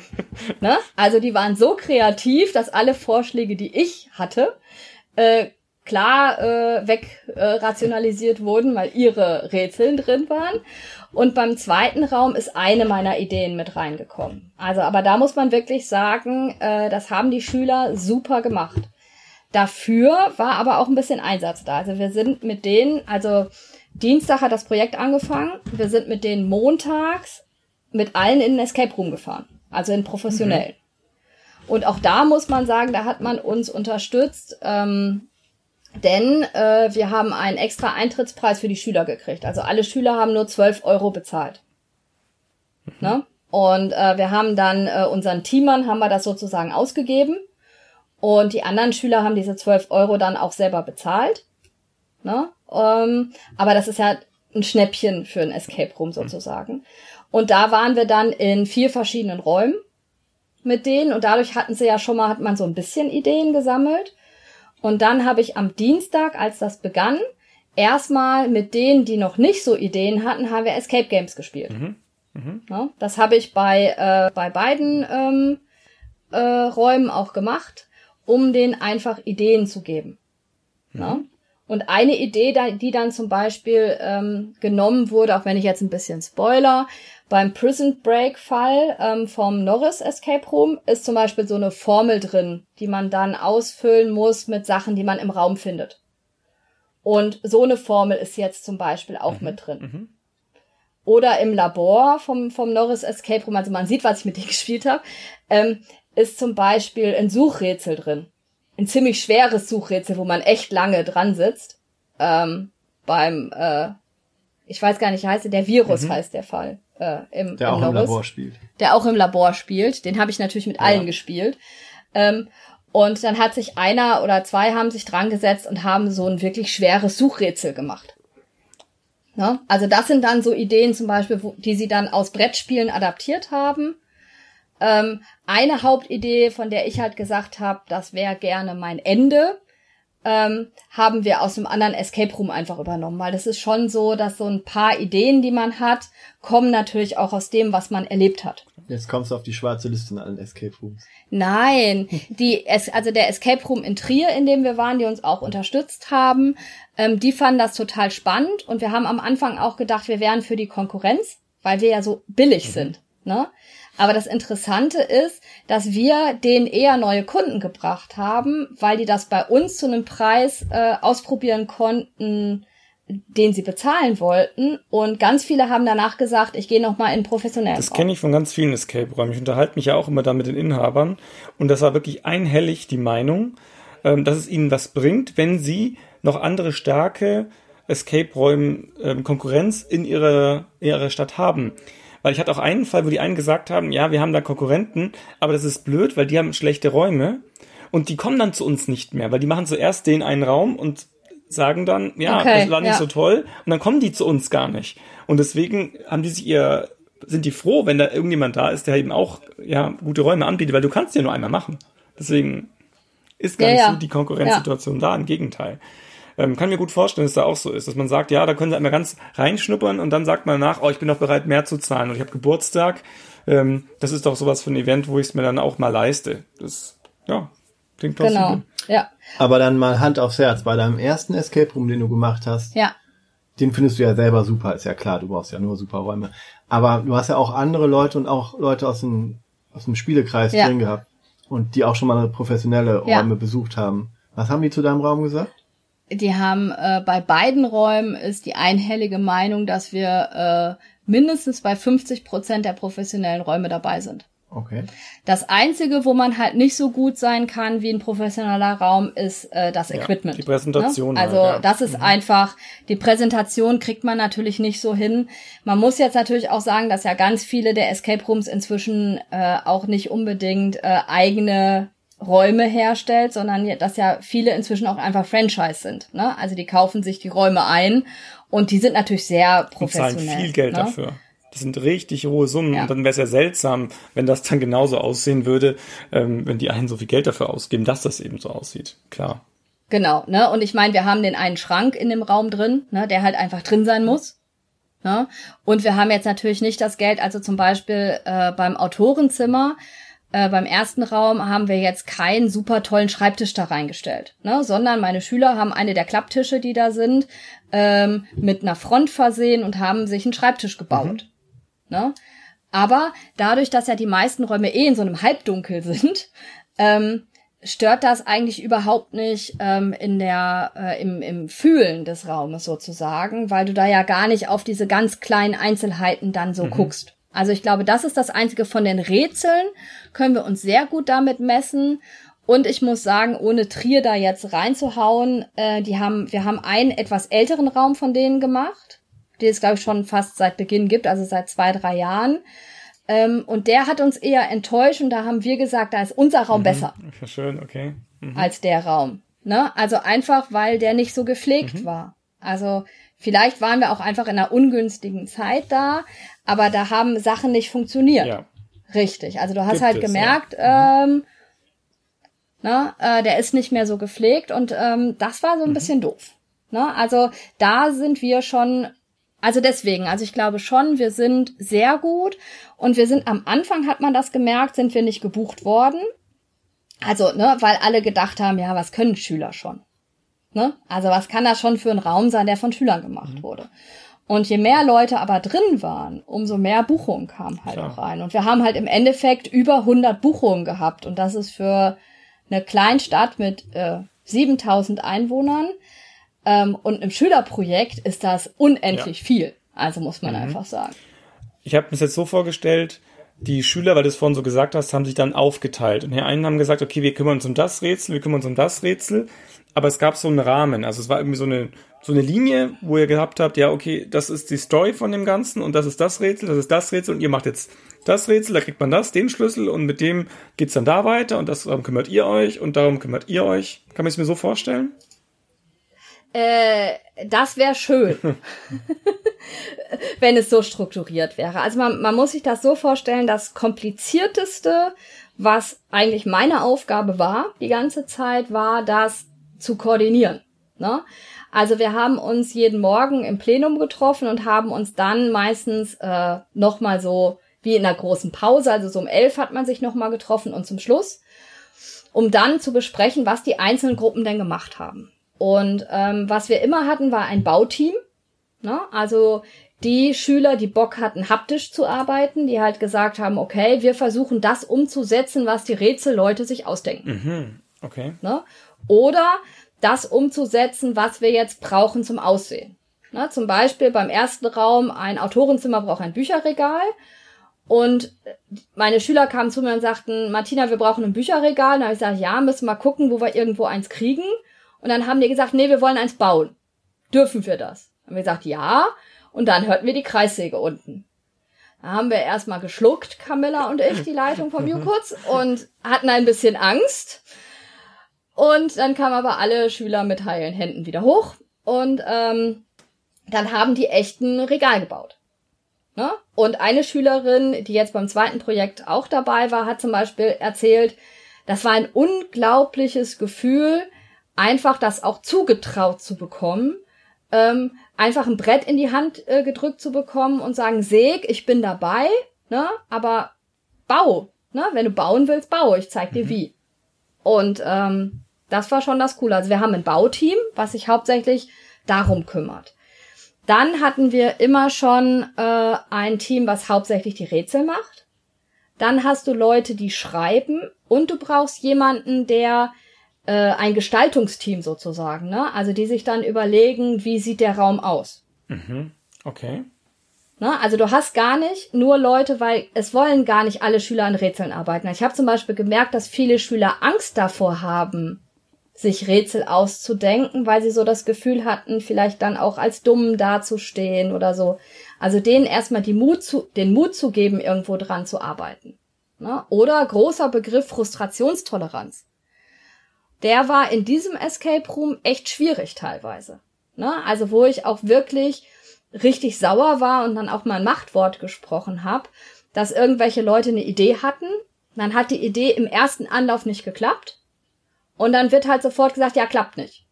ne? Also die waren so kreativ, dass alle Vorschläge, die ich hatte, äh, klar äh, wegrationalisiert äh, wurden, weil ihre Rätseln drin waren. Und beim zweiten Raum ist eine meiner Ideen mit reingekommen. Also, aber da muss man wirklich sagen, äh, das haben die Schüler super gemacht. Dafür war aber auch ein bisschen Einsatz da. Also wir sind mit denen, also Dienstag hat das Projekt angefangen. Wir sind mit denen montags mit allen in den Escape Room gefahren. Also in professionell. Und auch da muss man sagen, da hat man uns unterstützt. Ähm, denn äh, wir haben einen extra Eintrittspreis für die Schüler gekriegt. Also alle Schüler haben nur 12 Euro bezahlt. Ne? Und äh, wir haben dann äh, unseren Teamern haben wir das sozusagen ausgegeben. Und die anderen Schüler haben diese 12 Euro dann auch selber bezahlt. Ne? Ähm, aber das ist ja ein Schnäppchen für ein Escape Room sozusagen. Und da waren wir dann in vier verschiedenen Räumen mit denen und dadurch hatten sie ja schon mal, hat man so ein bisschen Ideen gesammelt. Und dann habe ich am Dienstag, als das begann, erstmal mit denen, die noch nicht so Ideen hatten, haben wir Escape Games gespielt. Ja, das habe ich bei, äh, bei beiden ähm, Räumen auch gemacht, um denen einfach Ideen zu geben. Mhm. Und eine Idee, die dann zum Beispiel ähm, genommen wurde, auch wenn ich jetzt ein bisschen spoiler, beim Prison Break Fall ähm, vom Norris Escape Room ist zum Beispiel so eine Formel drin, die man dann ausfüllen muss mit Sachen, die man im Raum findet. Und so eine Formel ist jetzt zum Beispiel auch mhm. mit drin. Mhm. Oder im Labor vom, vom Norris Escape Room, also man sieht, was ich mit denen gespielt habe, ähm, ist zum Beispiel ein Suchrätsel drin. Ein ziemlich schweres Suchrätsel, wo man echt lange dran sitzt. Ähm, beim, äh, ich weiß gar nicht, heißt der Virus mhm. heißt der Fall äh, im, der im auch im Labor spielt. Der auch im Labor spielt. Den habe ich natürlich mit ja. allen gespielt. Ähm, und dann hat sich einer oder zwei haben sich dran gesetzt und haben so ein wirklich schweres Suchrätsel gemacht. Ne? Also das sind dann so Ideen zum Beispiel, wo, die sie dann aus Brettspielen adaptiert haben. Ähm, eine Hauptidee, von der ich halt gesagt habe, das wäre gerne mein Ende, ähm, haben wir aus einem anderen Escape Room einfach übernommen, weil das ist schon so, dass so ein paar Ideen, die man hat, kommen natürlich auch aus dem, was man erlebt hat. Jetzt kommst du auf die schwarze Liste in allen Escape Rooms. Nein, die also der Escape Room in Trier, in dem wir waren, die uns auch unterstützt haben, ähm, die fanden das total spannend und wir haben am Anfang auch gedacht, wir wären für die Konkurrenz, weil wir ja so billig mhm. sind. Ne? Aber das Interessante ist, dass wir denen eher neue Kunden gebracht haben, weil die das bei uns zu einem Preis äh, ausprobieren konnten, den sie bezahlen wollten. Und ganz viele haben danach gesagt, ich gehe noch mal in professionellen Das kenne ich von ganz vielen Escape-Räumen. Ich unterhalte mich ja auch immer da mit den Inhabern. Und das war wirklich einhellig die Meinung, ähm, dass es ihnen was bringt, wenn sie noch andere starke Escape-Räumen ähm, Konkurrenz in ihrer, in ihrer Stadt haben. Weil ich hatte auch einen Fall, wo die einen gesagt haben, ja, wir haben da Konkurrenten, aber das ist blöd, weil die haben schlechte Räume und die kommen dann zu uns nicht mehr, weil die machen zuerst den einen Raum und sagen dann, ja, okay, das war nicht ja. so toll und dann kommen die zu uns gar nicht. Und deswegen haben die sich ihr sind die froh, wenn da irgendjemand da ist, der eben auch ja gute Räume anbietet, weil du kannst ja nur einmal machen. Deswegen ist gar ja, nicht so die Konkurrenzsituation da, im Gegenteil. Ähm, kann mir gut vorstellen, dass da auch so ist, dass man sagt, ja, da können sie einmal ganz reinschnuppern und dann sagt man nach, oh, ich bin doch bereit, mehr zu zahlen und ich habe Geburtstag. Ähm, das ist doch sowas für ein Event, wo ich es mir dann auch mal leiste. Das, ja, klingt plausibel. Genau, ja. Aber dann mal Hand aufs Herz, bei deinem ersten Escape Room, den du gemacht hast, ja. den findest du ja selber super, ist ja klar, du brauchst ja nur super Räume. Aber du hast ja auch andere Leute und auch Leute aus dem, aus dem Spielekreis ja. drin gehabt und die auch schon mal professionelle Räume ja. besucht haben. Was haben die zu deinem Raum gesagt? Die haben äh, bei beiden Räumen ist die einhellige Meinung, dass wir äh, mindestens bei 50 Prozent der professionellen Räume dabei sind. Okay. Das einzige, wo man halt nicht so gut sein kann wie ein professioneller Raum, ist äh, das ja, Equipment. Die Präsentation. Ne? Also ja. das ist mhm. einfach, die Präsentation kriegt man natürlich nicht so hin. Man muss jetzt natürlich auch sagen, dass ja ganz viele der Escape Rooms inzwischen äh, auch nicht unbedingt äh, eigene Räume herstellt, sondern dass ja viele inzwischen auch einfach Franchise sind. Ne? Also die kaufen sich die Räume ein und die sind natürlich sehr professionell. Und zahlen viel Geld ne? dafür. Das sind richtig hohe Summen. Ja. Und dann wäre es ja seltsam, wenn das dann genauso aussehen würde, ähm, wenn die einen so viel Geld dafür ausgeben, dass das eben so aussieht. Klar. Genau, ne? Und ich meine, wir haben den einen Schrank in dem Raum drin, ne, der halt einfach drin sein muss. Ne? Und wir haben jetzt natürlich nicht das Geld, also zum Beispiel äh, beim Autorenzimmer äh, beim ersten Raum haben wir jetzt keinen super tollen Schreibtisch da reingestellt, ne? sondern meine Schüler haben eine der Klapptische, die da sind, ähm, mit einer Front versehen und haben sich einen Schreibtisch gebaut. Mhm. Ne? Aber dadurch, dass ja die meisten Räume eh in so einem Halbdunkel sind, ähm, stört das eigentlich überhaupt nicht ähm, in der äh, im, im Fühlen des Raumes sozusagen, weil du da ja gar nicht auf diese ganz kleinen Einzelheiten dann so mhm. guckst. Also ich glaube, das ist das einzige von den Rätseln, können wir uns sehr gut damit messen. Und ich muss sagen, ohne Trier da jetzt reinzuhauen, äh, die haben, wir haben einen etwas älteren Raum von denen gemacht, den es, glaube ich, schon fast seit Beginn gibt, also seit zwei, drei Jahren. Ähm, und der hat uns eher enttäuscht und da haben wir gesagt, da ist unser Raum mhm. besser. Schön, okay. Mhm. Als der Raum. Ne? Also einfach, weil der nicht so gepflegt mhm. war. Also vielleicht waren wir auch einfach in einer ungünstigen Zeit da, aber da haben Sachen nicht funktioniert. Ja. Richtig. Also du hast Gibt halt es, gemerkt, ja. mhm. ähm, na, äh, der ist nicht mehr so gepflegt und ähm, das war so ein mhm. bisschen doof. Ne? Also da sind wir schon, also deswegen, also ich glaube schon, wir sind sehr gut und wir sind am Anfang hat man das gemerkt, sind wir nicht gebucht worden, Also, ne, weil alle gedacht haben, ja, was können Schüler schon? Ne? Also, was kann das schon für ein Raum sein, der von Schülern gemacht mhm. wurde? Und je mehr Leute aber drin waren, umso mehr Buchungen kamen halt Klar. auch rein. Und wir haben halt im Endeffekt über 100 Buchungen gehabt. Und das ist für eine Kleinstadt mit äh, 7000 Einwohnern ähm, und einem Schülerprojekt ist das unendlich ja. viel. Also muss man mhm. einfach sagen. Ich habe mir das jetzt so vorgestellt, die Schüler, weil du es vorhin so gesagt hast, haben sich dann aufgeteilt. Und die einen haben gesagt, okay, wir kümmern uns um das Rätsel, wir kümmern uns um das Rätsel. Aber es gab so einen Rahmen. Also es war irgendwie so eine, so eine Linie, wo ihr gehabt habt, ja, okay, das ist die Story von dem Ganzen und das ist das Rätsel, das ist das Rätsel und ihr macht jetzt das Rätsel, da kriegt man das, den Schlüssel und mit dem geht's dann da weiter und das, darum kümmert ihr euch und darum kümmert ihr euch. Kann man es mir so vorstellen? Äh, das wäre schön, wenn es so strukturiert wäre. Also man, man muss sich das so vorstellen, das komplizierteste, was eigentlich meine Aufgabe war die ganze Zeit, war das zu koordinieren. Ne? Also wir haben uns jeden Morgen im Plenum getroffen und haben uns dann meistens äh, nochmal so wie in einer großen Pause, also so um elf hat man sich nochmal getroffen und zum Schluss, um dann zu besprechen, was die einzelnen Gruppen denn gemacht haben. Und ähm, was wir immer hatten, war ein Bauteam. Ne? Also die Schüler, die Bock hatten, haptisch zu arbeiten, die halt gesagt haben, okay, wir versuchen das umzusetzen, was die Rätselleute sich ausdenken. Mhm. Okay. Ne? Oder das umzusetzen, was wir jetzt brauchen zum Aussehen. Ne? Zum Beispiel beim ersten Raum, ein Autorenzimmer braucht ein Bücherregal. Und meine Schüler kamen zu mir und sagten, Martina, wir brauchen ein Bücherregal. Und dann habe ich gesagt, ja, müssen wir gucken, wo wir irgendwo eins kriegen. Und dann haben die gesagt, nee, wir wollen eins bauen. Dürfen wir das? Haben wir gesagt, ja. Und dann hörten wir die Kreissäge unten. Da haben wir erstmal geschluckt, Camilla und ich, die Leitung vom Jukurz, und hatten ein bisschen Angst. Und dann kamen aber alle Schüler mit heilen Händen wieder hoch. Und ähm, dann haben die echten Regal gebaut. Ne? Und eine Schülerin, die jetzt beim zweiten Projekt auch dabei war, hat zum Beispiel erzählt, das war ein unglaubliches Gefühl, einfach das auch zugetraut zu bekommen, ähm, einfach ein Brett in die Hand äh, gedrückt zu bekommen und sagen, Seg, ich bin dabei, ne, aber bau, ne, wenn du bauen willst, bau, ich zeig dir mhm. wie. Und ähm, das war schon das Coole. Also wir haben ein Bauteam, was sich hauptsächlich darum kümmert. Dann hatten wir immer schon äh, ein Team, was hauptsächlich die Rätsel macht. Dann hast du Leute, die schreiben und du brauchst jemanden, der äh, ein Gestaltungsteam sozusagen, ne? Also die sich dann überlegen, wie sieht der Raum aus. Mhm. Okay. Ne? Also du hast gar nicht nur Leute, weil es wollen gar nicht alle Schüler an Rätseln arbeiten. Ich habe zum Beispiel gemerkt, dass viele Schüler Angst davor haben, sich Rätsel auszudenken, weil sie so das Gefühl hatten, vielleicht dann auch als dumm dazustehen oder so. Also denen erstmal die Mut zu, den Mut zu geben, irgendwo dran zu arbeiten. Ne? Oder großer Begriff Frustrationstoleranz der war in diesem Escape Room echt schwierig teilweise. Ne? Also wo ich auch wirklich richtig sauer war und dann auch mal ein Machtwort gesprochen habe, dass irgendwelche Leute eine Idee hatten, dann hat die Idee im ersten Anlauf nicht geklappt und dann wird halt sofort gesagt, ja, klappt nicht.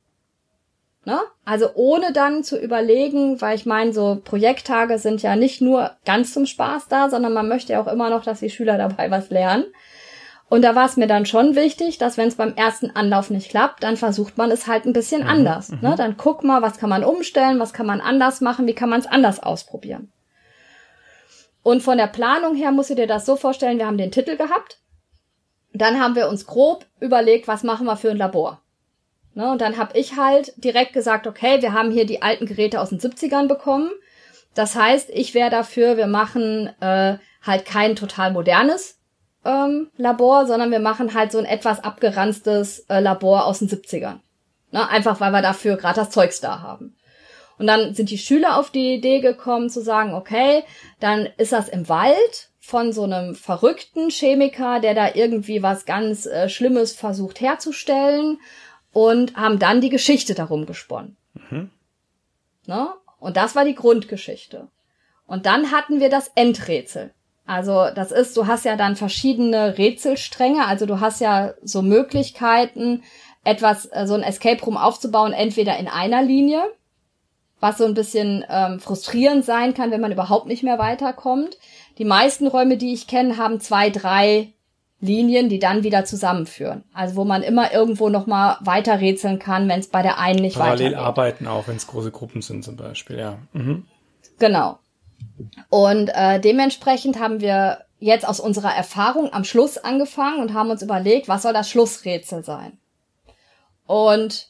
Ne? Also ohne dann zu überlegen, weil ich meine, so Projekttage sind ja nicht nur ganz zum Spaß da, sondern man möchte ja auch immer noch, dass die Schüler dabei was lernen. Und da war es mir dann schon wichtig, dass wenn es beim ersten Anlauf nicht klappt, dann versucht man es halt ein bisschen mhm, anders. Mhm. Ne? Dann guck mal, was kann man umstellen, was kann man anders machen, wie kann man es anders ausprobieren. Und von der Planung her musst du dir das so vorstellen, wir haben den Titel gehabt. Dann haben wir uns grob überlegt, was machen wir für ein Labor. Ne? Und dann habe ich halt direkt gesagt, okay, wir haben hier die alten Geräte aus den 70ern bekommen. Das heißt, ich wäre dafür, wir machen äh, halt kein total modernes ähm, Labor, sondern wir machen halt so ein etwas abgeranztes äh, Labor aus den 70ern. Ne? Einfach weil wir dafür gerade das Zeugs da haben. Und dann sind die Schüler auf die Idee gekommen zu sagen, okay, dann ist das im Wald von so einem verrückten Chemiker, der da irgendwie was ganz äh, Schlimmes versucht herzustellen und haben dann die Geschichte darum gesponnen. Mhm. Ne? Und das war die Grundgeschichte. Und dann hatten wir das Endrätsel. Also das ist, du hast ja dann verschiedene Rätselstränge, also du hast ja so Möglichkeiten, etwas, äh, so ein Escape Room aufzubauen, entweder in einer Linie, was so ein bisschen ähm, frustrierend sein kann, wenn man überhaupt nicht mehr weiterkommt. Die meisten Räume, die ich kenne, haben zwei, drei Linien, die dann wieder zusammenführen. Also wo man immer irgendwo noch mal weiter rätseln kann, wenn es bei der einen nicht Parallel weitergeht. arbeiten auch, wenn es große Gruppen sind zum Beispiel, ja. Mhm. Genau. Und äh, dementsprechend haben wir jetzt aus unserer Erfahrung am Schluss angefangen und haben uns überlegt, was soll das Schlussrätsel sein? Und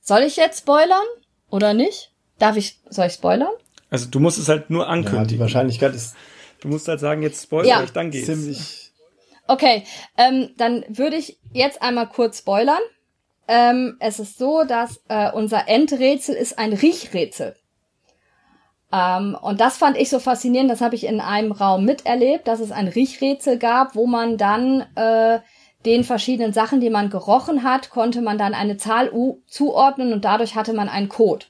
soll ich jetzt spoilern oder nicht? Darf ich, soll ich spoilern? Also du musst es halt nur Ja, die ankündigen. Wahrscheinlichkeit ist du musst halt sagen, jetzt spoilere Ja. ich, dann geht's. ziemlich. Okay, ähm, dann würde ich jetzt einmal kurz spoilern. Ähm, es ist so, dass äh, unser Endrätsel ist ein Riechrätsel. Ähm, und das fand ich so faszinierend, das habe ich in einem Raum miterlebt, dass es ein Riechrätsel gab, wo man dann äh, den verschiedenen Sachen, die man gerochen hat, konnte man dann eine Zahl U zuordnen und dadurch hatte man einen Code.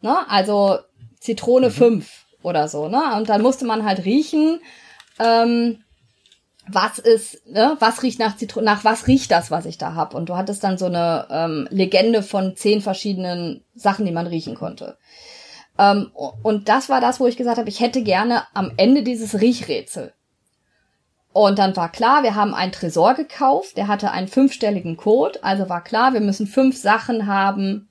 Ne? Also Zitrone 5 oder so, ne? Und dann musste man halt riechen, ähm, was ist, ne, was riecht nach Zitrone, nach was riecht das, was ich da hab? Und du hattest dann so eine ähm, Legende von zehn verschiedenen Sachen, die man riechen konnte. Ähm, und das war das, wo ich gesagt habe, ich hätte gerne am Ende dieses Riechrätsel. Und dann war klar, wir haben einen Tresor gekauft, der hatte einen fünfstelligen Code, also war klar, wir müssen fünf Sachen haben,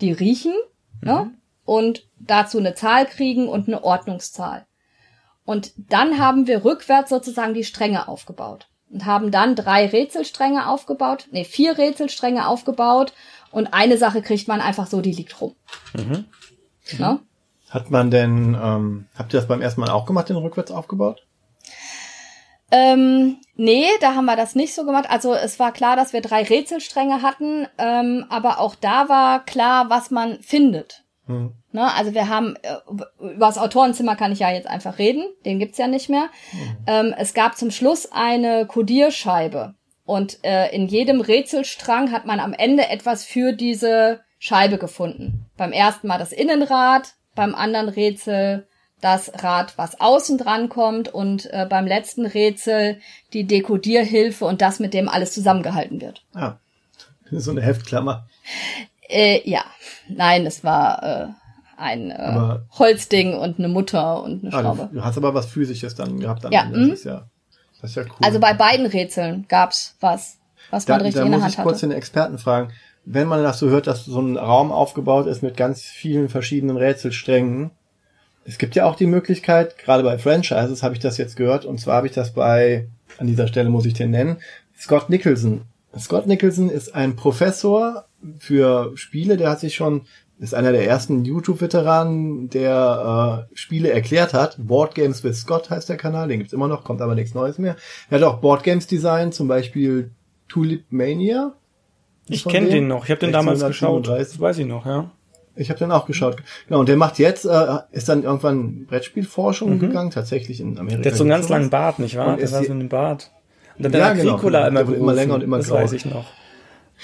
die riechen, ne? Und dazu eine Zahl kriegen und eine Ordnungszahl. Und dann haben wir rückwärts sozusagen die Stränge aufgebaut und haben dann drei Rätselstränge aufgebaut, nee, vier Rätselstränge aufgebaut und eine Sache kriegt man einfach so, die liegt rum. Mhm. Ne? Hat man denn, ähm, habt ihr das beim ersten Mal auch gemacht, den rückwärts aufgebaut? Ähm, nee, da haben wir das nicht so gemacht. Also es war klar, dass wir drei Rätselstränge hatten, ähm, aber auch da war klar, was man findet. Hm. Ne? Also wir haben, äh, über das Autorenzimmer kann ich ja jetzt einfach reden, den gibt's ja nicht mehr. Ähm, es gab zum Schluss eine Kodierscheibe und äh, in jedem Rätselstrang hat man am Ende etwas für diese Scheibe gefunden. Beim ersten Mal das Innenrad, beim anderen Rätsel das Rad, was außen dran kommt und äh, beim letzten Rätsel die Dekodierhilfe und das, mit dem alles zusammengehalten wird. Ah, so eine Heftklammer. Äh, ja, nein, es war äh, ein äh, Aber- Holzding und eine Mutter und eine Ah, Schraube. du, du hast aber was Physisches dann gehabt. Am Ja, Ende. mhm. Das ist ja, das ist ja cool. Also bei beiden Rätseln gab's was, was da, man richtig da in der muss Hand ich kurz hatte. den Experten fragen. Wenn man das so hört, dass so ein Raum aufgebaut ist mit ganz vielen verschiedenen Rätselsträngen, es gibt ja auch die Möglichkeit, gerade bei Franchises habe ich das jetzt gehört, und zwar habe ich das bei, an dieser Stelle muss ich den nennen, Scott Nicholson. Scott Nicholson ist ein Professor für Spiele, der hat sich schon, ist einer der ersten YouTube-Veteranen, der äh, Spiele erklärt hat. Board Games with Scott heißt der Kanal, den gibt's immer noch, kommt aber nichts Neues mehr. Er hat auch Board Games designt, zum Beispiel Tulip Mania. Ich kenne den noch. Ich habe den damals geschaut. 1637. Das weiß ich noch, ja. Ich habe den auch geschaut. Genau, und der macht jetzt, äh, ist dann irgendwann Brettspielforschung gegann, tatsächlich in Amerika. Mhm. Der hat so einen ganz langen. Bart, nicht wahr? Der war so einen Bart. Und dann Ja, der genau, genau. immer Der wird immer länger und immer Das grauer. weiß ich noch.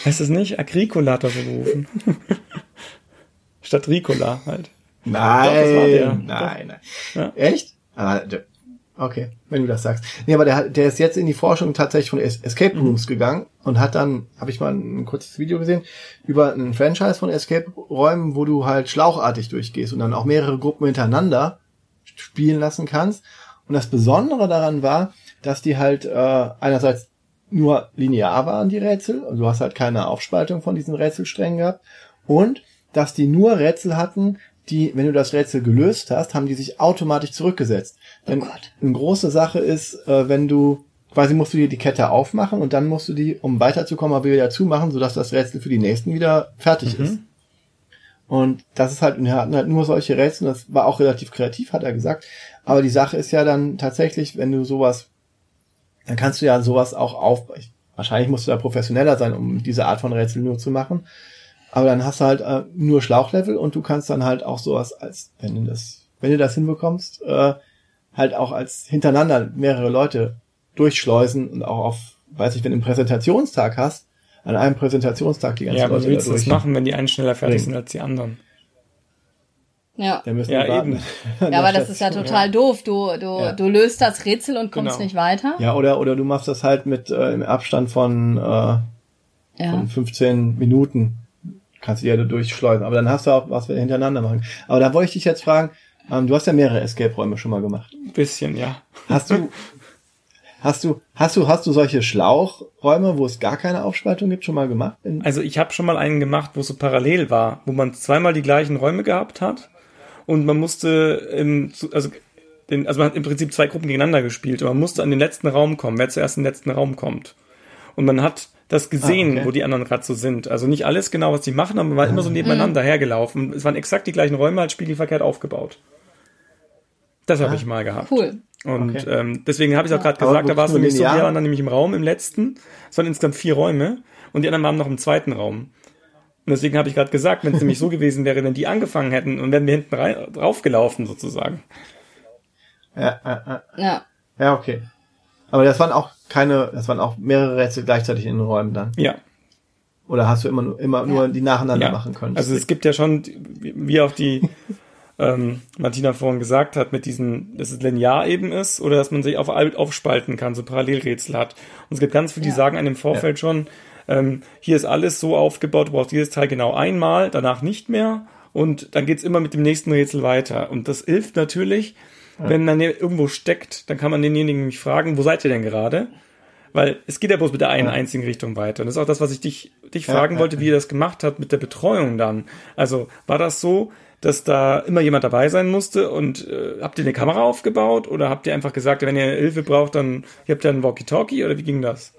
Heißt es nicht? Agricola hat er so gerufen. Statt Ricola halt. Nein, der. nein, nein. Ja. Echt? Ah, okay, wenn du das sagst. Nee, aber der, der ist jetzt in die Forschung tatsächlich von Es- Escape Mhm. Rooms gegangen und hat dann, habe ich mal ein kurzes Video gesehen, über ein Franchise von Escape-Räumen, wo du halt schlauchartig durchgehst und dann auch mehrere Gruppen hintereinander spielen lassen kannst. Und das Besondere daran war, dass die halt äh, einerseits nur linear waren, die Rätsel, also du hast halt keine Aufspaltung von diesen Rätselsträngen gehabt, und dass die nur Rätsel hatten, die, wenn du das Rätsel gelöst hast, haben die sich automatisch zurückgesetzt. Denn Gott. eine große Sache ist, äh, wenn du, quasi musst du dir die Kette aufmachen und dann musst du die, um weiterzukommen, aber wieder zumachen, sodass das Rätsel für die nächsten wieder fertig ist. Und das ist halt, wir hatten halt nur solche Rätsel, das war auch relativ kreativ, hat er gesagt. Aber die Sache ist ja dann tatsächlich, wenn du sowas, dann kannst du ja sowas auch auf, ich- wahrscheinlich musst du da professioneller sein, um diese Art von Rätsel nur zu machen. Aber dann hast du halt äh, nur Schlauchlevel und du kannst dann halt auch sowas als, wenn du das, wenn du das hinbekommst, äh, halt auch als hintereinander mehrere Leute durchschleusen und auch auf, weiß ich, wenn du einen Präsentationstag hast, an einem Präsentationstag die ganzen Ja, aber Leute wie willst du da das machen, wenn die einen schneller fertig bringen. sind als die anderen? Ja. Ja, eben. Ja, aber das ist ja total doof. Du, du, Ja. du löst das Rätsel und kommst Genau. nicht weiter. Ja, oder, oder du machst das halt mit äh, im Abstand von, äh, Ja. von 15 Minuten. Kannst du ja durchschleusen. Aber dann hast du auch was wir hintereinander machen. Aber da wollte ich dich jetzt fragen, ähm, du hast ja mehrere Escape-Räume schon mal gemacht. Ein bisschen, ja. Hast du, Hast du, hast du, hast du solche Schlauchräume, wo es gar keine Aufspaltung gibt, schon mal gemacht? Also ich habe schon mal einen gemacht, wo es so parallel war, wo man zweimal die gleichen Räume gehabt hat und man musste im, also den, also man hat im Prinzip zwei Gruppen gegeneinander gespielt und man musste an den letzten Raum kommen, wer zuerst in den letzten Raum kommt. Und man hat das gesehen, ah, okay. wo die anderen gerade so sind. Also nicht alles genau, was die machen, aber man war immer so nebeneinander mhm. hergelaufen. Es waren exakt die gleichen Räume, halt spiegelverkehrt aufgebaut. Das habe ah, ich mal gehabt. Cool. Und okay. ähm, deswegen habe ich auch gerade gesagt, da war es nämlich so, wir waren dann nämlich im Raum im letzten, es waren insgesamt vier Räume und die anderen waren noch im zweiten Raum. Und deswegen habe ich gerade gesagt, wenn es nämlich so gewesen wäre, wenn die angefangen hätten und wären wir hinten rein, draufgelaufen sozusagen. Ja, ja, ja. ja. Ja, okay. Aber das waren auch keine, das waren auch mehrere Rätsel gleichzeitig in den Räumen dann. Ja. Oder hast du immer, immer ja. nur die nacheinander ja. machen können? Also es gibt ja schon, wie auch die ähm, Martina vorhin gesagt hat, mit diesen, dass es linear eben ist oder dass man sich auf aufspalten kann, so Parallelrätsel hat. Und es gibt ganz viele, die ja. sagen einem Vorfeld ja. schon, ähm, hier ist alles so aufgebaut, du brauchst dieses Teil genau einmal, danach nicht mehr und dann geht's immer mit dem nächsten Rätsel weiter. Und das hilft natürlich, ja. wenn man irgendwo steckt, dann kann man denjenigen nämlich fragen, wo seid ihr denn gerade? Weil es geht ja bloß mit der einen einzigen Richtung weiter. Und das ist auch das, was ich dich, dich fragen wollte, wie ihr das gemacht habt mit der Betreuung dann. Also war das so, dass da immer jemand dabei sein musste und äh, habt ihr eine Kamera aufgebaut oder habt ihr einfach gesagt, wenn ihr Hilfe braucht, dann ihr habt ihr einen Walkie-Talkie oder wie ging das?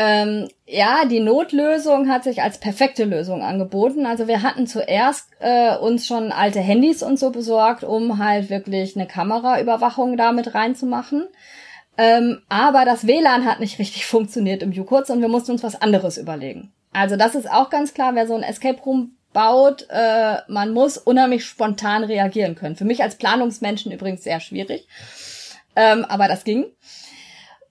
Ähm, ja, die Notlösung hat sich als perfekte Lösung angeboten. Also wir hatten zuerst äh, uns schon alte Handys und so besorgt, um halt wirklich eine Kameraüberwachung damit reinzumachen. Ähm, aber das WLAN hat nicht richtig funktioniert im U-Kurz und wir mussten uns was anderes überlegen. Also das ist auch ganz klar, wer so ein Escape Room baut, äh, man muss unheimlich spontan reagieren können. Für mich als Planungsmenschen übrigens sehr schwierig. Ähm, aber das ging.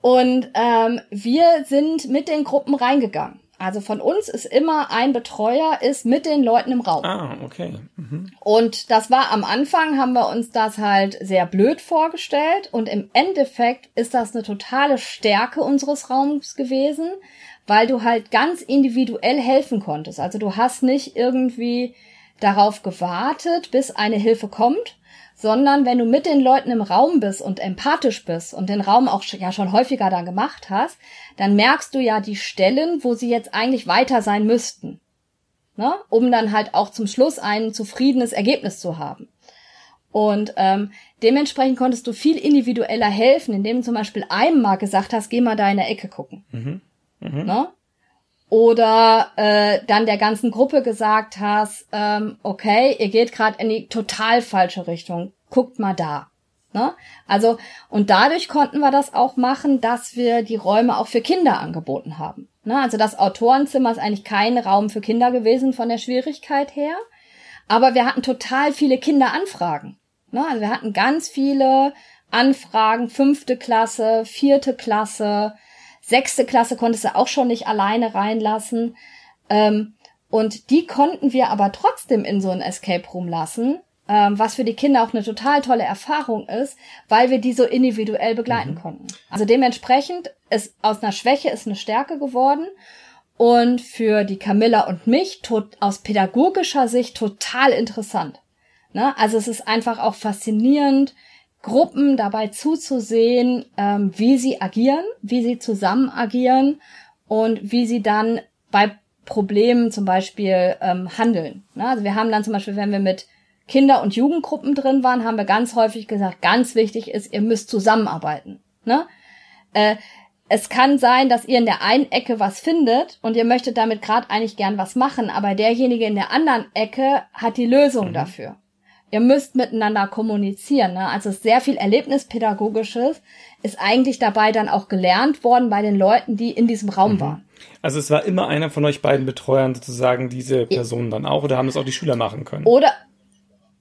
Und ähm, wir sind mit den Gruppen reingegangen. Also von uns ist immer ein Betreuer, ist mit den Leuten im Raum. Ah, okay. Mhm. Und das war am Anfang, haben wir uns das halt sehr blöd vorgestellt. Und im Endeffekt ist das eine totale Stärke unseres Raums gewesen, weil du halt ganz individuell helfen konntest. Also du hast nicht irgendwie darauf gewartet, bis eine Hilfe kommt, sondern wenn du mit den Leuten im Raum bist und empathisch bist und den Raum auch ja schon häufiger dann gemacht hast, dann merkst du ja die Stellen, wo sie jetzt eigentlich weiter sein müssten. Ne? Um dann halt auch zum Schluss ein zufriedenes Ergebnis zu haben. Und ähm, dementsprechend konntest du viel individueller helfen, indem du zum Beispiel einem mal gesagt hast, geh mal da in der Ecke gucken. Mhm. Mhm. Ne? Oder äh, dann der ganzen Gruppe gesagt hast, ähm, okay, ihr geht gerade in die total falsche Richtung, guckt mal da. Ne? Also, und dadurch konnten wir das auch machen, dass wir die Räume auch für Kinder angeboten haben. Ne? Also das Autorenzimmer ist eigentlich kein Raum für Kinder gewesen von der Schwierigkeit her. Aber wir hatten total viele Kinderanfragen. Ne? Also wir hatten ganz viele Anfragen, fünfte Klasse, vierte Klasse, Sechste Klasse konntest du auch schon nicht alleine reinlassen. Ähm, und die konnten wir aber trotzdem in so ein Escape Room lassen, ähm, was für die Kinder auch eine total tolle Erfahrung ist, weil wir die so individuell begleiten mhm. konnten. Also dementsprechend ist aus einer Schwäche ist eine Stärke geworden. Und für die Camilla und mich tot, aus pädagogischer Sicht total interessant. Ne? Also es ist einfach auch faszinierend, Gruppen dabei zuzusehen, ähm, wie sie agieren, wie sie zusammen agieren und wie sie dann bei Problemen zum Beispiel ähm, handeln. Ne? Also wir haben dann zum Beispiel, wenn wir mit Kinder- und Jugendgruppen drin waren, haben wir ganz häufig gesagt, ganz wichtig ist, ihr müsst zusammenarbeiten. Ne? Äh, es kann sein, dass ihr in der einen Ecke was findet und ihr möchtet damit gerade eigentlich gern was machen, aber derjenige in der anderen Ecke hat die Lösung mhm. dafür ihr müsst miteinander kommunizieren. Ne? Also sehr viel Erlebnispädagogisches ist eigentlich dabei dann auch gelernt worden bei den Leuten, die in diesem Raum mhm. waren. Also es war immer einer von euch beiden Betreuern sozusagen diese Personen dann auch oder haben das auch die Schüler machen können? Oder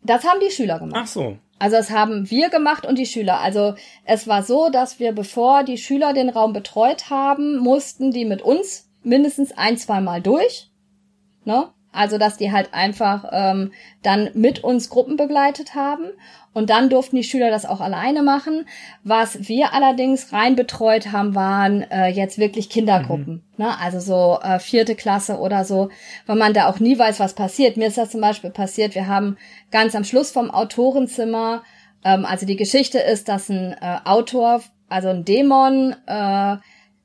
das haben die Schüler gemacht. Ach so. Also das haben wir gemacht und die Schüler. Also es war so, dass wir, bevor die Schüler den Raum betreut haben, mussten die mit uns mindestens ein, zwei Mal durch. Ne? Also, dass die halt einfach ähm, dann mit uns Gruppen begleitet haben. Und dann durften die Schüler das auch alleine machen. Was wir allerdings rein betreut haben, waren äh, jetzt wirklich Kindergruppen. Mhm. Ne? Also so äh, vierte Klasse oder so, weil man da auch nie weiß, was passiert. Mir ist das zum Beispiel passiert. Wir haben ganz am Schluss vom Autorenzimmer, ähm, also die Geschichte ist, dass ein äh, Autor also ein Dämon äh,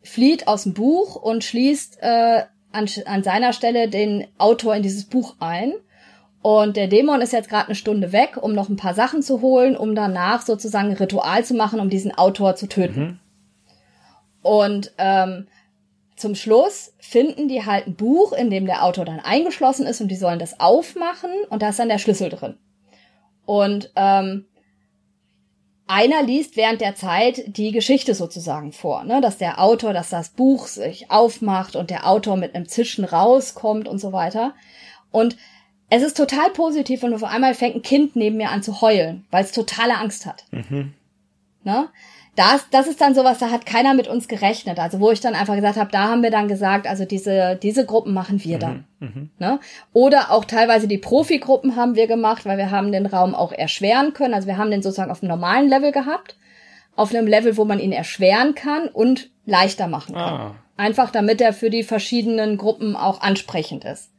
flieht aus dem Buch und schließt äh, an, an seiner Stelle den Autor in dieses Buch ein. Und der Dämon ist jetzt gerade eine Stunde weg, um noch ein paar Sachen zu holen, um danach sozusagen ein Ritual zu machen, um diesen Autor zu töten. Mhm. Und ähm, zum Schluss finden die halt ein Buch, in dem der Autor dann eingeschlossen ist und die sollen das aufmachen und da ist dann der Schlüssel drin. Und ähm, einer liest während der Zeit die Geschichte sozusagen vor, ne? dass der Autor, dass das Buch sich aufmacht und der Autor mit einem Zischen rauskommt und so weiter. Und es ist total positiv und auf einmal fängt ein Kind neben mir an zu heulen, weil es totale Angst hat. Mhm. Ne? Das, das ist dann sowas, da hat keiner mit uns gerechnet. Also wo ich dann einfach gesagt habe, da haben wir dann gesagt, also diese, diese Gruppen machen wir dann. Ne? Oder auch teilweise die Profi-Gruppen haben wir gemacht, weil wir haben den Raum auch erschweren können. Also wir haben den sozusagen auf einem normalen Level gehabt, auf einem Level, wo man ihn erschweren kann und leichter machen kann. Ah. Einfach damit er für die verschiedenen Gruppen auch ansprechend ist.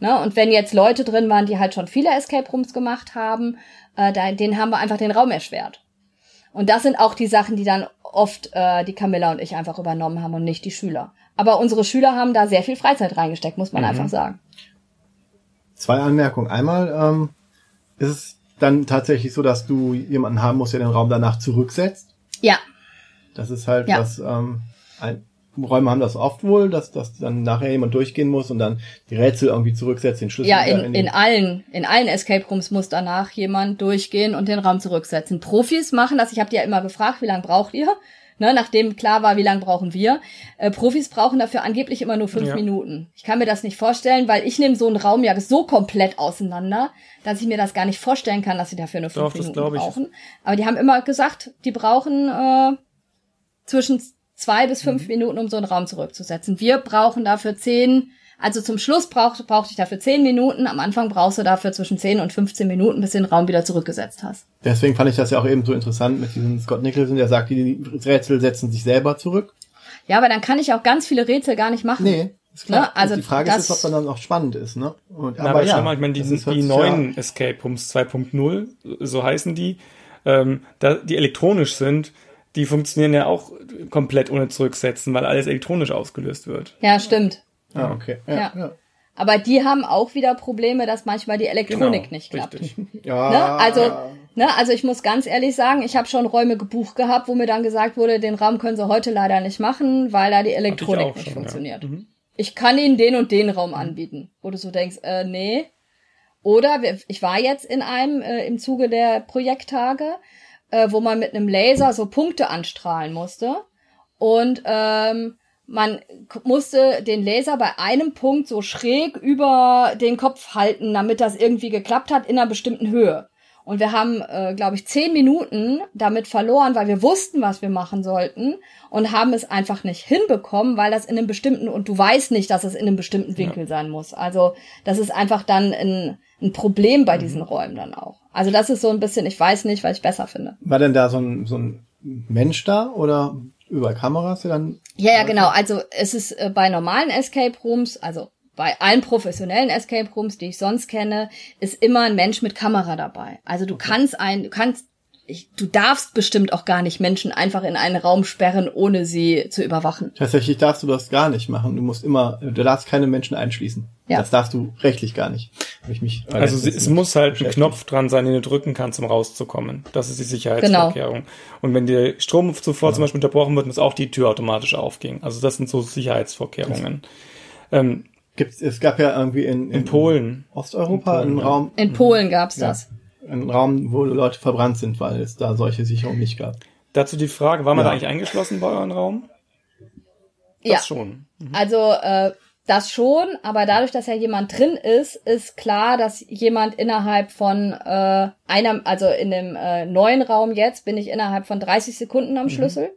Ne? Und wenn jetzt Leute drin waren, die halt schon viele Escape Rooms gemacht haben, äh, da, denen haben wir einfach den Raum erschwert. Und das sind auch die Sachen, die dann oft äh, die Camilla und ich einfach übernommen haben und nicht die Schüler. Aber unsere Schüler haben da sehr viel Freizeit reingesteckt, muss man einfach sagen. Zwei Anmerkungen. Einmal ähm, ist es dann tatsächlich so, dass du jemanden haben musst, der den Raum danach zurücksetzt. Ja, Das ist halt Ja. was, ähm, ein, Räume haben das oft wohl, dass, dass dann nachher jemand durchgehen muss und dann die Rätsel irgendwie zurücksetzt, den Schlüssel ja, in, den- in allen, in allen Escape Rooms muss danach jemand durchgehen und den Raum zurücksetzen. Profis machen das. Ich habe die ja immer gefragt, wie lange braucht ihr? Ne, nachdem klar war, wie lange brauchen wir. Äh, Profis brauchen dafür angeblich immer nur fünf Ja. Minuten. Ich kann mir das nicht vorstellen, weil ich nehme so einen Raum ja so komplett auseinander, dass ich mir das gar nicht vorstellen kann, dass sie dafür nur fünf Doch, Minuten brauchen. Aber die haben immer gesagt, die brauchen äh, zwischen zwei bis Mhm. fünf Minuten, um so einen Raum zurückzusetzen. Wir brauchen dafür zehn, also zum Schluss braucht, brauchte ich dafür zehn Minuten, am Anfang brauchst du dafür zwischen zehn und 15 Minuten, bis du den Raum wieder zurückgesetzt hast. Deswegen fand ich das ja auch eben so interessant mit diesem Scott Nicholson, der sagt, die Rätsel setzen sich selber zurück. Ja, aber dann kann ich auch ganz viele Rätsel gar nicht machen. Nee, ist klar. Ne, also die Frage das- ist, ob dann auch spannend ist, ne? Und, Na, aber schau mal, ich meine, die, ist- hört die neuen Escape Rooms 2.0, so heißen die, ähm, da, die elektronisch sind, die funktionieren ja auch komplett ohne Zurücksetzen, weil alles elektronisch ausgelöst wird. Ja, stimmt. Ja, ah, okay. Ja, Ja. ja. Aber die haben auch wieder Probleme, dass manchmal die Elektronik Genau, nicht klappt. richtig. ja. Ne? Also, ne, also ich muss ganz ehrlich sagen, ich habe schon Räume gebucht gehabt, wo mir dann gesagt wurde, den Raum können sie heute leider nicht machen, weil da die Elektronik nicht schon, ja. funktioniert. Mhm. Ich kann ihnen den und den Raum anbieten, wo du so denkst, äh, nee. Oder ich war jetzt in einem äh, im Zuge der Projekttage, äh, wo man mit einem Laser so Punkte anstrahlen musste und ähm, man musste den Laser bei einem Punkt so schräg über den Kopf halten, damit das irgendwie geklappt hat in einer bestimmten Höhe. Und wir haben, äh, glaube ich, zehn Minuten damit verloren, weil wir wussten, was wir machen sollten und haben es einfach nicht hinbekommen, weil das in einem bestimmten, und du weißt nicht, dass es in einem bestimmten Winkel sein muss. Also das ist einfach dann ein, ein Problem bei diesen Räumen dann auch. Also das ist so ein bisschen, ich weiß nicht, was ich besser finde. War denn da so ein, so ein Mensch da oder über Kameras, der dann Ja, ja, genau. Also es ist äh, bei normalen Escape Rooms, also bei allen professionellen Escape Rooms, die ich sonst kenne, ist immer ein Mensch mit Kamera dabei. Also du kannst ein, du kannst, ich, du darfst bestimmt auch gar nicht Menschen einfach in einen Raum sperren, ohne sie zu überwachen. Tatsächlich darfst du das gar nicht machen. Du musst immer, du darfst keine Menschen einschließen. Ja. Das darfst du rechtlich gar nicht. Hab ich mich Also sie, es muss halt ein. Knopf dran sein, den du drücken kannst, um rauszukommen. Das ist die Sicherheitsvorkehrung. Und wenn der Strom zuvor zum Beispiel unterbrochen wird, muss auch die Tür automatisch aufgehen. Also das sind so Sicherheitsvorkehrungen. Ähm, Gibt's, es gab ja irgendwie in, in Polen. Osteuropa In Polen, einen ja. Raum, In Polen gab's Ja. das. einen Raum, wo Leute verbrannt sind, weil es da solche Sicherungen nicht gab. Dazu die Frage, war man Ja. da eigentlich eingeschlossen bei euren Raum? Ja. Das schon. Also äh, das schon, aber dadurch, dass ja jemand drin ist, ist klar, dass jemand innerhalb von äh, einer, also in dem äh, neuen Raum jetzt bin ich innerhalb von 30 Sekunden am Schlüssel.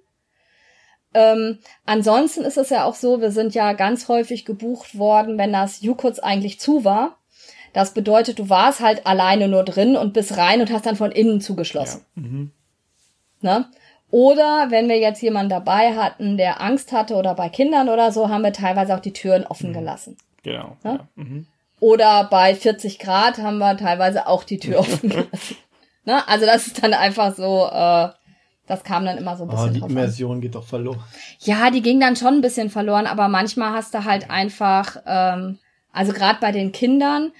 Ähm, ansonsten ist es ja auch so, wir sind ja ganz häufig gebucht worden, wenn das Jukuts eigentlich zu war. Das bedeutet, du warst halt alleine nur drin und bist rein und hast dann von innen zugeschlossen. Ne? Oder wenn wir jetzt jemanden dabei hatten, der Angst hatte oder bei Kindern oder so, haben wir teilweise auch die Türen offen gelassen. Genau. Ja? Ja. Mhm. Oder bei 40 Grad haben wir teilweise auch die Tür offen gelassen. Ne? Also das ist dann einfach so, äh, Das kam dann immer so ein Oh, bisschen die drauf an. Immersion geht doch verloren. Ja, die ging dann schon ein bisschen verloren, aber manchmal hast du halt einfach, ähm, also gerade bei den Kindern.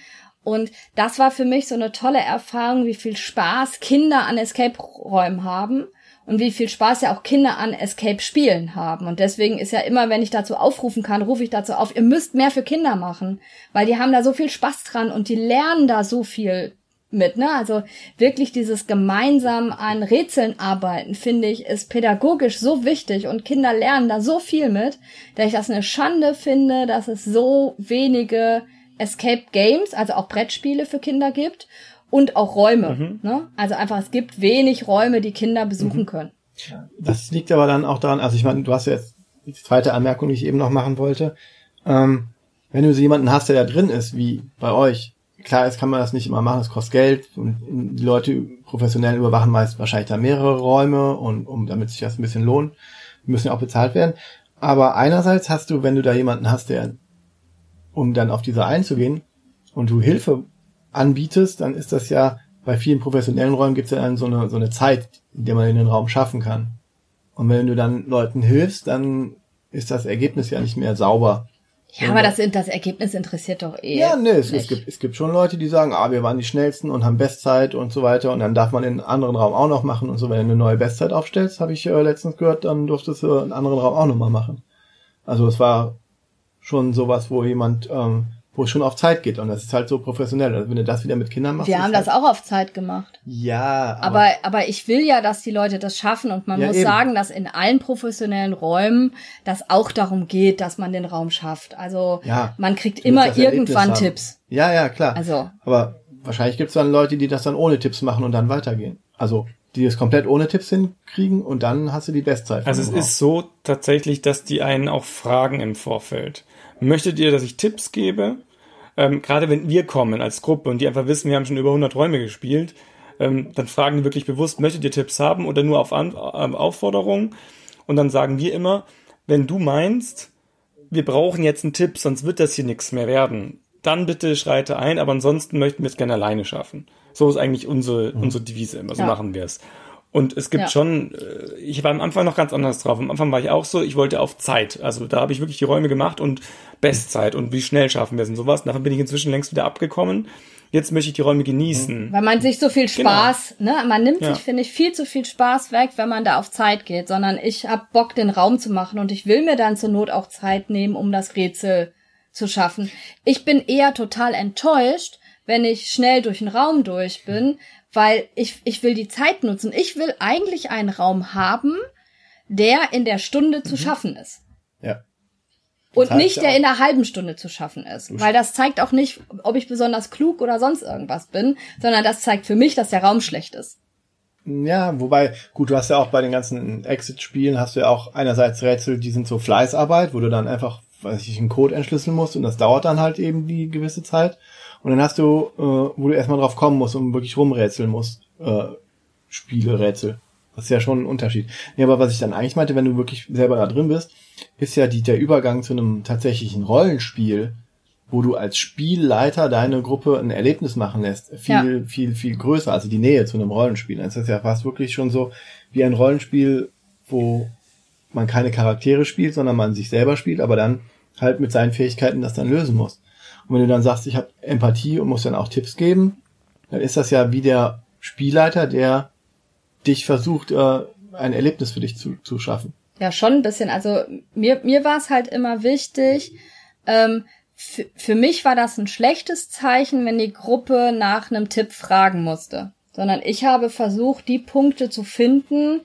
Und das war für mich so eine tolle Erfahrung, wie viel Spaß Kinder an Escape-Räumen haben und wie viel Spaß ja auch Kinder an Escape-Spielen haben. Und deswegen ist ja immer, wenn ich dazu aufrufen kann, rufe ich dazu auf, ihr müsst mehr für Kinder machen, weil die haben da so viel Spaß dran und die lernen da so viel mit, ne? Also wirklich dieses gemeinsam an Rätseln arbeiten, finde ich, ist pädagogisch so wichtig und Kinder lernen da so viel mit, dass ich das eine Schande finde, dass es so wenige Escape Games, also auch Brettspiele für Kinder gibt und auch Räume, ne? Also einfach, es gibt wenig Räume, die Kinder besuchen können. Das liegt aber dann auch daran, also ich meine, du hast ja jetzt die zweite Anmerkung, die ich eben noch machen wollte. Ähm, wenn du so jemanden hast, der da drin ist, wie bei euch, klar ist, kann man das nicht immer machen, es kostet Geld und die Leute professionell überwachen meist wahrscheinlich da mehrere Räume und um damit sich das ein bisschen lohnt, müssen ja auch bezahlt werden. Aber einerseits hast du, wenn du da jemanden hast, der, um dann auf diese einzugehen und du Hilfe anbietest, dann ist das ja bei vielen professionellen Räumen gibt es ja dann so eine, so eine Zeit, in der man in den Raum schaffen kann. Und wenn du dann Leuten hilfst, dann ist das Ergebnis ja nicht mehr sauber. Ja, aber das, das Ergebnis interessiert doch eh. Ja, nee, es, es, gibt, es gibt schon Leute, die sagen, ah, wir waren die schnellsten und haben Bestzeit und so weiter und dann darf man in einen anderen Raum auch noch machen und so. Wenn du eine neue Bestzeit aufstellst, habe ich äh, letztens gehört, dann durftest du einen anderen Raum auch nochmal machen. Also es war schon sowas, wo jemand, ähm, wo es schon auf Zeit geht und das ist halt so professionell. Also wenn du das wieder mit Kindern machst. Wir haben halt, das auch auf Zeit gemacht. Ja, aber, Aber, aber ich will ja, dass die Leute das schaffen und man Ja, muss eben. sagen, dass in allen professionellen Räumen das auch darum geht, dass man den Raum schafft. Also Ja, man kriegt immer irgendwann haben. Tipps. Ja, ja, klar. Also Aber wahrscheinlich gibt es dann Leute, die das dann ohne Tipps machen und dann weitergehen. Also die es komplett ohne Tipps hinkriegen und dann hast du die Bestzeit. Also es Raum. ist so tatsächlich, dass die einen auch fragen im Vorfeld. Möchtet ihr, dass ich Tipps gebe? Ähm, Gerade wenn wir kommen als Gruppe und die einfach wissen, wir haben schon über 100 Räume gespielt, ähm, dann fragen die wirklich bewusst, möchtet ihr Tipps haben oder nur auf An ähm, Aufforderung? Und dann sagen wir immer, wenn du meinst, wir brauchen jetzt einen Tipp, sonst wird das hier nichts mehr werden, dann bitte schreite ein, aber ansonsten möchten wir es gerne alleine schaffen. So ist eigentlich unsere, unsere Devise immer, so Ja. machen wir es. Und es gibt Ja. schon, äh, ich war am Anfang noch ganz anders drauf. Am Anfang war ich auch so, ich wollte auf Zeit. Also da habe ich wirklich die Räume gemacht und Bestzeit und wie schnell schaffen wir es und sowas. Davon bin ich inzwischen längst wieder abgekommen. Jetzt möchte ich die Räume genießen. weil man sich so viel Genau. Spaß, ne, man nimmt Ja. sich, finde ich, viel zu viel Spaß weg, wenn man da auf Zeit geht, sondern ich hab Bock, den Raum zu machen und ich will mir dann zur Not auch Zeit nehmen, um das Rätsel zu schaffen. Ich bin eher total enttäuscht, wenn ich schnell durch den Raum durch bin, weil ich, ich will die Zeit nutzen. Ich will eigentlich einen Raum haben, der in der Stunde Mhm. zu schaffen ist. Ja. Und heißt nicht der auch- in einer halben Stunde zu schaffen ist. Weil das zeigt auch nicht, ob ich besonders klug oder sonst irgendwas bin, sondern das zeigt für mich, dass der Raum schlecht ist. Ja, wobei, gut, du hast ja auch bei den ganzen Exit-Spielen hast du ja auch einerseits Rätsel, die sind so Fleißarbeit, wo du dann einfach, weiß ich, einen Code entschlüsseln musst und das dauert dann halt eben die gewisse Zeit. Und dann hast du, äh, wo du erstmal drauf kommen musst und wirklich rumrätseln musst, äh, Spiele, Rätsel. Das ist ja schon ein Unterschied. Ja, aber was ich dann eigentlich meinte, wenn du wirklich selber da drin bist, ist ja die, der Übergang zu einem tatsächlichen Rollenspiel, wo du als Spielleiter deine Gruppe ein Erlebnis machen lässt, viel, viel, viel größer, also die Nähe zu einem Rollenspiel. Das ist ja fast wirklich schon so wie ein Rollenspiel, wo man keine Charaktere spielt, sondern man sich selber spielt, aber dann halt mit seinen Fähigkeiten das dann lösen muss. Und wenn du dann sagst, ich habe Empathie und muss dann auch Tipps geben, dann ist das ja wie der Spielleiter, der dich versucht, äh, ein Erlebnis für dich zu, zu schaffen. Ja, schon ein bisschen. Also mir, mir war es halt immer wichtig, ähm, für, mich war das ein schlechtes Zeichen, wenn die Gruppe nach einem Tipp fragen musste. Sondern ich habe versucht, die Punkte zu finden,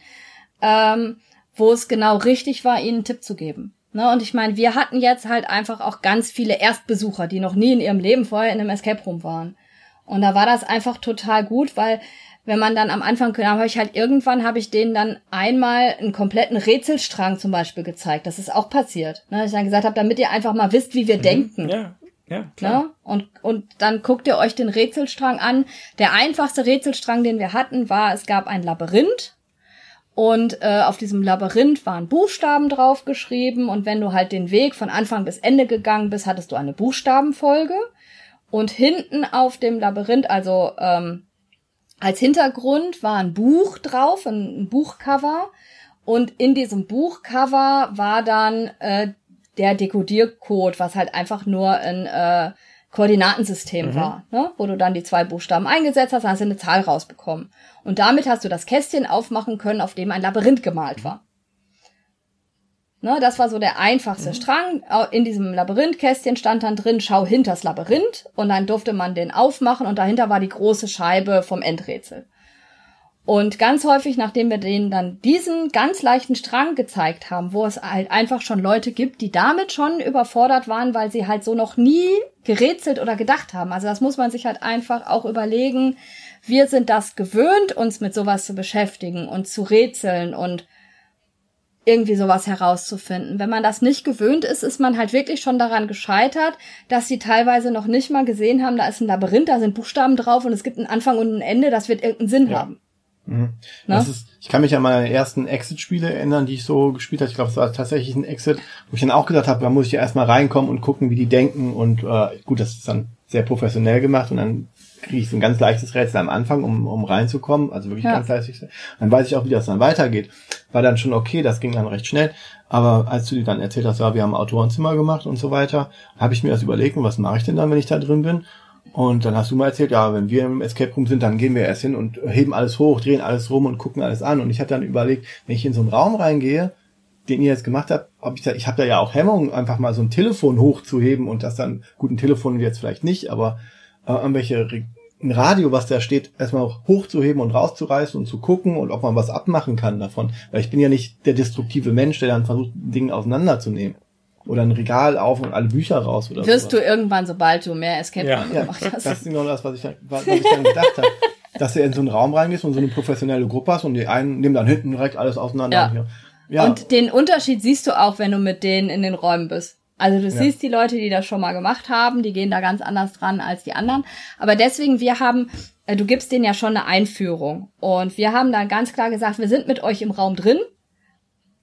ähm, wo es genau richtig war, ihnen einen Tipp zu geben. Ne? Und ich meine, wir hatten jetzt halt einfach auch ganz viele Erstbesucher, die noch nie in ihrem Leben vorher in einem Escape Room waren. Und da war das einfach total gut, weil wenn man dann am Anfang, da habe ich halt irgendwann habe ich denen dann einmal einen kompletten Rätselstrang zum Beispiel gezeigt. Das ist auch passiert. Ne? Ich dann gesagt habe, damit ihr einfach mal wisst, wie wir denken. Ja, ja, klar. Ne? Und, und dann guckt ihr euch den Rätselstrang an. Der einfachste Rätselstrang, den wir hatten, war, es gab ein Labyrinth. Und äh, auf diesem Labyrinth waren Buchstaben draufgeschrieben. Und wenn du halt den Weg von Anfang bis Ende gegangen bist, hattest du eine Buchstabenfolge. Und hinten auf dem Labyrinth, also ähm, Als Hintergrund war ein Buch drauf, ein Buchcover. Und in diesem Buchcover war dann äh, der Dekodiercode, was halt einfach nur ein äh, Koordinatensystem mhm. war, ne? wo du dann die zwei Buchstaben eingesetzt hast, hast du eine Zahl rausbekommen. Und damit hast du das Kästchen aufmachen können, auf dem ein Labyrinth gemalt war. Ne, das war so der einfachste mhm. Strang. In diesem Labyrinthkästchen stand dann drin, schau hinters Labyrinth. Und dann durfte man den aufmachen und dahinter war die große Scheibe vom Endrätsel. Und ganz häufig, nachdem wir denen dann diesen ganz leichten Strang gezeigt haben, wo es halt einfach schon Leute gibt, die damit schon überfordert waren, weil sie halt so noch nie gerätselt oder gedacht haben. Also das muss man sich halt einfach auch überlegen. Wir sind das gewöhnt, uns mit sowas zu beschäftigen und zu rätseln und irgendwie sowas herauszufinden. Wenn man das nicht gewöhnt ist, ist man halt wirklich schon daran gescheitert, dass sie teilweise noch nicht mal gesehen haben, da ist ein Labyrinth, da sind Buchstaben drauf und es gibt einen Anfang und ein Ende, das wird irgendeinen Sinn ja. haben. Mhm. Das ist, ich kann mich an meine ersten Exit-Spiele erinnern, die ich so gespielt habe. Ich glaube, es war tatsächlich ein Exit, wo ich dann auch gedacht habe, da muss ich ja erstmal reinkommen und gucken, wie die denken. Und äh, gut, das ist dann sehr professionell gemacht und dann kriege ich so ein ganz leichtes Rätsel am Anfang, um, um reinzukommen. Also wirklich ja. ganz leicht. Dann weiß ich auch, wie das dann weitergeht. War dann schon okay, das ging dann recht schnell. Aber als du dir dann erzählt hast, ja, wir haben Autorenzimmer gemacht und so weiter, habe ich mir das überlegt, und was mache ich denn dann, wenn ich da drin bin? Und dann hast du mal erzählt, ja, wenn wir im Escape Room sind, dann gehen wir erst hin und heben alles hoch, drehen alles rum und gucken alles an. Und ich hatte dann überlegt, wenn ich in so einen Raum reingehe, den ihr jetzt gemacht habt, ob ich da, ich habe da ja auch Hemmungen, einfach mal so ein Telefon hochzuheben und das dann, gut, ein Telefon jetzt vielleicht nicht, aber äh, irgendwelche ein Radio, was da steht, erstmal hochzuheben und rauszureißen und zu gucken und ob man was abmachen kann davon. Weil ich bin ja nicht der destruktive Mensch, der dann versucht, Dinge auseinanderzunehmen oder ein Regal auf und alle Bücher raus oder Wirst sowas. du irgendwann, sobald du mehr Escape ja. gemacht hast. Das ist genau das, was ich, was ich dann gedacht habe. Dass du in so einen Raum reingehst und so eine professionelle Gruppe hast und die einen nehmen dann hinten direkt alles auseinander. Ja. ja. Und den Unterschied siehst du auch, wenn du mit denen in den Räumen bist. Also du ja. siehst die Leute, die das schon mal gemacht haben, die gehen da ganz anders dran als die anderen. Aber deswegen, wir haben, äh, du gibst denen ja schon eine Einführung. Und wir haben dann ganz klar gesagt, wir sind mit euch im Raum drin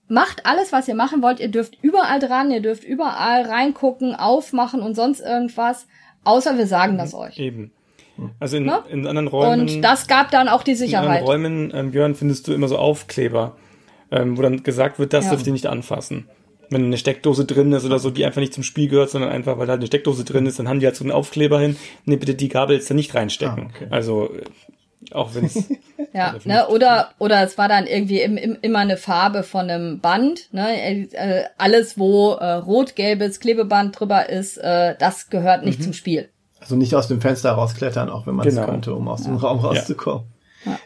macht alles, was ihr machen wollt. Ihr dürft überall dran, ihr dürft überall reingucken, aufmachen und sonst irgendwas. Außer wir sagen das euch. Eben. Also in, ne? in anderen Räumen. Und das gab dann auch die Sicherheit. In anderen Räumen, ähm, Björn, findest du immer so Aufkleber, ähm, wo dann gesagt wird, das ja. dürft ihr nicht anfassen. Wenn eine Steckdose drin ist oder so, die einfach nicht zum Spiel gehört, sondern einfach, weil da eine Steckdose drin ist, dann haben die halt so einen Aufkleber hin. Nee, bitte die Gabel jetzt da nicht reinstecken. Ah, okay. Also auch wenn es. ja, ne, oder, oder es war dann irgendwie im, im, immer eine Farbe von einem Band, ne? Äh, alles, wo äh, rot-gelbes Klebeband drüber ist, äh, das gehört nicht mhm. zum Spiel. Also nicht aus dem Fenster rausklettern, auch wenn man es genau. könnte, um aus ja. dem Raum rauszukommen.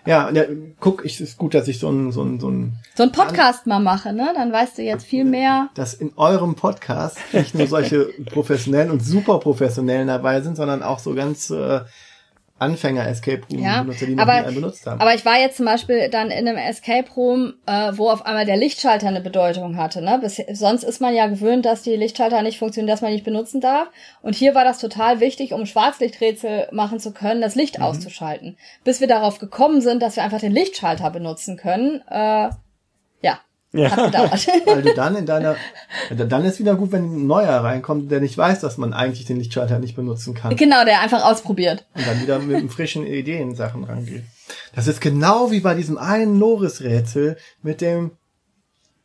Ja. Ja, guck, ich ist gut, dass ich so ein so ein so ein so ein Podcast mal mache, ne? Dann weißt du jetzt viel mehr. Dass in eurem Podcast nicht nur solche professionellen und super professionellen dabei sind, sondern auch so ganz äh, Anfänger-Escape Room ja, Benutzer, die noch aber, nie benutzt haben. Aber ich war jetzt zum Beispiel dann in einem Escape Room, äh, wo auf einmal der Lichtschalter eine Bedeutung hatte. Ne? Bis, sonst ist man ja gewöhnt, dass die Lichtschalter nicht funktionieren, dass man nicht benutzen darf. Und hier war das total wichtig, um Schwarzlichträtsel machen zu können, das Licht mhm. auszuschalten. Bis wir darauf gekommen sind, dass wir einfach den Lichtschalter benutzen können. Äh, ja, ja. Hat gedauert. Weil du dann in deiner, dann ist wieder gut, wenn ein neuer reinkommt, der nicht weiß, dass man eigentlich den Lichtschalter nicht benutzen kann. Genau, der einfach ausprobiert. Und dann wieder mit frischen Ideen Sachen rangeht. Das ist genau wie bei diesem einen Loris-Rätsel mit dem,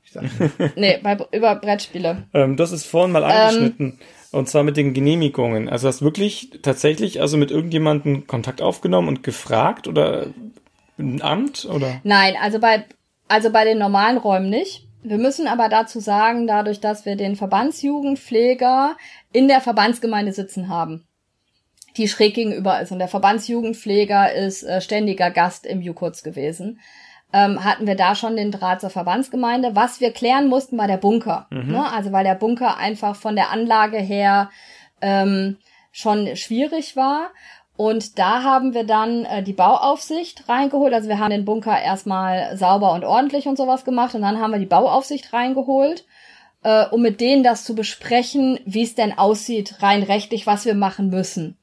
ich sag nicht. nee, bei, über Brettspiele. Ähm, das ist vorhin mal angeschnitten. Ähm, und zwar mit den Genehmigungen. Also hast wirklich tatsächlich also mit irgendjemandem Kontakt aufgenommen und gefragt oder ein Amt oder? Nein, also bei also bei den normalen Räumen nicht. Wir müssen aber dazu sagen, dadurch, dass wir den Verbandsjugendpfleger in der Verbandsgemeinde sitzen haben, die schräg gegenüber ist. Und der Verbandsjugendpfleger ist äh, ständiger Gast im Jukurz gewesen. Ähm, hatten wir da schon den Draht zur Verbandsgemeinde. Was wir klären mussten, war der Bunker. Mhm. Ne? Also weil der Bunker einfach von der Anlage her ähm, schon schwierig war. Und da haben wir dann äh, die Bauaufsicht reingeholt. Also wir haben den Bunker erstmal sauber und ordentlich und sowas gemacht und dann haben wir die Bauaufsicht reingeholt, äh, um mit denen das zu besprechen, wie es denn aussieht, rein rechtlich, was wir machen müssen.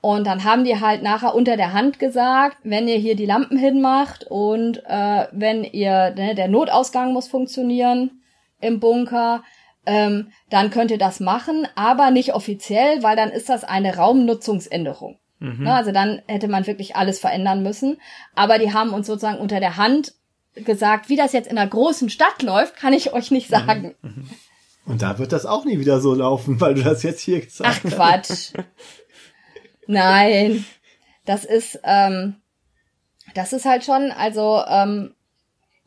Und dann haben die halt nachher unter der Hand gesagt, wenn ihr hier die Lampen hinmacht und äh, wenn ihr, ne, der Notausgang muss funktionieren im Bunker, ähm, dann könnt ihr das machen, aber nicht offiziell, weil dann ist das eine Raumnutzungsänderung. Mhm. Na, also dann hätte man wirklich alles verändern müssen. Aber die haben uns sozusagen unter der Hand gesagt, wie das jetzt in einer großen Stadt läuft, kann ich euch nicht sagen. Mhm. Und da wird das auch nie wieder so laufen, weil du das jetzt hier gesagt hast. Ach Quatsch. Nein. Das ist, ähm, das ist halt schon, also ähm,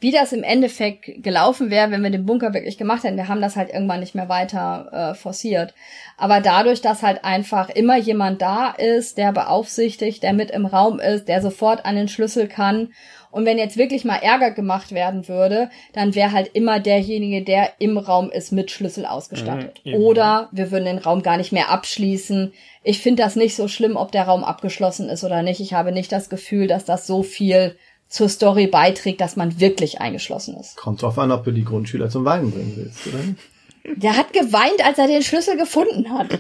wie das im Endeffekt gelaufen wäre, wenn wir den Bunker wirklich gemacht hätten. Wir haben das halt irgendwann nicht mehr weiter äh, forciert. Aber dadurch, dass halt einfach immer jemand da ist, der beaufsichtigt, der mit im Raum ist, der sofort an den Schlüssel kann. Und wenn jetzt wirklich mal Ärger gemacht werden würde, dann wäre halt immer derjenige, der im Raum ist, mit Schlüssel ausgestattet. Mhm, oder wir würden den Raum gar nicht mehr abschließen. Ich finde das nicht so schlimm, ob der Raum abgeschlossen ist oder nicht. Ich habe nicht das Gefühl, dass das so viel zur Story beiträgt, dass man wirklich eingeschlossen ist. Kommt drauf an, ob du die Grundschüler zum Weinen bringen willst, oder? Der hat geweint, als er den Schlüssel gefunden hat.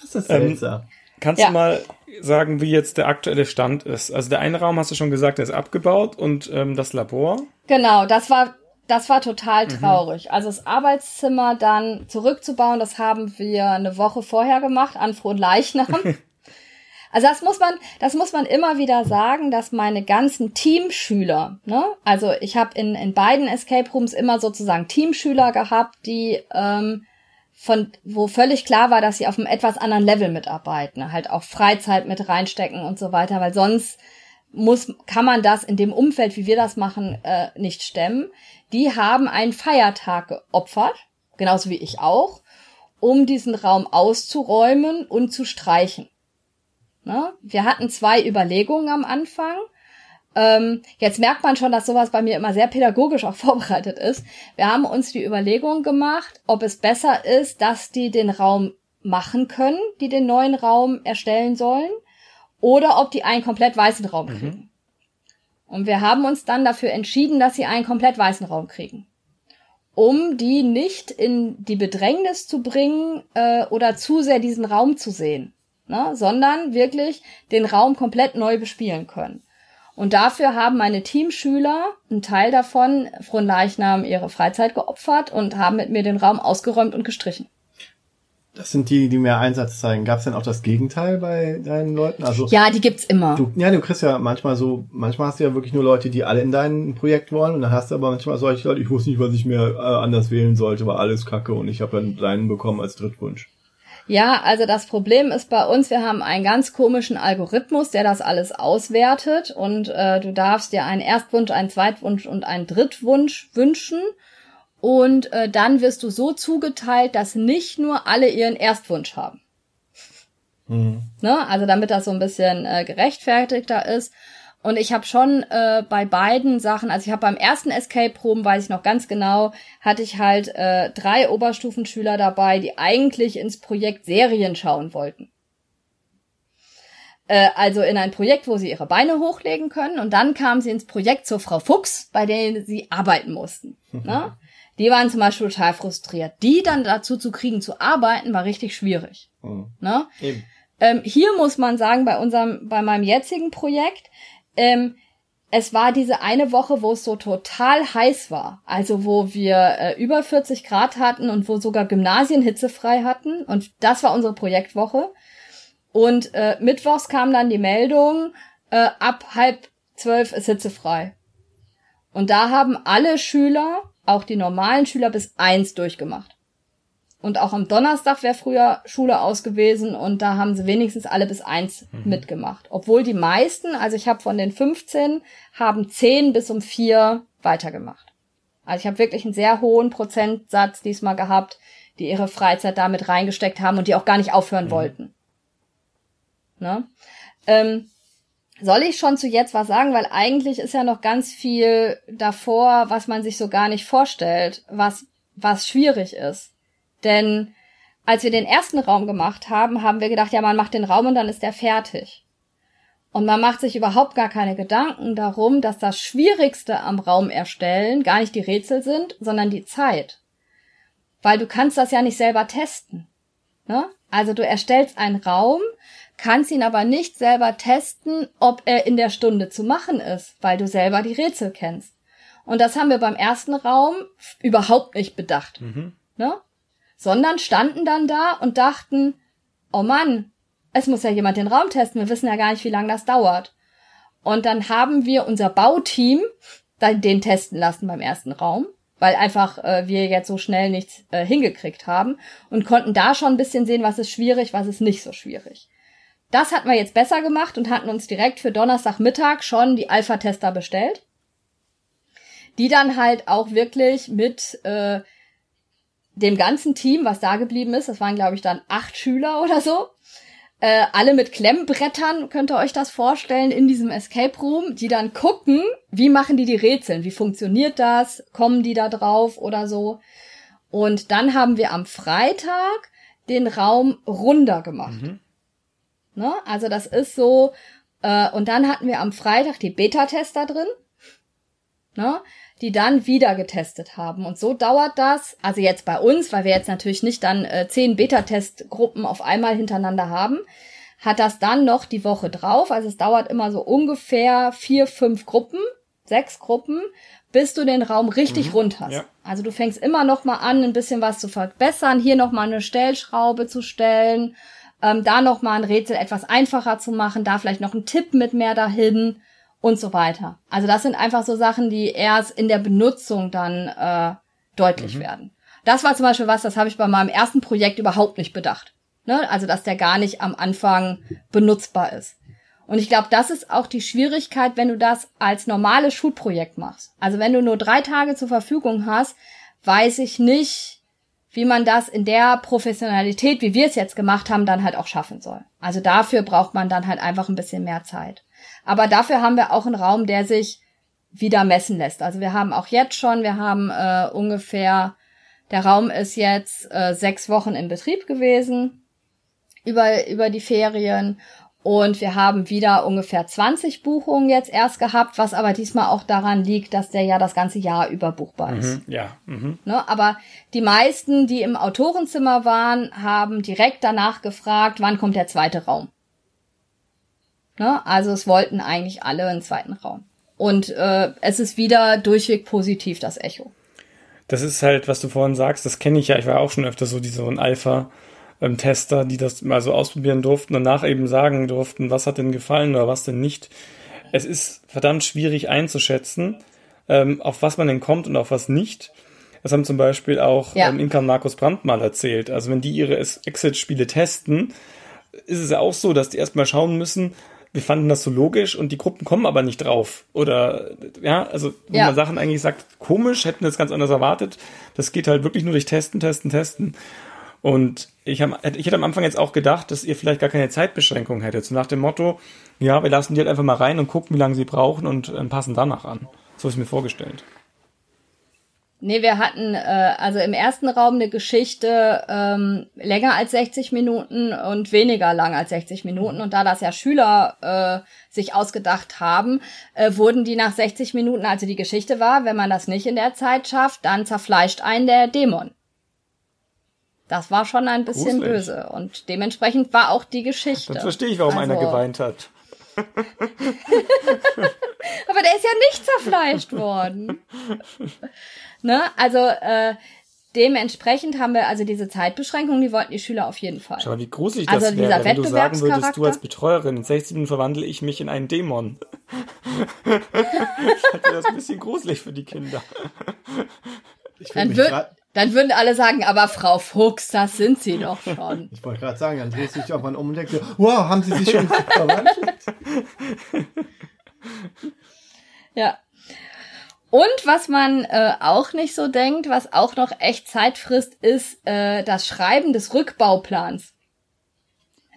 Das ist seltsam. Ähm, kannst ja. du mal sagen, wie jetzt der aktuelle Stand ist? Also der eine Raum hast du schon gesagt, der ist abgebaut und ähm, das Labor? Genau, das war das war total mhm. traurig. Mhm. Also das Arbeitszimmer dann zurückzubauen, das haben wir eine Woche vorher gemacht an Frohen Leichnam. Also das muss man, das muss man immer wieder sagen, dass meine ganzen Teamschüler, ne, also ich habe in, in beiden Escape Rooms immer sozusagen Teamschüler gehabt, die ähm, von wo völlig klar war, dass sie auf einem etwas anderen Level mitarbeiten, halt auch Freizeit mit reinstecken und so weiter, weil sonst muss kann man das in dem Umfeld, wie wir das machen, äh, nicht stemmen. Die haben einen Feiertag geopfert, genauso wie ich auch, um diesen Raum auszuräumen und zu streichen. Ne? Wir hatten zwei Überlegungen am Anfang. Ähm, jetzt merkt man schon, dass sowas bei mir immer sehr pädagogisch auch vorbereitet ist. Wir haben uns die Überlegung gemacht, ob es besser ist, dass die den Raum machen können, die den neuen Raum erstellen sollen, oder ob die einen komplett weißen Raum mhm. kriegen. Mhm. Und wir haben uns dann dafür entschieden, dass sie einen komplett weißen Raum kriegen. Um die nicht in die Bedrängnis zu bringen äh, oder zu sehr diesen Raum zu sehen ne, sondern wirklich den Raum komplett neu bespielen können. Und dafür haben meine Teamschüler, ein Teil davon, Fronleichnam ihre Freizeit geopfert und haben mit mir den Raum ausgeräumt und gestrichen. Das sind die, die mehr Einsatz zeigen. Gab es denn auch das Gegenteil bei deinen Leuten? Also ja, die gibt's immer. Du, ja, du kriegst ja manchmal so, manchmal hast du ja wirklich nur Leute, die alle in dein Projekt wollen, und dann hast du aber manchmal solche Leute, ich wusste nicht, was ich mir äh, anders wählen sollte, war alles Kacke und ich habe dann deinen bekommen als Drittwunsch. Ja, also das Problem ist bei uns, wir haben einen ganz komischen Algorithmus, der das alles auswertet und äh, du darfst dir einen Erstwunsch, einen Zweitwunsch und einen Drittwunsch wünschen und äh, dann wirst du so zugeteilt, dass nicht nur alle ihren Erstwunsch haben. Mhm. Ne? Also damit das so ein bisschen äh, gerechtfertigter ist. Und ich habe schon äh, bei beiden Sachen, also ich habe beim ersten Escape Room, weiß ich noch ganz genau, hatte ich halt äh, drei Oberstufenschüler dabei, die eigentlich ins Projekt Serien schauen wollten. Äh, also in ein Projekt, wo sie ihre Beine hochlegen können. Und dann kamen sie ins Projekt zur Frau Fuchs, bei der sie arbeiten mussten. ne? Die waren zum Beispiel total frustriert. Die dann dazu zu kriegen, zu arbeiten, war richtig schwierig. Mhm. Ne? Ähm, hier muss man sagen, bei unserem, bei meinem jetzigen Projekt, ähm, es war diese eine Woche, wo es so total heiß war. Also wo wir äh, über 40 Grad hatten und wo sogar Gymnasien hitzefrei hatten. Und das war unsere Projektwoche. Und äh, mittwochs kam dann die Meldung, äh, ab halb zwölf ist hitzefrei. Und da haben alle Schüler, auch die normalen Schüler, bis eins durchgemacht. Und auch am Donnerstag wäre früher Schule aus gewesen und da haben sie wenigstens alle bis eins mhm. mitgemacht. Obwohl die meisten, also ich habe von den 15, haben 10 bis um 4 weitergemacht. Also ich habe wirklich einen sehr hohen Prozentsatz diesmal gehabt, die ihre Freizeit damit reingesteckt haben und die auch gar nicht aufhören mhm. wollten. Ne? Ähm, soll ich schon zu jetzt was sagen? Weil eigentlich ist ja noch ganz viel davor, was man sich so gar nicht vorstellt, was, was schwierig ist. Denn als wir den ersten Raum gemacht haben, haben wir gedacht, ja, man macht den Raum und dann ist der fertig. Und man macht sich überhaupt gar keine Gedanken darum, dass das Schwierigste am Raum erstellen gar nicht die Rätsel sind, sondern die Zeit. Weil du kannst das ja nicht selber testen. Ne? Also du erstellst einen Raum, kannst ihn aber nicht selber testen, ob er in der Stunde zu machen ist, weil du selber die Rätsel kennst. Und das haben wir beim ersten Raum überhaupt nicht bedacht. Mhm. Ne? Sondern standen dann da und dachten, oh Mann, es muss ja jemand den Raum testen. Wir wissen ja gar nicht, wie lange das dauert. Und dann haben wir unser Bauteam dann den testen lassen beim ersten Raum, weil einfach äh, wir jetzt so schnell nichts äh, hingekriegt haben und konnten da schon ein bisschen sehen, was ist schwierig, was ist nicht so schwierig. Das hatten wir jetzt besser gemacht und hatten uns direkt für Donnerstagmittag schon die Alpha-Tester bestellt, die dann halt auch wirklich mit äh, dem ganzen Team, was da geblieben ist, das waren glaube ich dann acht Schüler oder so, äh, alle mit Klemmbrettern, könnt ihr euch das vorstellen, in diesem Escape Room, die dann gucken, wie machen die die Rätseln, wie funktioniert das, kommen die da drauf oder so. Und dann haben wir am Freitag den Raum runder gemacht. Mhm. Ne? Also das ist so, äh, und dann hatten wir am Freitag die Beta-Tester drin. Ne? Die dann wieder getestet haben. Und so dauert das, also jetzt bei uns, weil wir jetzt natürlich nicht dann äh, zehn Beta-Testgruppen auf einmal hintereinander haben, hat das dann noch die Woche drauf. Also es dauert immer so ungefähr vier, fünf Gruppen, sechs Gruppen, bis du den Raum richtig mhm, rund hast. Ja. Also du fängst immer noch mal an, ein bisschen was zu verbessern, hier noch mal eine Stellschraube zu stellen, ähm, da noch mal ein Rätsel etwas einfacher zu machen, da vielleicht noch ein Tipp mit mehr dahin und so weiter. Also das sind einfach so Sachen, die erst in der Benutzung dann äh, deutlich mhm. werden. Das war zum Beispiel was, das habe ich bei meinem ersten Projekt überhaupt nicht bedacht. Ne? Also dass der gar nicht am Anfang benutzbar ist. Und ich glaube, das ist auch die Schwierigkeit, wenn du das als normales Schulprojekt machst. Also wenn du nur drei Tage zur Verfügung hast, weiß ich nicht, wie man das in der Professionalität, wie wir es jetzt gemacht haben, dann halt auch schaffen soll. Also dafür braucht man dann halt einfach ein bisschen mehr Zeit. Aber dafür haben wir auch einen Raum, der sich wieder messen lässt. Also wir haben auch jetzt schon, wir haben äh, ungefähr, der Raum ist jetzt äh, sechs Wochen in Betrieb gewesen über, über die Ferien und wir haben wieder ungefähr 20 Buchungen jetzt erst gehabt, was aber diesmal auch daran liegt, dass der ja das ganze Jahr über buchbar ist. Mhm, ja. Mhm. Ne, aber die meisten, die im Autorenzimmer waren, haben direkt danach gefragt, wann kommt der zweite Raum. Ne? Also es wollten eigentlich alle einen zweiten Raum. Und äh, es ist wieder durchweg positiv, das Echo. Das ist halt, was du vorhin sagst, das kenne ich ja. Ich war auch schon öfter so, die so ein Alpha-Tester, die das mal so ausprobieren durften und danach eben sagen durften, was hat denn gefallen oder was denn nicht. Es ist verdammt schwierig einzuschätzen, ähm, auf was man denn kommt und auf was nicht. Das haben zum Beispiel auch ja. ähm, Inka und Markus Brandt mal erzählt. Also wenn die ihre Exit-Spiele testen, ist es ja auch so, dass die erstmal schauen müssen, wir fanden das so logisch und die Gruppen kommen aber nicht drauf. Oder ja, also wo ja. man Sachen eigentlich sagt, komisch, hätten das ganz anders erwartet. Das geht halt wirklich nur durch Testen, Testen, Testen. Und ich, hab, ich hätte am Anfang jetzt auch gedacht, dass ihr vielleicht gar keine Zeitbeschränkung hättet. So nach dem Motto, ja, wir lassen die halt einfach mal rein und gucken, wie lange sie brauchen und äh, passen danach an. So ist mir vorgestellt. Nee, wir hatten äh, also im ersten Raum eine Geschichte ähm, länger als 60 Minuten und weniger lang als 60 Minuten. Und da das ja Schüler äh, sich ausgedacht haben, äh, wurden die nach 60 Minuten, also die Geschichte war, wenn man das nicht in der Zeit schafft, dann zerfleischt einen der Dämon. Das war schon ein bisschen Gruselig. böse. Und dementsprechend war auch die Geschichte. Dann verstehe ich, warum also, einer geweint hat. Aber der ist ja nicht zerfleischt worden. Ne? Also äh, dementsprechend haben wir also diese Zeitbeschränkung, die wollten die Schüler auf jeden Fall. Schau mal, wie gruselig das also wäre, wenn du sagen würdest, du als Betreuerin, in 16 Minuten verwandle ich mich in einen Dämon. ich hatte das ein bisschen gruselig für die Kinder. Dann, würd, dann, würden alle sagen, aber Frau Fuchs, das sind sie doch schon. Ich wollte gerade sagen, dann drehst du dich irgendwann um und denkst, wow, haben sie sich schon verwandelt? ja, und was man äh, auch nicht so denkt, was auch noch echt Zeit frisst, ist äh, das Schreiben des Rückbauplans.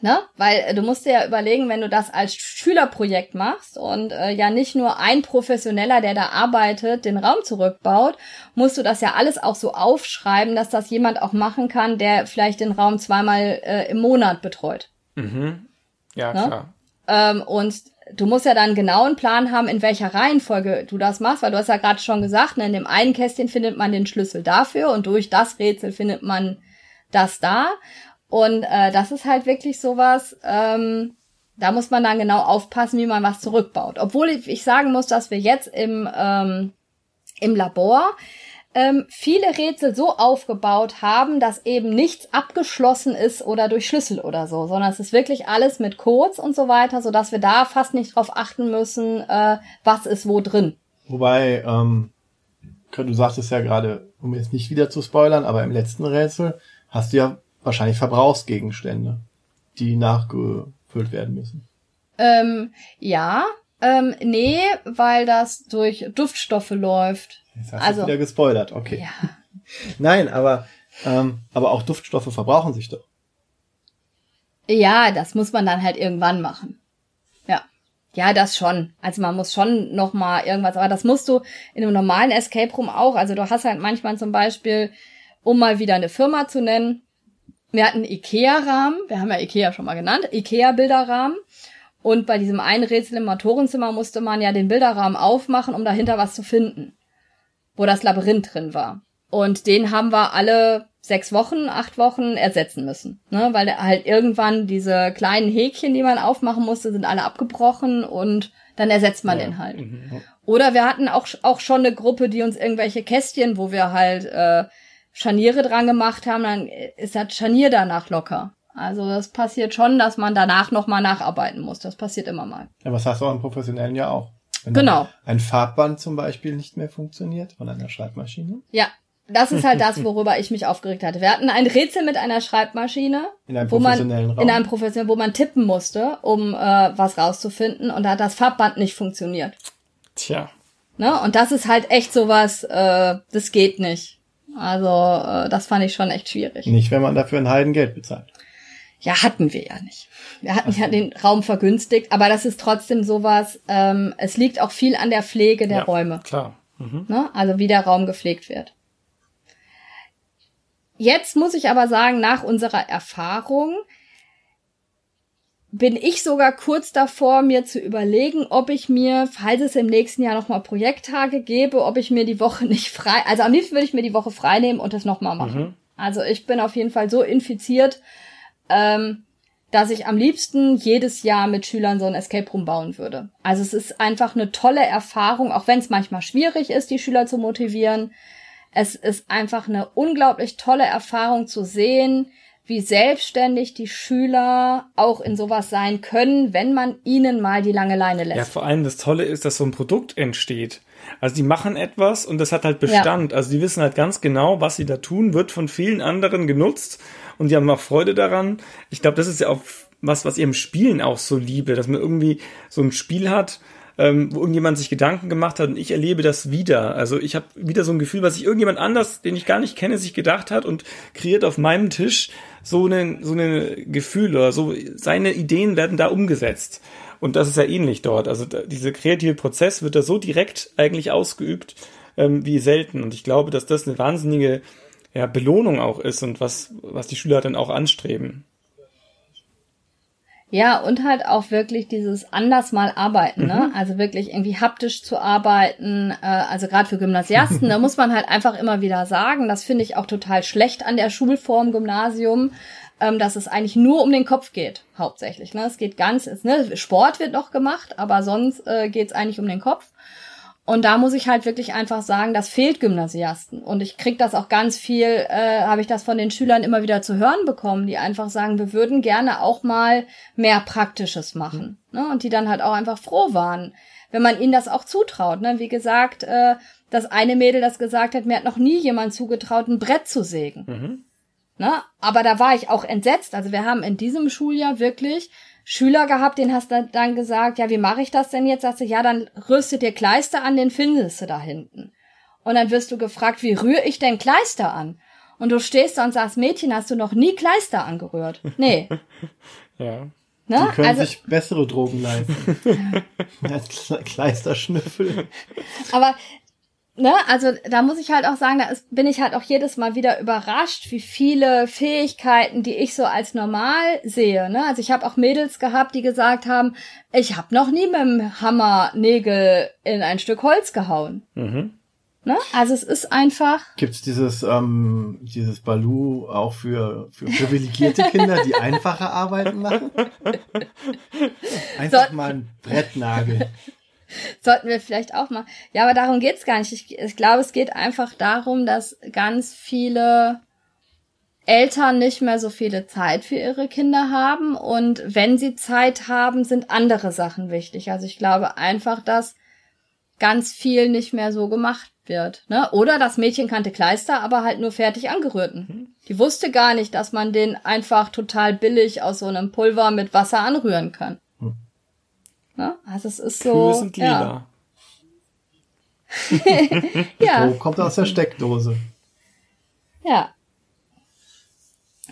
Ne? Weil äh, du musst dir ja überlegen, wenn du das als Schülerprojekt machst und äh, ja nicht nur ein Professioneller, der da arbeitet, den Raum zurückbaut, musst du das ja alles auch so aufschreiben, dass das jemand auch machen kann, der vielleicht den Raum zweimal äh, im Monat betreut. Mhm. Ja, ne? klar. Ähm, und du musst ja dann genau einen Plan haben, in welcher Reihenfolge du das machst, weil du hast ja gerade schon gesagt, ne, in dem einen Kästchen findet man den Schlüssel dafür und durch das Rätsel findet man das da. Und äh, das ist halt wirklich sowas, ähm, da muss man dann genau aufpassen, wie man was zurückbaut. Obwohl ich, sagen muss, dass wir jetzt im, ähm, im Labor ähm, viele Rätsel so aufgebaut haben, dass eben nichts abgeschlossen ist oder durch Schlüssel oder so, sondern es ist wirklich alles mit Codes und so weiter, so dass wir da fast nicht drauf achten müssen, äh, was ist wo drin. Wobei, ähm, du sagtest ja gerade, um jetzt nicht wieder zu spoilern, aber im letzten Rätsel hast du ja wahrscheinlich Verbrauchsgegenstände, die nachgefüllt werden müssen. Ähm, ja, ähm, nee, weil das durch Duftstoffe läuft. Jetzt hast also, du wieder gespoilert, okay. Ja. Nein, aber, ähm, aber auch Duftstoffe verbrauchen sich doch. Ja, das muss man dann halt irgendwann machen. Ja. Ja, das schon. Also man muss schon noch mal irgendwas, aber das musst du in einem normalen Escape Room auch. Also du hast halt manchmal zum Beispiel, um mal wieder eine Firma zu nennen, wir hatten Ikea-Rahmen, wir haben ja Ikea schon mal genannt, Ikea-Bilderrahmen. Und bei diesem einen Rätsel im Motorenzimmer musste man ja den Bilderrahmen aufmachen, um dahinter was zu finden, wo das Labyrinth drin war. Und den haben wir alle sechs Wochen, acht Wochen ersetzen müssen, ne? weil halt irgendwann diese kleinen Häkchen, die man aufmachen musste, sind alle abgebrochen und dann ersetzt man ja. den halt. Mhm. Oder wir hatten auch, auch schon eine Gruppe, die uns irgendwelche Kästchen, wo wir halt äh, Scharniere dran gemacht haben, dann ist das Scharnier danach locker. Also das passiert schon, dass man danach nochmal nacharbeiten muss. Das passiert immer mal. Ja, was hast du auch im Professionellen ja auch. Wenn genau. Ein Farbband zum Beispiel nicht mehr funktioniert von einer Schreibmaschine. Ja, das ist halt das, worüber ich mich aufgeregt hatte. Wir hatten ein Rätsel mit einer Schreibmaschine, in einem wo man Raum. in einem professionellen, wo man tippen musste, um äh, was rauszufinden, und da hat das Farbband nicht funktioniert. Tja. Ne? Und das ist halt echt sowas, äh, das geht nicht. Also äh, das fand ich schon echt schwierig. Nicht, wenn man dafür ein Heidengeld bezahlt. Ja, hatten wir ja nicht. Wir hatten ja den Raum vergünstigt, aber das ist trotzdem sowas, ähm, es liegt auch viel an der Pflege der ja, Räume. Klar. Mhm. Ne? Also wie der Raum gepflegt wird. Jetzt muss ich aber sagen, nach unserer Erfahrung bin ich sogar kurz davor, mir zu überlegen, ob ich mir, falls es im nächsten Jahr nochmal Projekttage gebe, ob ich mir die Woche nicht frei, also am liebsten würde ich mir die Woche frei nehmen und das nochmal machen. Mhm. Also ich bin auf jeden Fall so infiziert, ähm, dass ich am liebsten jedes Jahr mit Schülern so ein Escape Room bauen würde. Also es ist einfach eine tolle Erfahrung, auch wenn es manchmal schwierig ist, die Schüler zu motivieren. Es ist einfach eine unglaublich tolle Erfahrung zu sehen, wie selbstständig die Schüler auch in sowas sein können, wenn man ihnen mal die lange Leine lässt. Ja, vor allem das Tolle ist, dass so ein Produkt entsteht. Also die machen etwas und das hat halt Bestand. Ja. Also die wissen halt ganz genau, was sie da tun, wird von vielen anderen genutzt und die haben auch Freude daran. Ich glaube, das ist ja auch was, was ihrem Spielen auch so liebe, dass man irgendwie so ein Spiel hat, ähm, wo irgendjemand sich Gedanken gemacht hat und ich erlebe das wieder. Also ich habe wieder so ein Gefühl, was sich irgendjemand anders, den ich gar nicht kenne, sich gedacht hat und kreiert auf meinem Tisch so eine so eine Gefühl oder so seine Ideen werden da umgesetzt. Und das ist ja ähnlich dort. Also da, dieser kreative Prozess wird da so direkt eigentlich ausgeübt ähm, wie selten. Und ich glaube, dass das eine wahnsinnige ja, Belohnung auch ist und was, was die Schüler dann auch anstreben. Ja, und halt auch wirklich dieses anders mal arbeiten, ne? Mhm. Also wirklich irgendwie haptisch zu arbeiten, äh, also gerade für Gymnasiasten, da muss man halt einfach immer wieder sagen, das finde ich auch total schlecht an der Schulform Gymnasium, ähm, dass es eigentlich nur um den Kopf geht, hauptsächlich. Ne? Es geht ganz, ne? Sport wird noch gemacht, aber sonst äh, geht es eigentlich um den Kopf. Und da muss ich halt wirklich einfach sagen, das fehlt Gymnasiasten. Und ich krieg das auch ganz viel, äh, habe ich das von den Schülern immer wieder zu hören bekommen, die einfach sagen, wir würden gerne auch mal mehr Praktisches machen. Ne? Und die dann halt auch einfach froh waren, wenn man ihnen das auch zutraut. Ne? Wie gesagt, äh, das eine Mädel, das gesagt hat, mir hat noch nie jemand zugetraut, ein Brett zu sägen. Mhm. Ne? Aber da war ich auch entsetzt. Also wir haben in diesem Schuljahr wirklich Schüler gehabt, den hast du dann gesagt, ja, wie mache ich das denn jetzt? Sagst du, ja, dann rüstet dir Kleister an, den findest du da hinten. Und dann wirst du gefragt, wie rühre ich denn Kleister an? Und du stehst da und sagst, Mädchen, hast du noch nie Kleister angerührt? Nee. ja. Ne? Die können also, sich bessere Drogen leisten. Als Kleisterschnüffel. Aber ne, also da muss ich halt auch sagen, da ist, bin ich halt auch jedes Mal wieder überrascht, wie viele Fähigkeiten, die ich so als normal sehe. Ne? Also ich habe auch Mädels gehabt, die gesagt haben, ich habe noch nie mit dem Hammer Nägel in ein Stück Holz gehauen. Mhm. Ne? Also es ist einfach. Gibt's dieses ähm, dieses Balu auch für für privilegierte Kinder, die einfache Arbeiten machen? Einfach so, mal ein Brettnagel. Sollten wir vielleicht auch mal. Ja, aber darum geht's gar nicht. Ich, ich glaube, es geht einfach darum, dass ganz viele Eltern nicht mehr so viele Zeit für ihre Kinder haben und wenn sie Zeit haben, sind andere Sachen wichtig. Also ich glaube einfach, dass ganz viel nicht mehr so gemacht wird. Ne? Oder das Mädchen kannte Kleister, aber halt nur fertig angerührten. Mhm. Die wusste gar nicht, dass man den einfach total billig aus so einem Pulver mit Wasser anrühren kann. Ne? Also es ist so. Kühe sind lila. Ja. ja. kommt aus der Steckdose. Ja.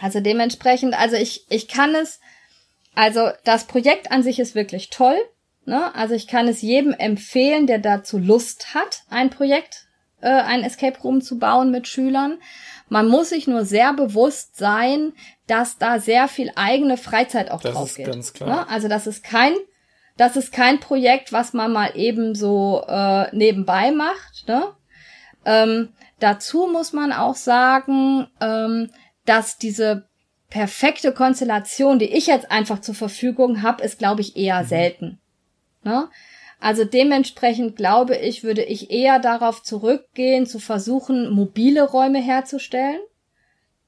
Also dementsprechend, also ich, ich kann es, also das Projekt an sich ist wirklich toll. Ne? Also ich kann es jedem empfehlen, der dazu Lust hat, ein Projekt, äh, ein Escape Room zu bauen mit Schülern. Man muss sich nur sehr bewusst sein, dass da sehr viel eigene Freizeit auch das drauf ist geht. Ganz klar. Ne? Also das ist kein, das ist kein Projekt, was man mal eben so äh, nebenbei macht. Ne? Ähm, dazu muss man auch sagen, ähm, dass diese perfekte Konstellation, die ich jetzt einfach zur Verfügung habe, ist, glaube ich, eher mhm. selten. Ne? Also dementsprechend glaube ich, würde ich eher darauf zurückgehen, zu versuchen, mobile Räume herzustellen.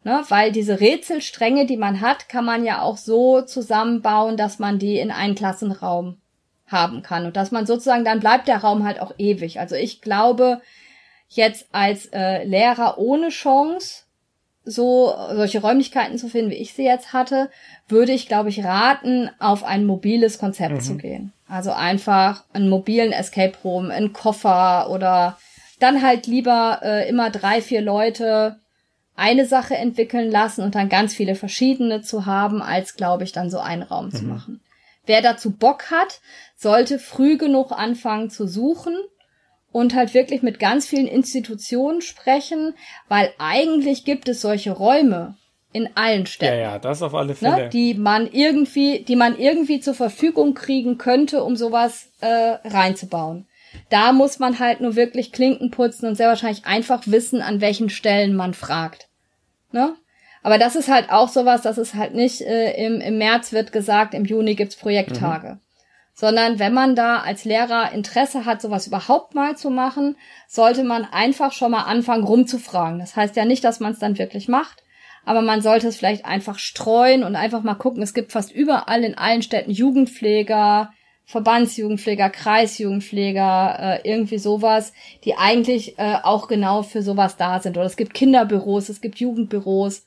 Ne? Weil diese Rätselstränge, die man hat, kann man ja auch so zusammenbauen, dass man die in einen Klassenraum haben kann. Und dass man sozusagen, dann bleibt der Raum halt auch ewig. Also ich glaube, jetzt als äh, Lehrer ohne Chance so solche Räumlichkeiten zu finden, wie ich sie jetzt hatte, würde ich, glaube ich, raten, auf ein mobiles Konzept mhm. zu gehen. Also einfach einen mobilen Escape Room, einen Koffer oder dann halt lieber äh, immer drei, vier Leute eine Sache entwickeln lassen und dann ganz viele verschiedene zu haben, als, glaube ich, dann so einen Raum mhm. zu machen. Wer dazu Bock hat, sollte früh genug anfangen zu suchen und halt wirklich mit ganz vielen Institutionen sprechen, weil eigentlich gibt es solche Räume in allen Städten. Ja, ja, das auf alle ne, Fälle. Ne, die man irgendwie, die man irgendwie zur Verfügung kriegen könnte, um sowas äh, reinzubauen. Da muss man halt nur wirklich Klinken putzen und sehr wahrscheinlich einfach wissen, an welchen Stellen man fragt. Ne? Aber das ist halt auch sowas, das ist halt nicht äh, im, im März wird gesagt, im Juni gibt's Projekttage. Mhm sondern wenn man da als Lehrer Interesse hat, sowas überhaupt mal zu machen, sollte man einfach schon mal anfangen rumzufragen. Das heißt ja nicht, dass man es dann wirklich macht, aber man sollte es vielleicht einfach streuen und einfach mal gucken. Es gibt fast überall in allen Städten Jugendpfleger, Verbandsjugendpfleger, Kreisjugendpfleger, äh, irgendwie sowas, die eigentlich äh, auch genau für sowas da sind. Oder es gibt Kinderbüros, es gibt Jugendbüros.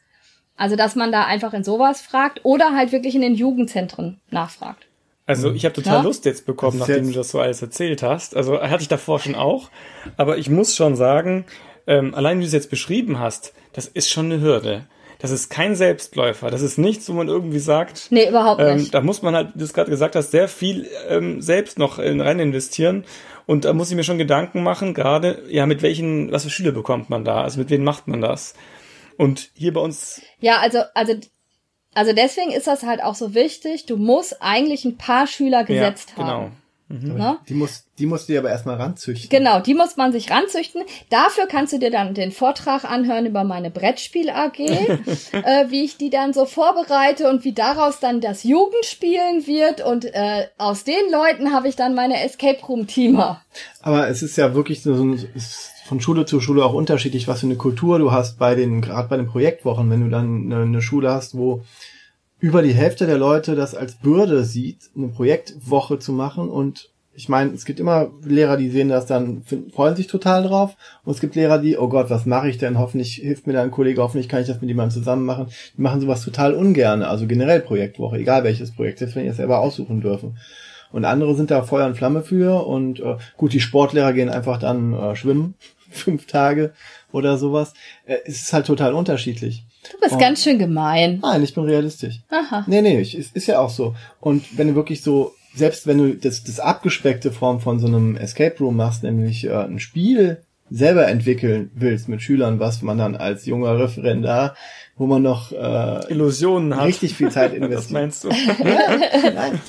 Also, dass man da einfach in sowas fragt oder halt wirklich in den Jugendzentren nachfragt. Also ich habe total ja? Lust jetzt bekommen, nachdem jetzt? du das so alles erzählt hast. Also hatte ich davor schon auch. Aber ich muss schon sagen, ähm, allein wie du es jetzt beschrieben hast, das ist schon eine Hürde. Das ist kein Selbstläufer. Das ist nichts, wo man irgendwie sagt. Nee, überhaupt ähm, nicht. Da muss man halt, wie du es gerade gesagt hast, sehr viel ähm, selbst noch in, rein investieren. Und da muss ich mir schon Gedanken machen, gerade, ja, mit welchen, was für Schüler bekommt man da? Also mit wem macht man das? Und hier bei uns. Ja, also, also also deswegen ist das halt auch so wichtig. Du musst eigentlich ein paar Schüler gesetzt ja, genau. haben. Mhm. Ne? Die muss, die musst du dir aber erstmal ranzüchten. Genau, die muss man sich ranzüchten. Dafür kannst du dir dann den Vortrag anhören über meine Brettspiel AG, äh, wie ich die dann so vorbereite und wie daraus dann das Jugendspielen wird. Und äh, aus den Leuten habe ich dann meine Escape Room Teamer. Aber es ist ja wirklich so ein, von Schule zu Schule auch unterschiedlich, was für eine Kultur du hast bei den, gerade bei den Projektwochen, wenn du dann eine, eine Schule hast, wo über die Hälfte der Leute das als Bürde sieht, eine Projektwoche zu machen und ich meine, es gibt immer Lehrer, die sehen das dann, freuen sich total drauf. Und es gibt Lehrer, die, oh Gott, was mache ich denn? Hoffentlich hilft mir da ein Kollege, hoffentlich kann ich das mit jemandem zusammen machen. Die machen sowas total ungern. Also generell Projektwoche, egal welches Projekt, selbst wenn ihr es selber aussuchen dürfen. Und andere sind da Feuer und Flamme für. Und äh, gut, die Sportlehrer gehen einfach dann äh, schwimmen fünf Tage oder sowas. Äh, es ist halt total unterschiedlich. Du bist und, ganz schön gemein. Nein, ich bin realistisch. Aha. Nee, nee, ich, ist, ist ja auch so. Und wenn du wirklich so, selbst wenn du das, das abgespeckte Form von so einem Escape Room machst, nämlich äh, ein Spiel selber entwickeln willst mit Schülern, was man dann als junger Referendar, wo man noch äh, Illusionen hat. richtig viel Zeit investiert. Was meinst du? ja, nein.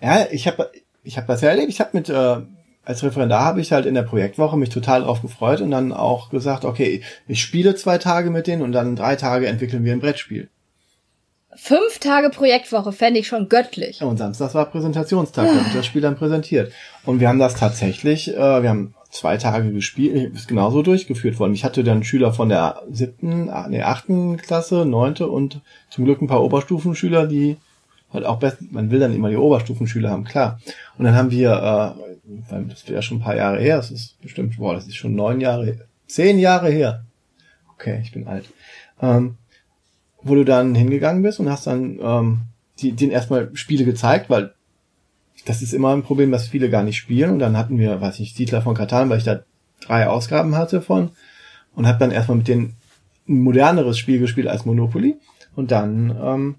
Ja, ich habe ich hab das ja erlebt. Ich habe mit äh, als Referendar habe ich halt in der Projektwoche mich total drauf gefreut und dann auch gesagt, okay, ich spiele zwei Tage mit denen und dann drei Tage entwickeln wir ein Brettspiel. fünf Tage Projektwoche fände ich schon göttlich. Und Samstag war Präsentationstag, da wird das Spiel dann präsentiert. Und wir haben das tatsächlich, äh, wir haben zwei Tage gespielt, ist genauso durchgeführt worden. Ich hatte dann Schüler von der siebten, ah, nee, achten Klasse, neunte und zum Glück ein paar Oberstufenschüler, die halt auch best, man will dann immer die Oberstufenschüler haben, klar. Und dann haben wir, äh, das wäre schon ein paar Jahre her, das ist bestimmt, boah, das ist schon neun Jahre, zehn Jahre her. Okay, ich bin alt. Ähm, wo du dann hingegangen bist und hast dann ähm, die, denen erstmal Spiele gezeigt, weil das ist immer ein Problem, dass viele gar nicht spielen. Und dann hatten wir, weiß nicht, Siedler von Katan, weil ich da drei Ausgaben hatte von und habe dann erstmal mit denen ein moderneres Spiel gespielt als Monopoly. Und dann, ähm,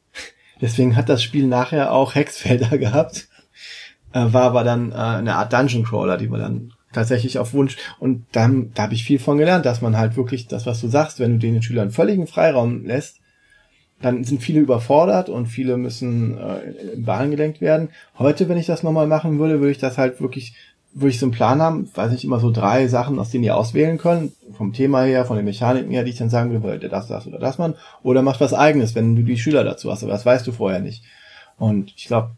deswegen hat das Spiel nachher auch Hexfelder gehabt. Äh, war aber dann äh, eine Art Dungeon Crawler, die man dann tatsächlich auf Wunsch und dann da habe ich viel von gelernt, dass man halt wirklich das, was du sagst, wenn du den Schülern völligen Freiraum lässt, dann sind viele überfordert und viele müssen äh, in Bahn gelenkt werden. Heute, wenn ich das nochmal machen würde, würde ich das halt wirklich, würde ich so einen Plan haben, weiß nicht, immer so drei Sachen, aus denen ihr auswählen können, vom Thema her, von den Mechaniken her, die ich dann sagen würde, das, das oder das machen, oder macht was eigenes, wenn du die Schüler dazu hast, aber das weißt du vorher nicht. Und ich glaube,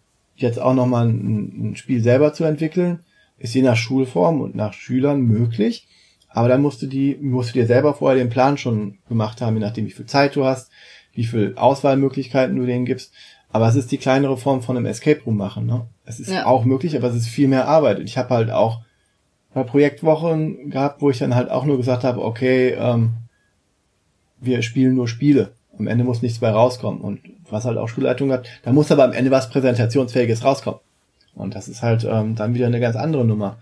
jetzt auch nochmal ein, ein Spiel selber zu entwickeln, ist je nach Schulform und nach Schülern möglich. Aber dann musst du die, musst du dir selber vorher den Plan schon gemacht haben, je nachdem, wie viel Zeit du hast, wie viel Auswahlmöglichkeiten du denen gibst. Aber es ist die kleinere Form von einem Escape Room machen. Ne? Es ist ja. auch möglich, aber es ist viel mehr Arbeit. Ich habe halt auch bei Projektwochen gehabt, wo ich dann halt auch nur gesagt habe, okay, ähm, wir spielen nur Spiele. Am Ende muss nichts bei rauskommen. Und was halt auch Schulleitung hat, da muss aber am Ende was Präsentationsfähiges rauskommen. Und das ist halt ähm, dann wieder eine ganz andere Nummer.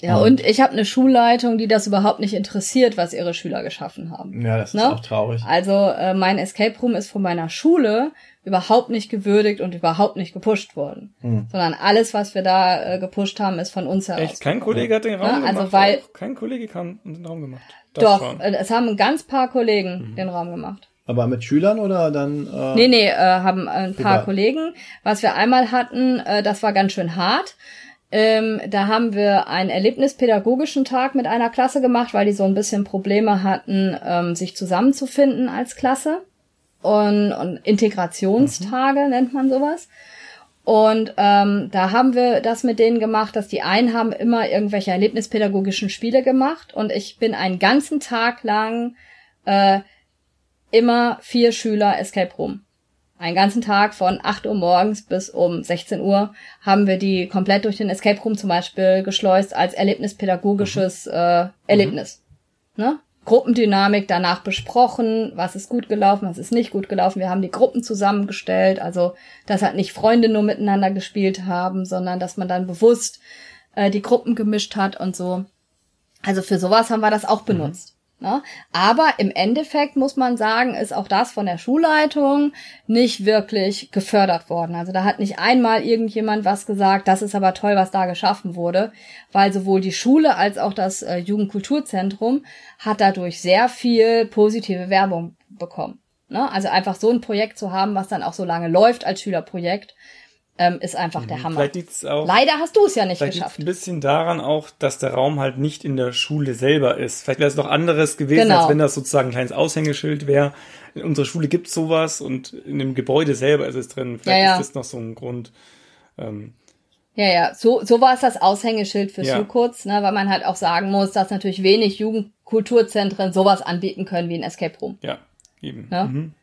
Ja, und, und ich habe eine Schulleitung, die das überhaupt nicht interessiert, was ihre Schüler geschaffen haben. Ja, das ne? ist auch traurig. Also äh, mein Escape Room ist von meiner Schule überhaupt nicht gewürdigt und überhaupt nicht gepusht worden. Hm. Sondern alles, was wir da äh, gepusht haben, ist von uns heraus. Echt? Kein Kollege hat den Raum ne? gemacht? Also weil, Kein Kollege kam den Raum gemacht? Das doch, schon. Äh, es haben ein ganz paar Kollegen mhm. den Raum gemacht. Aber mit Schülern oder dann? Äh, nee, nee, äh, haben ein paar egal. Kollegen. Was wir einmal hatten, äh, das war ganz schön hart. Ähm, da haben wir einen erlebnispädagogischen Tag mit einer Klasse gemacht, weil die so ein bisschen Probleme hatten, ähm, sich zusammenzufinden als Klasse. Und, und Integrationstage mhm. nennt man sowas. Und ähm, da haben wir das mit denen gemacht, dass die einen haben immer irgendwelche erlebnispädagogischen Spiele gemacht und ich bin einen ganzen Tag lang äh, immer vier Schüler Escape Room. Einen ganzen Tag von 8 Uhr morgens bis um 16 Uhr haben wir die komplett durch den Escape Room zum Beispiel geschleust als erlebnispädagogisches äh, Erlebnis. Mhm. Ne? Gruppendynamik danach besprochen, was ist gut gelaufen, was ist nicht gut gelaufen. Wir haben die Gruppen zusammengestellt, also dass halt nicht Freunde nur miteinander gespielt haben, sondern dass man dann bewusst äh, die Gruppen gemischt hat und so. Also für sowas haben wir das auch benutzt. Ne? Aber im Endeffekt muss man sagen, ist auch das von der Schulleitung nicht wirklich gefördert worden. Also da hat nicht einmal irgendjemand was gesagt, das ist aber toll, was da geschaffen wurde, weil sowohl die Schule als auch das äh, Jugendkulturzentrum hat dadurch sehr viel positive Werbung bekommen. Ne? Also einfach so ein Projekt zu haben, was dann auch so lange läuft als Schülerprojekt, ähm, ist einfach der mhm. Hammer. Auch, Leider hast du es ja nicht geschafft. ein bisschen daran auch, dass der Raum halt nicht in der Schule selber ist. Vielleicht wäre es noch anderes gewesen, genau. als wenn das sozusagen ein kleines Aushängeschild wäre. In unserer Schule gibt's sowas und in dem Gebäude selber ist es drin. Vielleicht ja, ja. ist das noch so ein Grund. Ähm, ja, ja, so, so war es das Aushängeschild für ja. Sukurz, ne, weil man halt auch sagen muss, dass natürlich wenig Jugendkulturzentren sowas anbieten können wie ein Escape Room. Ja, eben. Ne? Mhm.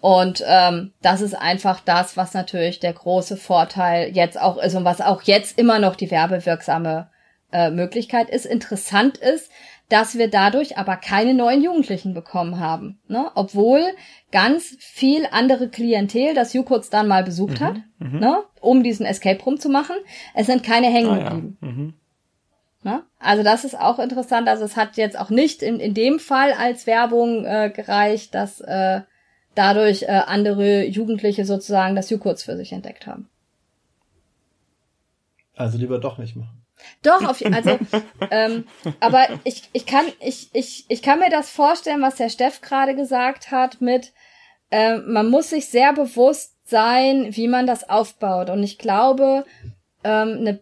Und ähm, das ist einfach das, was natürlich der große Vorteil jetzt auch ist und was auch jetzt immer noch die werbewirksame äh, Möglichkeit ist. Interessant ist, dass wir dadurch aber keine neuen Jugendlichen bekommen haben. Ne? Obwohl ganz viel andere Klientel das Jukurz dann mal besucht mhm, hat, mhm. ne? um diesen Escape Room zu machen. Es sind keine hängen geblieben. Ah, ja. mhm. Ne? Also das ist auch interessant. Also es hat jetzt auch nicht in, in dem Fall als Werbung äh, gereicht, dass äh, dadurch äh, andere Jugendliche sozusagen das Jukurz für sich entdeckt haben. Also lieber doch nicht machen. Doch, auf, also, ähm, aber ich, ich kann, ich, ich, ich kann mir das vorstellen, was der Steff gerade gesagt hat, mit, äh, man muss sich sehr bewusst sein, wie man das aufbaut. Und ich glaube, ähm, eine,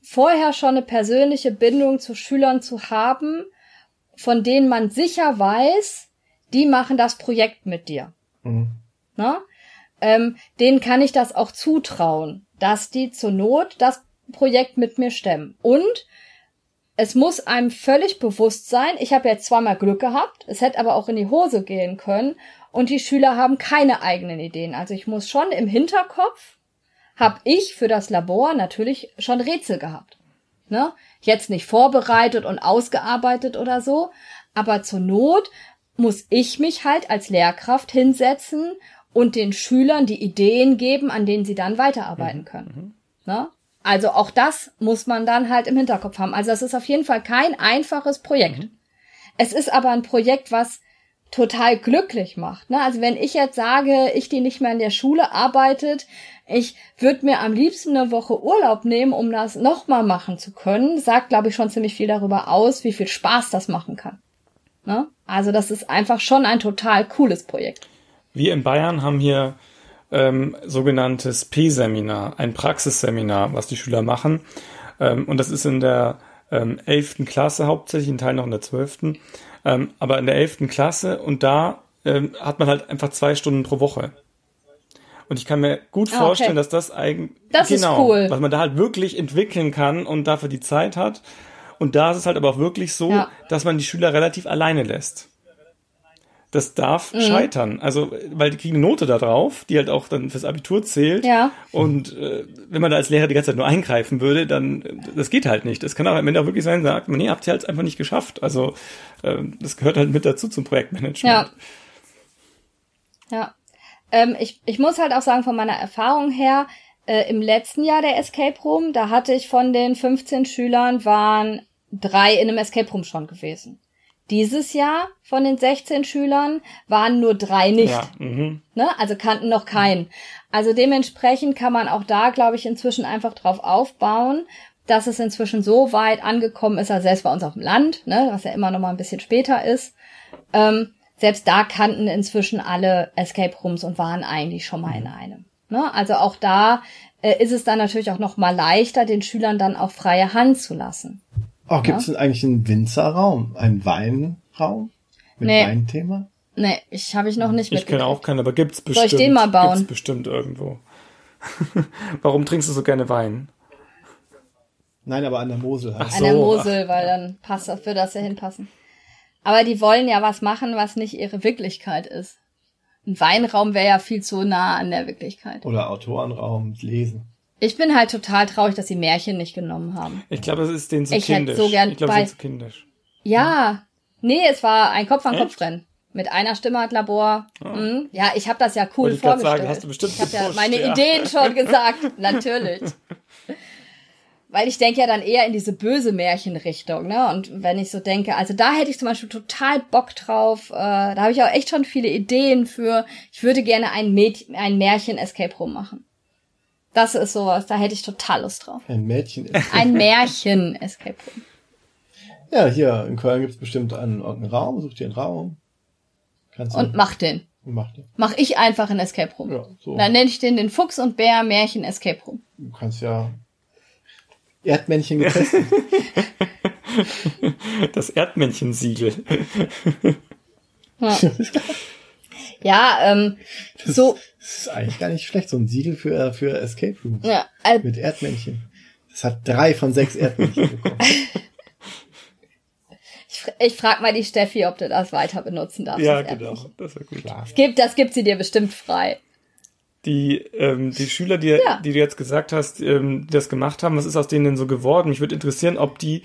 vorher schon eine persönliche Bindung zu Schülern zu haben, von denen man sicher weiß, die machen das Projekt mit dir. Mhm. Ne? ähm, denen kann ich das auch zutrauen, dass die zur Not das Projekt mit mir stemmen. Und es muss einem völlig bewusst sein, ich habe jetzt zweimal Glück gehabt, es hätte aber auch in die Hose gehen können und die Schüler haben keine eigenen Ideen. Also ich muss schon im Hinterkopf, habe ich für das Labor natürlich schon Rätsel gehabt. Ne? Jetzt nicht vorbereitet und ausgearbeitet oder so, aber zur Not muss ich mich halt als Lehrkraft hinsetzen und den Schülern die Ideen geben, an denen sie dann weiterarbeiten mhm. können. Mhm. Ne? Also auch das muss man dann halt im Hinterkopf haben. Also es ist auf jeden Fall kein einfaches Projekt. Mhm. Es ist aber ein Projekt, was total glücklich macht. Ne? Also wenn ich jetzt sage, ich die nicht mehr in der Schule arbeitet, ich würde mir am liebsten eine Woche Urlaub nehmen, um das nochmal machen zu können, sagt, glaube ich, schon ziemlich viel darüber aus, wie viel Spaß das machen kann. Ne? Also das ist einfach schon ein total cooles Projekt. Wir in Bayern haben hier ähm, sogenanntes P-Seminar, ein Praxisseminar, was die Schüler machen. Ähm, und das ist in der ähm, 11. Klasse hauptsächlich, in Teil noch in der 12. Ähm, aber in der 11. Klasse und da ähm, hat man halt einfach zwei Stunden pro Woche. Und ich kann mir gut ah, vorstellen, dass das eigentlich das genau, ist cool. was man da halt wirklich entwickeln kann und dafür die Zeit hat. Und da ist es halt aber auch wirklich so, ja. dass man die Schüler relativ alleine lässt. Das darf mhm. scheitern. Also, weil die kriegen eine Note da drauf, die halt auch dann fürs Abitur zählt. Ja. Und äh, wenn man da als Lehrer die ganze Zeit nur eingreifen würde, dann das geht halt nicht. Das kann auch am Ende auch wirklich sein, sagt man, nee, habt ihr halt einfach nicht geschafft. Also äh, das gehört halt mit dazu zum Projektmanagement. Ja. Ja. Ähm, ich, ich muss halt auch sagen, von meiner Erfahrung her, äh, im letzten Jahr der Escape Room, da hatte ich von den 15 Schülern waren drei in einem Escape Room schon gewesen. Dieses Jahr von den 16 Schülern waren nur drei nicht. Ja, mhm. ne? Also kannten noch keinen. Also dementsprechend kann man auch da, glaube ich, inzwischen einfach drauf aufbauen, dass es inzwischen so weit angekommen ist, also selbst bei uns auf dem Land, ne, was ja immer noch mal ein bisschen später ist, ähm, selbst da kannten inzwischen alle Escape Rooms und waren eigentlich schon mal in einem. Ne? Also auch da äh, ist es dann natürlich auch noch mal leichter, den Schülern dann auch freie Hand zu lassen. Oh, gibt es ja? denn eigentlich einen Winzerraum? Einen Weinraum? Mit nee. Weinthema? Nee, ich habe ich noch nicht Ich kenne auch keinen, aber gibt's bestimmt. Soll ich den mal bauen? Gibt's bestimmt irgendwo. Warum trinkst du so gerne Wein? Nein, aber an der Mosel halt. Ach so. An der Mosel, weil dann passt das, würde das ja hinpassen. Aber die wollen ja was machen, was nicht ihre Wirklichkeit ist. Ein Weinraum wäre ja viel zu nah an der Wirklichkeit. Oder Autorenraum, lesen. Ich bin halt total traurig, dass sie Märchen nicht genommen haben. Ich glaube, es ist denen zu ich kindisch. Hätte so gern ich glaube, es ist zu kindisch. Ja. Nee, es war ein Kopf-an-Kopf-Rennen. Mit einer Stimme hat Labor. Oh. Hm. Ja, ich habe das ja cool vorgestellt. Sagen, hast du bestimmt ich habe ja meine ja. Ideen schon gesagt. Natürlich. Weil ich denke ja dann eher in diese böse Märchenrichtung, ne? Und wenn ich so denke, also da hätte ich zum Beispiel total Bock drauf. Äh, da habe ich auch echt schon viele Ideen für. Ich würde gerne ein, Mäd ein Märchen-Escape Room machen. Das ist sowas, da hätte ich total Lust drauf. Ein Mädchen. Ein Märchen Escape Room. Ja, hier in Köln gibt es bestimmt einen, einen Raum, such dir einen Raum. Kannst und mach den. Und mach den. Mach ich einfach ein Escape Room. Ja, so. Dann nenne ich den den Fuchs und Bär Märchen Escape Room. Du kannst ja Erdmännchen getestet. das Erdmännchen-Siegel. Ja. Ja, ähm, das, so. Das ist eigentlich gar nicht schlecht, so ein Siegel für, äh, für Escape Rooms. Ja, äh, mit Erdmännchen. Das hat drei von sechs Erdmännchen bekommen. ich, ich frag mal die Steffi, ob du das weiter benutzen darfst. Ja, genau. Das wäre gut. Klar. Das gibt, das gibt sie dir bestimmt frei. Die, ähm, die Schüler, die, ja. die du jetzt gesagt hast, ähm, die das gemacht haben, was ist aus denen denn so geworden? Mich würde interessieren, ob die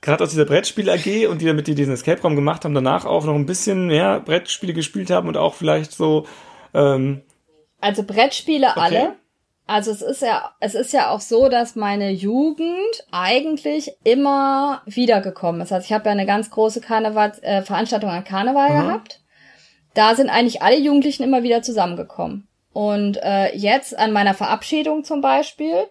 gerade aus dieser Brettspiel AG und die damit die diesen Escape Raum gemacht haben, danach auch noch ein bisschen mehr Brettspiele gespielt haben und auch vielleicht so. Ähm, also Brettspiele okay. alle. Also es ist ja, es ist ja auch so, dass meine Jugend eigentlich immer wiedergekommen ist. Also ich habe ja eine ganz große Karneval, äh, Veranstaltung an Karneval mhm. gehabt. Da sind eigentlich alle Jugendlichen immer wieder zusammengekommen. Und äh, jetzt an meiner Verabschiedung zum Beispiel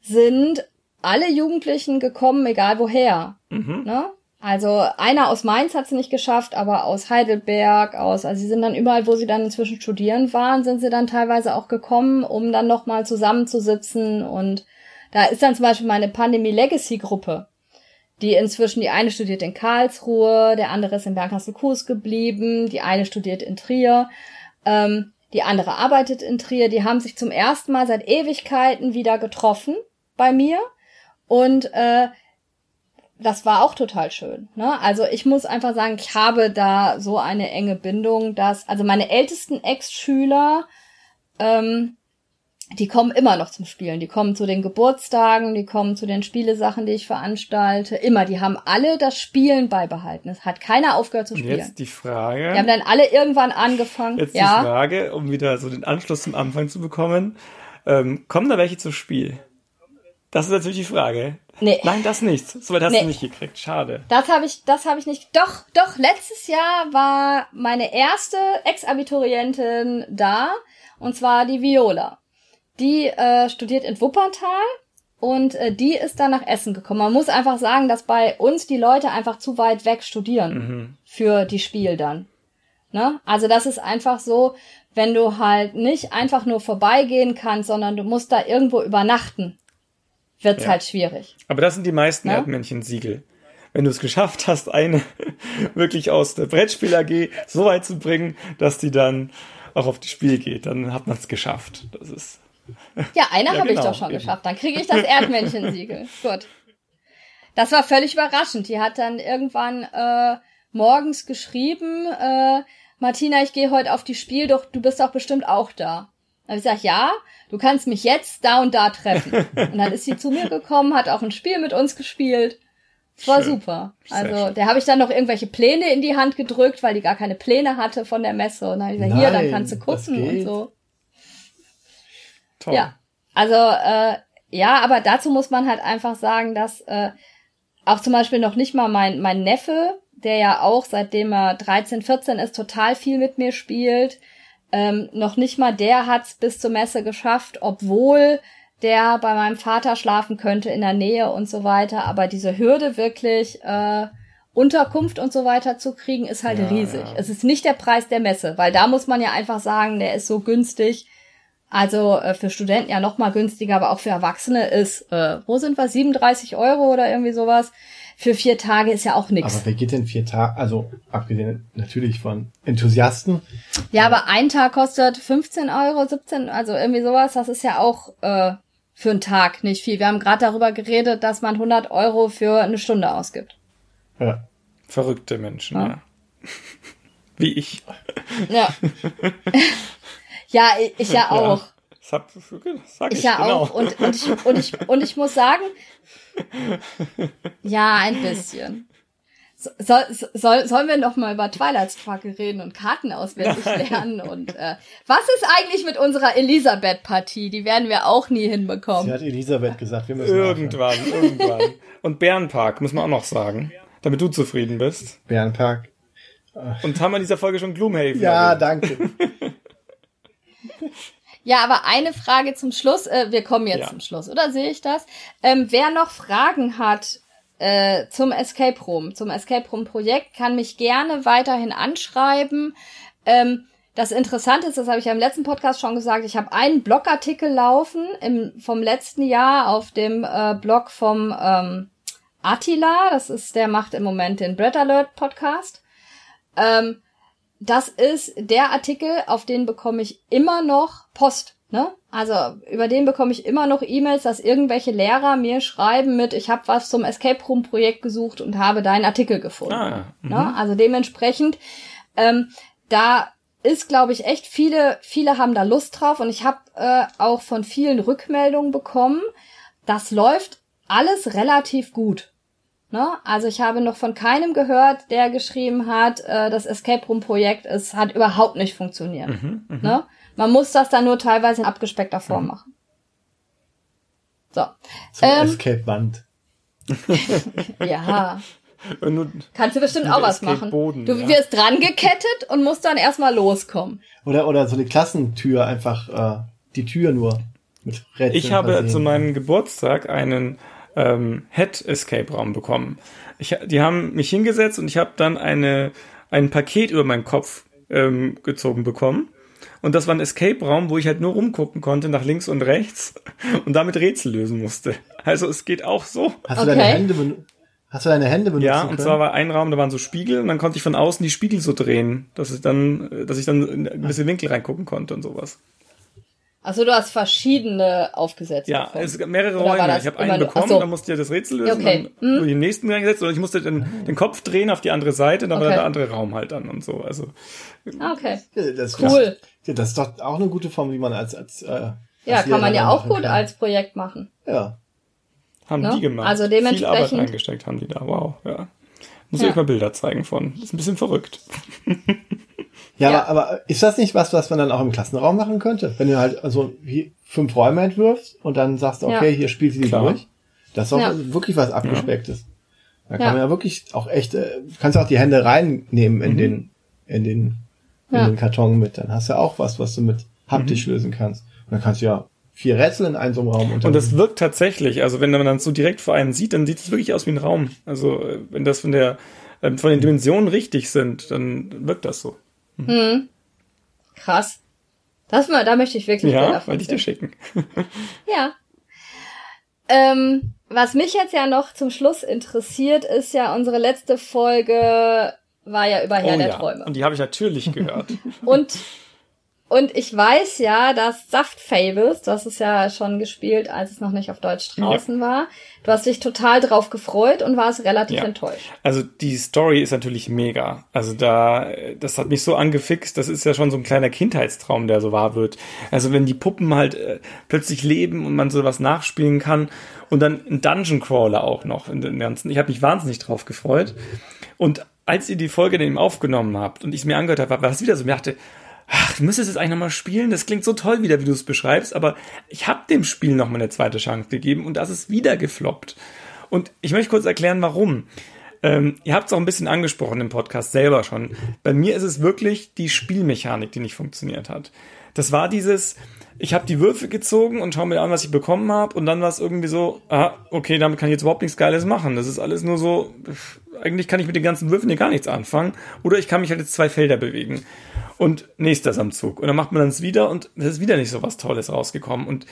sind alle Jugendlichen gekommen, egal woher. Mhm. Ne? Also einer aus Mainz hat es nicht geschafft, aber aus Heidelberg, aus, also sie sind dann überall, wo sie dann inzwischen studieren waren, sind sie dann teilweise auch gekommen, um dann nochmal zusammenzusitzen. Und da ist dann zum Beispiel meine Pandemie Legacy Gruppe, die inzwischen, die eine studiert in Karlsruhe, der andere ist in Berghassel-Kues geblieben, die eine studiert in Trier. Ähm, die andere arbeitet in Trier, die haben sich zum ersten Mal seit Ewigkeiten wieder getroffen bei mir und äh, das war auch total schön. Ne? Also ich muss einfach sagen, ich habe da so eine enge Bindung, dass also meine ältesten Ex-Schüler, ähm, die kommen immer noch zum Spielen. Die kommen zu den Geburtstagen, die kommen zu den Spielesachen, die ich veranstalte. Immer. Die haben alle das Spielen beibehalten. Es hat keiner aufgehört zu spielen. Jetzt die Frage. Die haben dann alle irgendwann angefangen. Jetzt ja. die Frage, um wieder so den Anschluss zum Anfang zu bekommen. Ähm, kommen da welche zum Spiel? Das ist natürlich die Frage. Nee. Nein, das nicht. Soweit hast Nee. du nicht gekriegt. Schade. Das habe ich, das habe ich nicht. Doch, doch. Letztes Jahr war meine erste Ex-Abiturientin da, und zwar die Viola. Die äh, studiert in Wuppertal und äh, die ist dann nach Essen gekommen. Man muss einfach sagen, dass bei uns die Leute einfach zu weit weg studieren für die Spiel dann. Ne? Also das ist einfach so, wenn du halt nicht einfach nur vorbeigehen kannst, sondern du musst da irgendwo übernachten, wird's Ja. halt schwierig. Aber das sind die meisten Ja? Erdmännchen-Siegel. Wenn du es geschafft hast, eine wirklich aus der Brettspiel AG so weit zu bringen, dass die dann auch auf die Spiel geht, dann hat man es geschafft. Das ist Ja, eine Ja, habe ich genau, doch schon eben. geschafft. Dann kriege ich das Erdmännchen-Siegel. Gut. Das war völlig überraschend. Die hat dann irgendwann äh, morgens geschrieben, äh, Martina, ich gehe heute auf die Spiel, doch du bist doch bestimmt auch da. Habe ich gesagt, ja, du kannst mich jetzt da und da treffen. Und dann ist sie zu mir gekommen, hat auch ein Spiel mit uns gespielt. Es war Schön. super. Also, der habe ich dann noch irgendwelche Pläne in die Hand gedrückt, weil die gar keine Pläne hatte von der Messe. Und dann habe ich gesagt, hier, dann Nein, kannst du gucken und so. toll. Ja, also äh, ja, aber dazu muss man halt einfach sagen, dass äh, auch zum Beispiel noch nicht mal mein, mein Neffe, der ja auch seitdem er 13, 14 ist, total viel mit mir spielt, ähm, noch nicht mal der hat's bis zur Messe geschafft, obwohl der bei meinem Vater schlafen könnte in der Nähe und so weiter. Aber diese Hürde wirklich äh, Unterkunft und so weiter zu kriegen, ist halt Ja, riesig. ja. Es ist nicht der Preis der Messe, weil da muss man ja einfach sagen, der ist so günstig. Also äh, für Studenten ja noch mal günstiger, aber auch für Erwachsene ist, äh, wo sind wir, 37 Euro oder irgendwie sowas. Für vier Tage ist ja auch nichts. Aber wer geht denn vier Tage, also abgesehen natürlich von Enthusiasten, Ja, aber ein Tag kostet 15 Euro, 17, also irgendwie sowas. Das ist ja auch äh, für einen Tag nicht viel. Wir haben gerade darüber geredet, dass man 100 Euro für eine Stunde ausgibt. ja, Verrückte Menschen, Ja. ja. Wie ich. Ja. ja, ich, ja auch. Das hab, sag ich, Ich ja genau. auch. Und, und, ich, und, ich, und ich muss sagen, ja, ein bisschen. So- Soll, soll, sollen wir noch mal über Twilight Struggle reden und Karten auswendig lernen? Und äh, was ist eigentlich mit unserer Elisabeth-Partie? Die werden wir auch nie sie hinbekommen. hat Elisabeth gesagt, wir müssen Irgendwann, irgendwann. Und Bärenpark, muss man auch noch sagen. Damit du zufrieden bist. Bärenpark. Und haben wir in dieser Folge schon Gloomhaven Ja, erwähnt. danke. Ja, aber eine Frage zum Schluss. Äh, wir kommen jetzt Ja. zum Schluss, oder sehe ich das? Ähm, wer noch Fragen hat äh, zum Escape Room, zum Escape Room Projekt, kann mich gerne weiterhin anschreiben. Ähm, das Interessante ist, das habe ich ja im letzten Podcast schon gesagt, ich habe einen Blogartikel laufen im, vom letzten Jahr auf dem äh, Blog vom ähm, Attila. Das ist, der macht im Moment den Bread Alert Podcast. Ähm, das ist der Artikel, auf den bekomme ich immer noch Post. Ne? Also über den bekomme ich immer noch E-Mails, dass irgendwelche Lehrer mir schreiben mit, ich habe was zum Escape Room Projekt gesucht und habe deinen Artikel gefunden. Ah, mhm. ne? Also dementsprechend, ähm, da ist, glaube ich, echt viele, viele haben da Lust drauf und ich habe äh, auch von vielen Rückmeldungen bekommen. Das läuft alles relativ gut. Ne? Also ich habe noch von keinem gehört, der geschrieben hat, äh, das Escape Room Projekt es hat überhaupt nicht funktioniert. Ne? Man muss das dann nur teilweise in abgespeckter Form machen. So, Zum Ähm. Escape-Wand. ja, Und du, kannst du bestimmt auch was machen. Du ja. wirst dran gekettet und musst dann erstmal loskommen. Oder, oder so eine Klassentür, einfach äh, die Tür nur mit Rätseln ich habe versehen. zu meinem Geburtstag einen ähm, Head-Escape-Raum bekommen. Ich, die haben mich hingesetzt und ich habe dann eine, ein Paket über meinen Kopf ähm, gezogen bekommen. Und das war ein Escape-Raum, wo ich halt nur rumgucken konnte, nach links und rechts und damit Rätsel lösen musste. Also es geht auch so. Hast du deine Okay. Hände benutzt? Hast du deine Hände benutzt? Ja, und zwar war ein Raum, da waren so Spiegel und dann konnte ich von außen die Spiegel so drehen, dass ich dann, dass ich dann in ein bisschen Winkel reingucken konnte und sowas. Also du hast verschiedene aufgesetzt. Ja, bekommen. es gab mehrere Oder war Räume. das Ich habe einen bekommen, so. dann musste ich das Rätsel lösen, Okay. dann Hm. wurde ich im nächsten reingesetzt oder ich musste den, den Kopf drehen auf die andere Seite, dann war Okay. der andere Raum halt dann und so. Also Ah, Okay. Ja, Das, Cool. Ja, das ist doch auch eine gute Form, wie man als, als äh, Ja, als kann man ja auch gut kann. als Projekt machen. Ja. haben Ne? die gemacht. Also Viel Arbeit dementsprechend- reingesteckt haben die da. Wow, ja. Muss Ja. ich euch mal Bilder zeigen von. Das ist ein bisschen verrückt. Ja, Ja. Aber, aber ist das nicht was, was man dann auch im Klassenraum machen könnte? Wenn du halt also wie fünf Räume entwirfst und dann sagst, Ja. okay, hier spielst du die Klar. durch. Das ist doch Ja. wirklich was Abgespecktes. Da kann Ja. man ja wirklich auch echt, äh, kannst auch die Hände reinnehmen Mhm. in den, in den, in Ja. den Karton mit. Dann hast du auch was, was du mit haptisch lösen kannst. Und dann kannst du ja vier Rätsel in einem so einem Raum Und das wirkt tatsächlich. Also wenn man dann so direkt vor einem sieht, dann sieht es wirklich aus wie ein Raum. Also äh, wenn das von der ähm, von den Dimensionen richtig sind, dann wirkt das so. Krass. Das, mal- da möchte ich wirklich Bilder Ja, von wollte ich dir schicken. Ja. Ähm, was mich jetzt ja noch zum Schluss interessiert, ist ja unsere letzte Folge war ja über Herr der Oh ja. Träume. Und die habe ich natürlich gehört. Und, und ich weiß ja, dass Saft Fables, du hast es ja schon gespielt, als es noch nicht auf Deutsch draußen war, du hast dich total drauf gefreut und warst relativ Ja. enttäuscht. Also die Story ist natürlich mega. Also da, das hat mich so angefixt. Das ist ja schon so ein kleiner Kindheitstraum, der so wahr wird. Also wenn die Puppen halt äh, plötzlich leben und man sowas nachspielen kann und dann ein Dungeon Crawler auch noch in den ganzen. Ich habe mich wahnsinnig drauf gefreut. Und als ihr die Folge dann eben aufgenommen habt und ich es mir angehört habe, war es wieder so, ich dachte, ach, du müsstest es eigentlich nochmal spielen. Das klingt so toll wieder, wie du es beschreibst, aber ich habe dem Spiel nochmal eine zweite Chance gegeben und das ist wieder gefloppt. Und ich möchte kurz erklären, warum. Ähm, ihr habt es auch ein bisschen angesprochen im Podcast selber schon. Bei mir ist es wirklich die Spielmechanik, die nicht funktioniert hat. Das war dieses, ich habe die Würfel gezogen und schaue mir an, was ich bekommen habe und dann war es irgendwie so, ah, okay, damit kann ich jetzt überhaupt nichts Geiles machen. Das ist alles nur so, eigentlich kann ich mit den ganzen Würfeln hier gar nichts anfangen oder ich kann mich halt jetzt zwei Felder bewegen. Und nächster ist am Zug. Und dann macht man dann es wieder und es ist wieder nicht so was Tolles rausgekommen. Und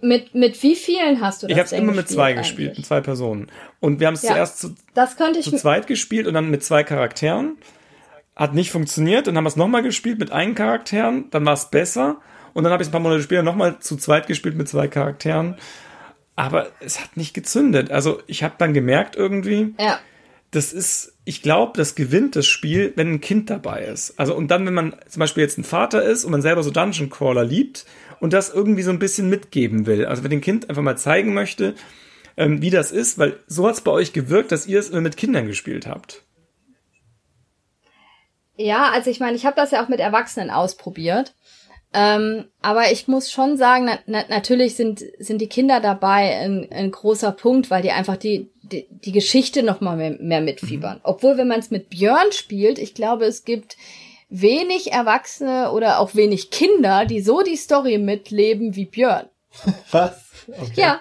Mit, mit wie vielen hast du das ich habe immer mit zwei eigentlich? gespielt, mit zwei Personen. Und wir haben es Ja. zuerst zu, Das könnte ich zu zweit gespielt und dann mit zwei Charakteren. Hat nicht funktioniert. Dann haben wir es nochmal gespielt mit einem Charakteren. Dann war es besser. Und dann habe ich es ein paar Monate später nochmal zu zweit gespielt mit zwei Charakteren. Aber es hat nicht gezündet. Also ich habe dann gemerkt irgendwie, Ja. Das ist, ich glaube, das gewinnt das Spiel, wenn ein Kind dabei ist. Also und dann, wenn man zum Beispiel jetzt ein Vater ist und man selber so Dungeon Crawler liebt und das irgendwie so ein bisschen mitgeben will. Also wenn dem Kind einfach mal zeigen möchte, ähm, wie das ist, weil so hat es bei euch gewirkt, dass ihr es immer mit Kindern gespielt habt. Ja, also ich meine, ich habe das ja auch mit Erwachsenen ausprobiert. Ähm, aber ich muss schon sagen, na, na, natürlich sind, sind die Kinder dabei ein, ein großer Punkt, weil die einfach die, die, die Geschichte noch mal mehr, mehr mitfiebern. Obwohl, wenn man es mit Björn spielt, ich glaube, es gibt wenig Erwachsene oder auch wenig Kinder, die so die Story mitleben wie Björn. Was? Okay. Ja.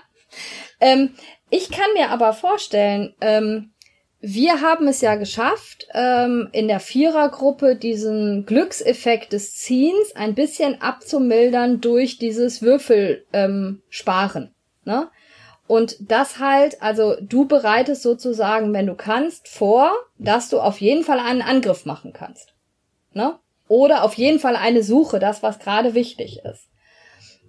Ähm, ich kann mir aber vorstellen, ähm, wir haben es ja geschafft, ähm, in der Vierergruppe diesen Glückseffekt des Ziehens ein bisschen abzumildern durch dieses Würfel ähm. Ne? Und das halt, also du bereitest sozusagen, wenn du kannst, vor, dass du auf jeden Fall einen Angriff machen kannst. Ne? Oder auf jeden Fall eine Suche, das, was gerade wichtig ist.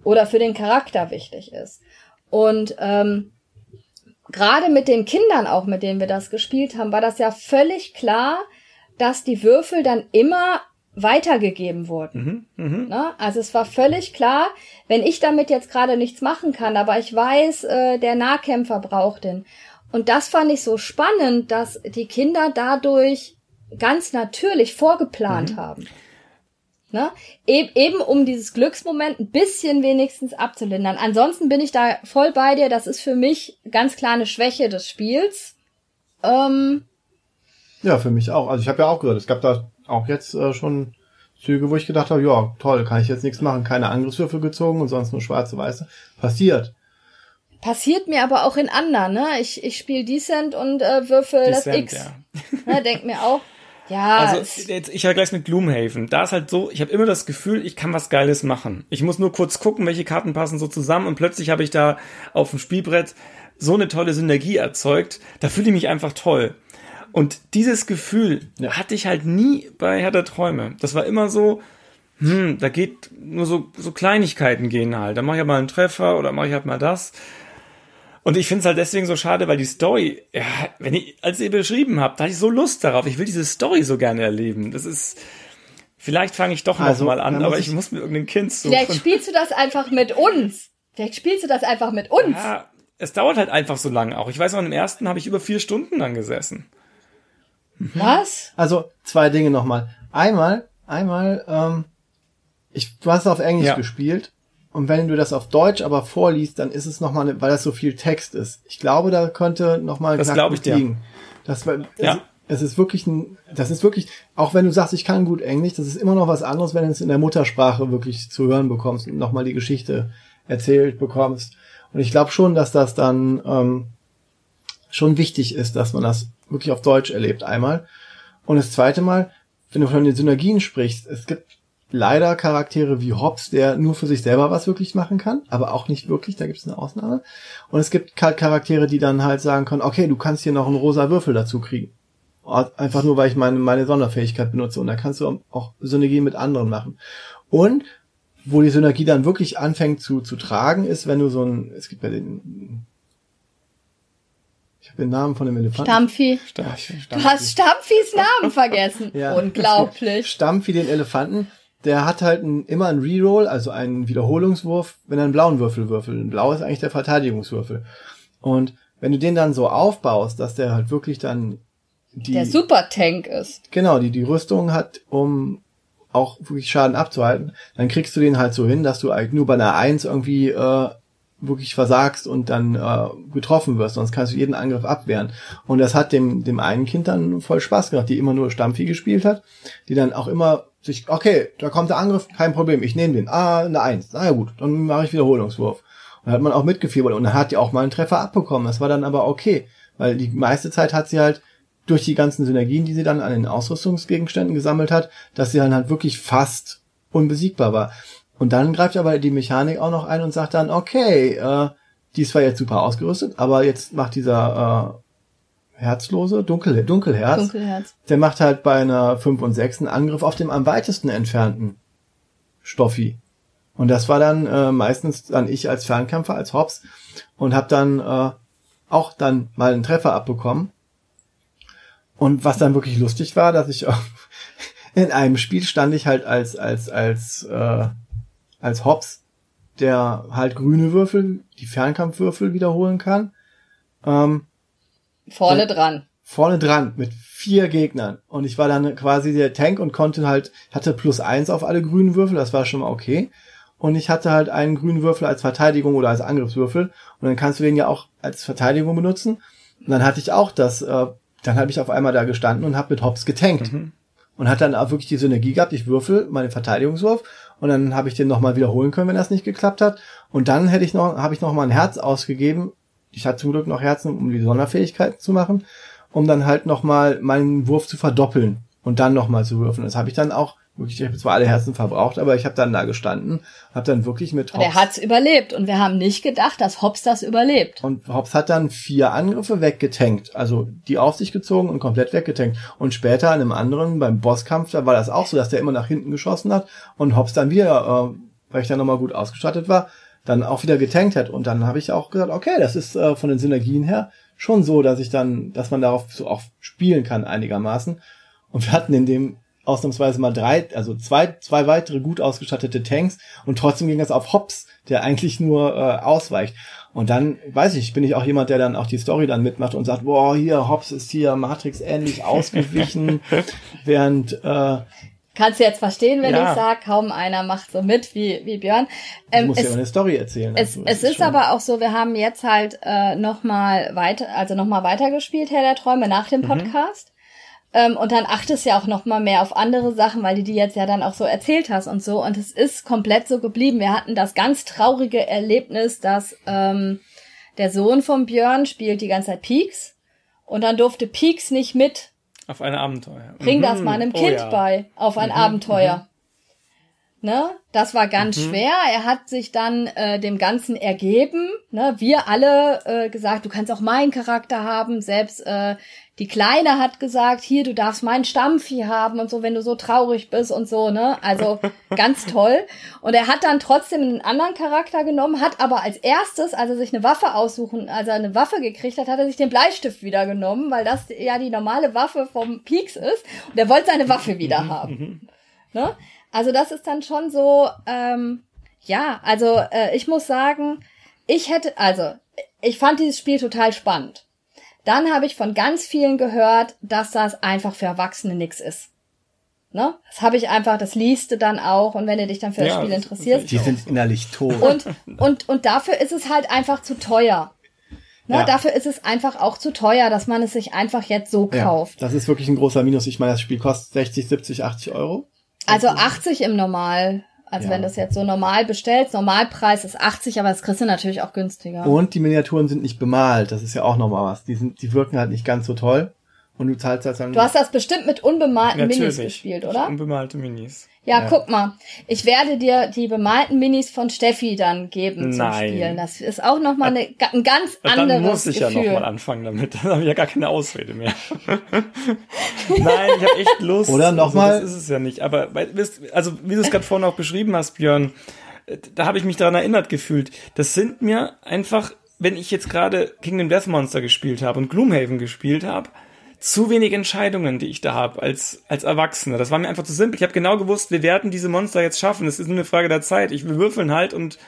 Oder für den Charakter wichtig ist. Und ähm, gerade mit den Kindern auch, mit denen wir das gespielt haben, war das ja völlig klar, dass die Würfel dann immer weitergegeben wurden. Ne? Also es war völlig klar, wenn ich damit jetzt gerade nichts machen kann, aber ich weiß, äh, der Nahkämpfer braucht den. Und das fand ich so spannend, dass die Kinder dadurch ganz natürlich vorgeplant haben. Ne? E eben um dieses Glücksmoment ein bisschen wenigstens abzulindern. Ansonsten bin ich da voll bei dir. Das ist für mich ganz klar eine Schwäche des Spiels. Ähm, Ja, für mich auch. Also ich habe ja auch gehört, es gab da auch jetzt äh, schon Züge, wo ich gedacht habe, ja, toll, kann ich jetzt nichts machen, keine Angriffswürfel gezogen und sonst nur schwarze, weiße. Passiert. passiert mir aber auch in anderen. Ne? Ich, ich spiele Decent und äh, würfel das Descent, X. ja. Ne? Denk mir auch, ja, Also jetzt, ich vergleiche mit Gloomhaven. Da ist halt so, ich habe immer das Gefühl, ich kann was Geiles machen. Ich muss nur kurz gucken, welche Karten passen so zusammen und plötzlich habe ich da auf dem Spielbrett so eine tolle Synergie erzeugt, da fühle ich mich einfach toll. Und dieses Gefühl Ja. hatte ich halt nie bei Herr der Träume. Das war immer so, hm, da geht nur so, so Kleinigkeiten gehen halt. Da mache ich halt mal einen Treffer oder mache ich halt mal das. Und ich finde es halt deswegen so schade, weil die Story, ja, wenn ich, als ihr beschrieben habt, da hatte ich so Lust darauf. Ich will diese Story so gerne erleben. Das ist, vielleicht fange ich doch noch Also, mal da an, muss aber ich, ich- muss mir irgendein Kind suchen. Vielleicht spielst du das einfach mit uns. Vielleicht spielst du das einfach mit uns. ja, es dauert halt einfach so lang auch. Ich weiß noch, im ersten habe ich über vier Stunden dann gesessen. Was? Also zwei Dinge nochmal. Einmal, einmal, ähm, ich, du hast es auf Englisch Ja. gespielt und wenn du das auf Deutsch aber vorliest, dann ist es nochmal, ne, weil das so viel Text ist. Ich glaube, da könnte nochmal ich dir. liegen. Das, war- Ja. es, es ist wirklich ein, das ist wirklich, auch wenn du sagst, ich kann gut Englisch, das ist immer noch was anderes, wenn du es in der Muttersprache wirklich zu hören bekommst und nochmal die Geschichte erzählt bekommst. Und ich glaube schon, dass das dann ähm, schon wichtig ist, dass man das wirklich auf Deutsch erlebt einmal. Und das zweite Mal, wenn du von den Synergien sprichst, es gibt leider Charaktere wie Hobbs, der nur für sich selber was wirklich machen kann, aber auch nicht wirklich, da gibt es eine Ausnahme. Und es gibt halt Charaktere, die dann halt sagen können, okay, du kannst hier noch einen rosa Würfel dazu kriegen. Einfach nur, weil ich meine, meine Sonderfähigkeit benutze. Und da kannst du auch Synergien mit anderen machen. Und wo die Synergie dann wirklich anfängt zu, zu tragen, ist, wenn du so ein, es gibt ja den, ich habe den Namen von dem Elefanten. Stampfi. Stark, Du hast Stampfis Namen vergessen. Ja. Unglaublich. Stampfi den Elefanten, der hat halt ein, immer einen Reroll, also einen Wiederholungswurf, wenn er einen blauen Würfel würfelt. Ein blau ist eigentlich der Verteidigungswürfel. Und wenn du den dann so aufbaust, dass der halt wirklich dann die, Der Supertank ist. genau, die, die Rüstung hat, um auch wirklich Schaden abzuhalten, dann kriegst du den halt so hin, dass du eigentlich nur bei einer Eins irgendwie äh, wirklich versagst und dann äh, getroffen wirst, sonst kannst du jeden Angriff abwehren. Und das hat dem, dem einen Kind dann voll Spaß gemacht, die immer nur Stampfi gespielt hat, die dann auch immer sich, okay, da kommt der Angriff, kein Problem, ich nehme den. Ah, eine Eins. Na ja gut, dann mache ich Wiederholungswurf. Und dann hat man auch mitgefiebert und dann hat die auch mal einen Treffer abbekommen. Das war dann aber okay, weil die meiste Zeit hat sie halt durch die ganzen Synergien, die sie dann an den Ausrüstungsgegenständen gesammelt hat, dass sie dann halt wirklich fast unbesiegbar war. Und dann greift aber die Mechanik auch noch ein und sagt dann, okay, äh, die ist zwar jetzt super ausgerüstet, aber jetzt macht dieser äh, Herzlose, Dunkel, Dunkelherz, Dunkelherz. der macht halt bei einer 5 und 6 einen Angriff auf dem am weitesten entfernten Stoffi. Und das war dann äh, meistens dann ich als Fernkämpfer, als Hobbs und habe dann äh, auch dann mal einen Treffer abbekommen. Und was dann wirklich lustig war, dass ich auch in einem Spiel stand ich halt als als als äh, als Hobbs, der halt grüne Würfel, die Fernkampfwürfel wiederholen kann. Ähm, Vorne dran. vorne dran mit vier Gegnern. Und ich war dann quasi der Tank und konnte halt, hatte plus eins auf alle grünen Würfel, das war schon mal okay. Und ich hatte halt einen grünen Würfel als Verteidigung oder als Angriffswürfel. Und dann kannst du den ja auch als Verteidigung benutzen. Und dann hatte ich auch das, äh, dann habe ich auf einmal da gestanden und habe mit Hops getankt. Und hat dann auch wirklich die Synergie gehabt, ich würfel meinen Verteidigungswurf und dann habe ich den nochmal wiederholen können, wenn das nicht geklappt hat. Und dann hätte ich noch, habe ich noch mal ein Herz ausgegeben. Ich hatte zum Glück noch Herzen, um die Sonderfähigkeiten zu machen, um dann halt nochmal meinen Wurf zu verdoppeln und dann nochmal zu würfeln. Das habe ich dann auch wirklich, ich habe zwar alle Herzen verbraucht, aber ich habe dann da gestanden, habe dann wirklich mit Und er hat's überlebt. Und wir haben nicht gedacht, dass Hobbs das überlebt. und Hobbs hat dann vier Angriffe weggetankt, also die auf sich gezogen und komplett weggetankt. Und später in einem anderen, beim Bosskampf, da war das auch so, dass der immer nach hinten geschossen hat und Hobbs dann wieder, äh, weil ich dann nochmal gut ausgestattet war, dann auch wieder getankt hat. Und dann habe ich auch gesagt, okay, das ist äh, von den Synergien her schon so, dass ich dann, dass man darauf so auch spielen kann einigermaßen. Und wir hatten in dem ausnahmsweise mal drei, also zwei, zwei weitere gut ausgestattete Tanks und trotzdem ging das auf Hobbs, der eigentlich nur äh, ausweicht. Und dann, weiß ich, bin ich auch jemand, der dann auch die Story dann mitmacht und sagt, boah, hier, Hobbs ist hier Matrix ähnlich ausgewichen, während äh, Kannst du jetzt verstehen, wenn Ja. ich sage, kaum einer macht so mit wie, wie Björn. du Ähm, musst ja es, auch eine Story erzählen. es, dazu. Das es ist schon- aber auch so, wir haben jetzt halt äh, nochmal weiter, also nochmal weitergespielt, Herr der Träume, nach dem Podcast. Ähm, und dann achtest ja auch nochmal mehr auf andere Sachen, weil du die jetzt ja dann auch so erzählt hast und so. Und es ist komplett so geblieben. Wir hatten das ganz traurige Erlebnis, dass ähm, der Sohn von Björn spielt die ganze Zeit Peaks. Und dann durfte Peaks nicht mit Auf ein Abenteuer. Bring das Mhm. mal einem Oh Kind ja. bei auf ein Abenteuer. Ne, das war ganz mhm. schwer. Er hat sich dann äh, dem Ganzen ergeben. Ne, wir alle äh, gesagt, du kannst auch meinen Charakter haben. Selbst äh, die Kleine hat gesagt, hier, du darfst meinen Stammvieh haben und so, wenn du so traurig bist und so. Ne, also ganz toll. Und er hat dann trotzdem einen anderen Charakter genommen, hat aber als erstes, als er sich eine Waffe aussuchen, als er eine Waffe gekriegt hat, hat er sich den Bleistift wieder genommen, weil das ja die normale Waffe vom Peaks ist. Und er wollte seine Waffe wieder haben. Ne? Also das ist dann schon so, ähm, ja, also äh, ich muss sagen, ich hätte, also ich fand dieses Spiel total spannend. Dann habe ich von ganz vielen gehört, dass das einfach für Erwachsene nix ist. Ne? Das habe ich einfach, das liest du dann auch und wenn du dich dann für das ja, Spiel das interessierst. Die sind innerlich tot. Und, und, und dafür ist es halt einfach zu teuer. Ne? Ja. Dafür ist es einfach auch zu teuer, dass man es sich einfach jetzt so kauft. Ja, das ist wirklich ein großer Minus. Ich meine, das Spiel kostet 60, 70, 80 Euro. Also 80 im Normal. Also ja. wenn du es jetzt so normal bestellst, Normalpreis ist 80, aber das kriegst du natürlich auch günstiger. Und die Miniaturen sind nicht bemalt, das ist ja auch nochmal was. Die sind, die wirken halt nicht ganz so toll. Und du zahlst das dann. Du hast das bestimmt mit unbemalten natürlich. Minis gespielt, oder? Unbemalte Minis. Ja, ja, guck mal. Ich werde dir die bemalten Minis von Steffi dann geben zum Nein. Spielen. Das ist auch nochmal eine, ein ganz anderes Dann muss ich Gefühl. ja nochmal anfangen damit. Dann habe ich ja gar keine Ausrede mehr. Nein, ich habe echt Lust. Oder nochmal? Also, das ist es ja nicht. Aber also wie du es gerade vorhin auch beschrieben hast, Björn, da habe ich mich daran erinnert gefühlt. Das sind mir einfach, wenn ich jetzt gerade Kingdom Death Monster gespielt habe und Gloomhaven gespielt habe, zu wenig Entscheidungen, die ich da habe als als Erwachsener. Das war mir einfach zu simpel. Ich habe genau gewusst, wir werden diese Monster jetzt schaffen. Es ist nur eine Frage der Zeit. Ich will würfeln halt und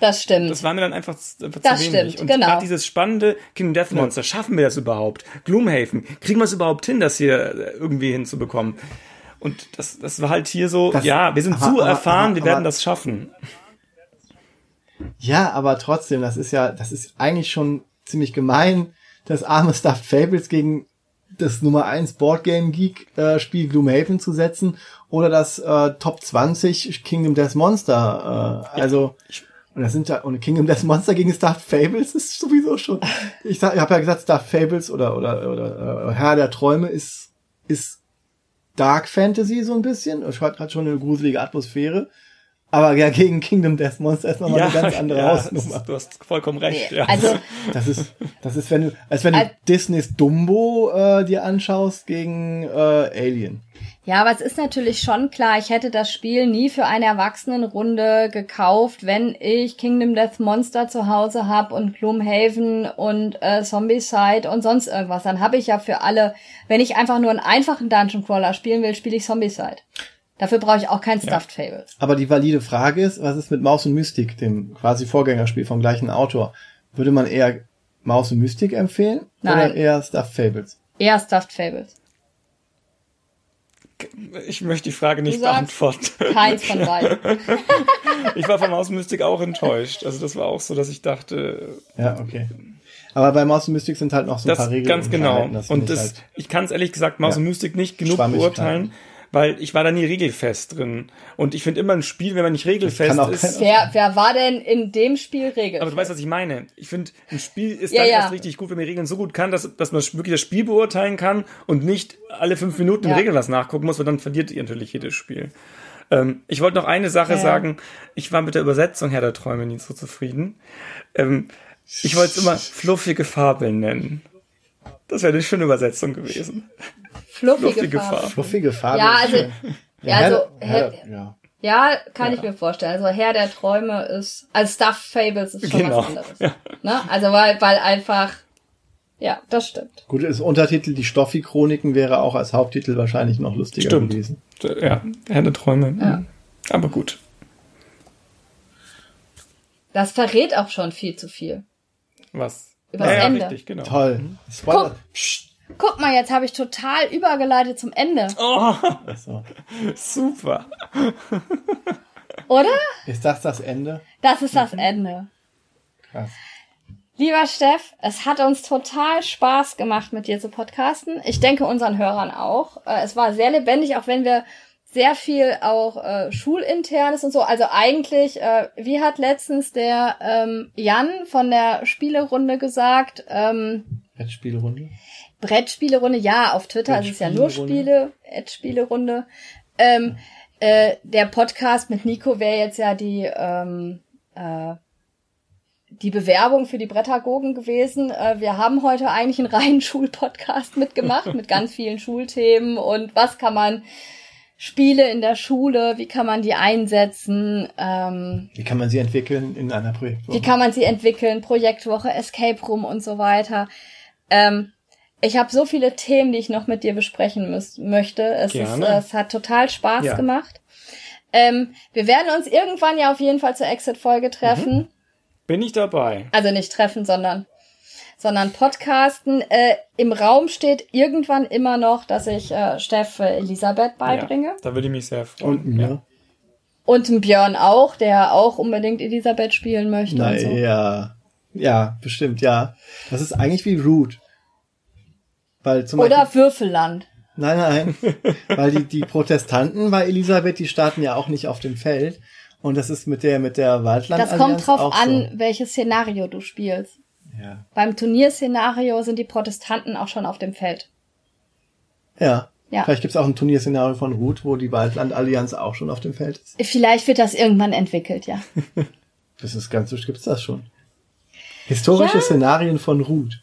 das stimmt. Das war mir dann einfach, einfach das zu wenig. Stimmt, und genau. dieses spannende Kingdom Death Monster, schaffen wir das überhaupt? Gloomhaven, kriegen wir es überhaupt hin, das hier irgendwie hinzubekommen? Und das, das war halt hier so, das, ja, wir sind aber, zu aber, erfahren, aber, wir werden das schaffen. Ja, aber trotzdem, das ist ja, das ist eigentlich schon ziemlich gemein, das arme Stuffed Fables gegen das Nummer 1 Boardgame Geek äh, Spiel Gloomhaven zu setzen oder das äh, Top 20 Kingdom Death Monster. Äh, also und das sind ja und Kingdom Death Monster gegen Star Fables ist sowieso schon. Ich, sag, ich habe ja gesagt Star Fables oder oder oder äh, Herr der Träume ist ist Dark Fantasy so ein bisschen. Es hat, hat schon eine gruselige Atmosphäre. Aber ja, gegen Kingdom Death Monster ist nochmal ja, eine ganz andere ja, Hausnummer. du hast vollkommen recht, ja. Also, das ist, das ist, wenn du, als wenn du also, Disneys Dumbo äh, dir anschaust gegen äh, Alien. Ja, aber es ist natürlich schon klar, ich hätte das Spiel nie für eine Erwachsenenrunde gekauft, wenn ich Kingdom Death Monster zu Hause hab und Gloomhaven und äh, Zombicide und sonst irgendwas. Dann habe ich ja für alle, wenn ich einfach nur einen einfachen Dungeon Crawler spielen will, spiele ich Zombicide. Dafür brauche ich auch kein Stuffed ja. Fable. Aber die valide Frage ist, was ist mit Maus und Mystik, dem quasi Vorgängerspiel vom gleichen Autor? Würde man eher Maus und Mystik empfehlen Nein. oder eher Stuffed Fables? Eher Stuffed Fables. Ich möchte die Frage nicht beantworten. Keins von beiden. ich war von Maus und Mystik auch enttäuscht. Also das war auch so, dass ich dachte. Ja, okay. Aber bei Maus und Mystik sind halt noch so ein das paar Regeln. Ganz genau. Und das, halt ich kann es ehrlich gesagt Maus ja. und Mystik nicht genug beurteilen. Klar weil ich war da nie regelfest drin. Und ich finde immer ein Spiel, wenn man nicht regelfest ist. Wer, wer war denn in dem Spiel regelfest? Aber du weißt, was ich meine. Ich finde, ein Spiel ist ja, dann ja. erst richtig gut, wenn man Regeln so gut kann, dass, dass man wirklich das Spiel beurteilen kann und nicht alle fünf Minuten ja. im Regeln was nachgucken muss, weil dann verliert ihr natürlich jedes Spiel. Ähm, ich wollte noch eine Sache ja. sagen. Ich war mit der Übersetzung Herr der Träume nie so zufrieden. Ähm, ich wollte es immer fluffige Fabeln nennen. Das wäre eine schöne Übersetzung gewesen. Fluffige, Fluffige Farbe. Farbe. Fluffige Farbe. Ja, also, ja, also, Herr, ja. ja, kann ja. ich mir vorstellen. Also Herr der Träume ist, als Stuff Fables ist schon genau. was anderes. Ja. Ne? Also weil, weil einfach, ja, das stimmt. Gut, das Untertitel Die Stoffi-Chroniken wäre auch als Haupttitel wahrscheinlich noch lustiger stimmt. gewesen. Ja, Herr der Träume. Ja. Aber gut. Das verrät auch schon viel zu viel. Was? Über das Ende. Richtig, genau. Toll. Guck, Guck mal, jetzt habe ich total übergeleitet zum Ende. Oh, so. super. Oder? Ist das das Ende? Das ist das Ende. Krass. Lieber Steff, es hat uns total Spaß gemacht, mit dir zu podcasten. Ich denke unseren Hörern auch. Äh, es war sehr lebendig, auch wenn wir sehr viel auch äh, schulinternes und so. Also eigentlich, äh, wie hat letztens der ähm, Jan von der Spielerunde gesagt? Ähm, Spielerunde? Brettspielerunde, ja, auf Twitter ist es ja nur Spiele, Ad-Spielerunde. Ähm, Äh, der Podcast mit Nico wäre jetzt ja die, ähm, äh, die Bewerbung für die Brettagogen gewesen. Äh, wir haben heute eigentlich einen reinen Schulpodcast mitgemacht mit ganz vielen Schulthemen und was kann man Spiele in der Schule, wie kann man die einsetzen, ähm, Wie kann man sie entwickeln in einer Projektwoche? wie kann man sie entwickeln, Projektwoche, Escape Room und so weiter. Ähm, ich habe so viele Themen, die ich noch mit dir besprechen müß, möchte. Es, ist, Gerne. es hat total Spaß Ja. gemacht. Ähm, wir werden uns irgendwann ja auf jeden Fall zur Exit-Folge treffen. Bin ich dabei? Also nicht treffen, sondern sondern podcasten. Äh, Im Raum steht irgendwann immer noch, dass ich äh, Steff Elisabeth beibringe. Ja, da würde ich mich sehr freuen. Und mir? Und dem Björn auch, der auch unbedingt Elisabeth spielen möchte Na und so. ja. Ja, bestimmt, ja. Das ist eigentlich wie Root. Weil zum Oder Beispiel, Würfelland. nein, nein, weil die, die Protestanten bei Elisabeth, die starten ja auch nicht auf dem Feld. Und das ist mit der, mit der Waldland Das kommt drauf an, welches Szenario du spielst. So. Ja. Beim Turnierszenario sind die Protestanten auch schon auf dem Feld. Ja. Ja. Vielleicht gibt's auch ein Turnierszenario von Root, wo die Waldland-Allianz auch schon auf dem Feld ist. Vielleicht wird das irgendwann entwickelt, ja. Das ist ganz so, gibt's das schon. Historische Ja. Szenarien von Root.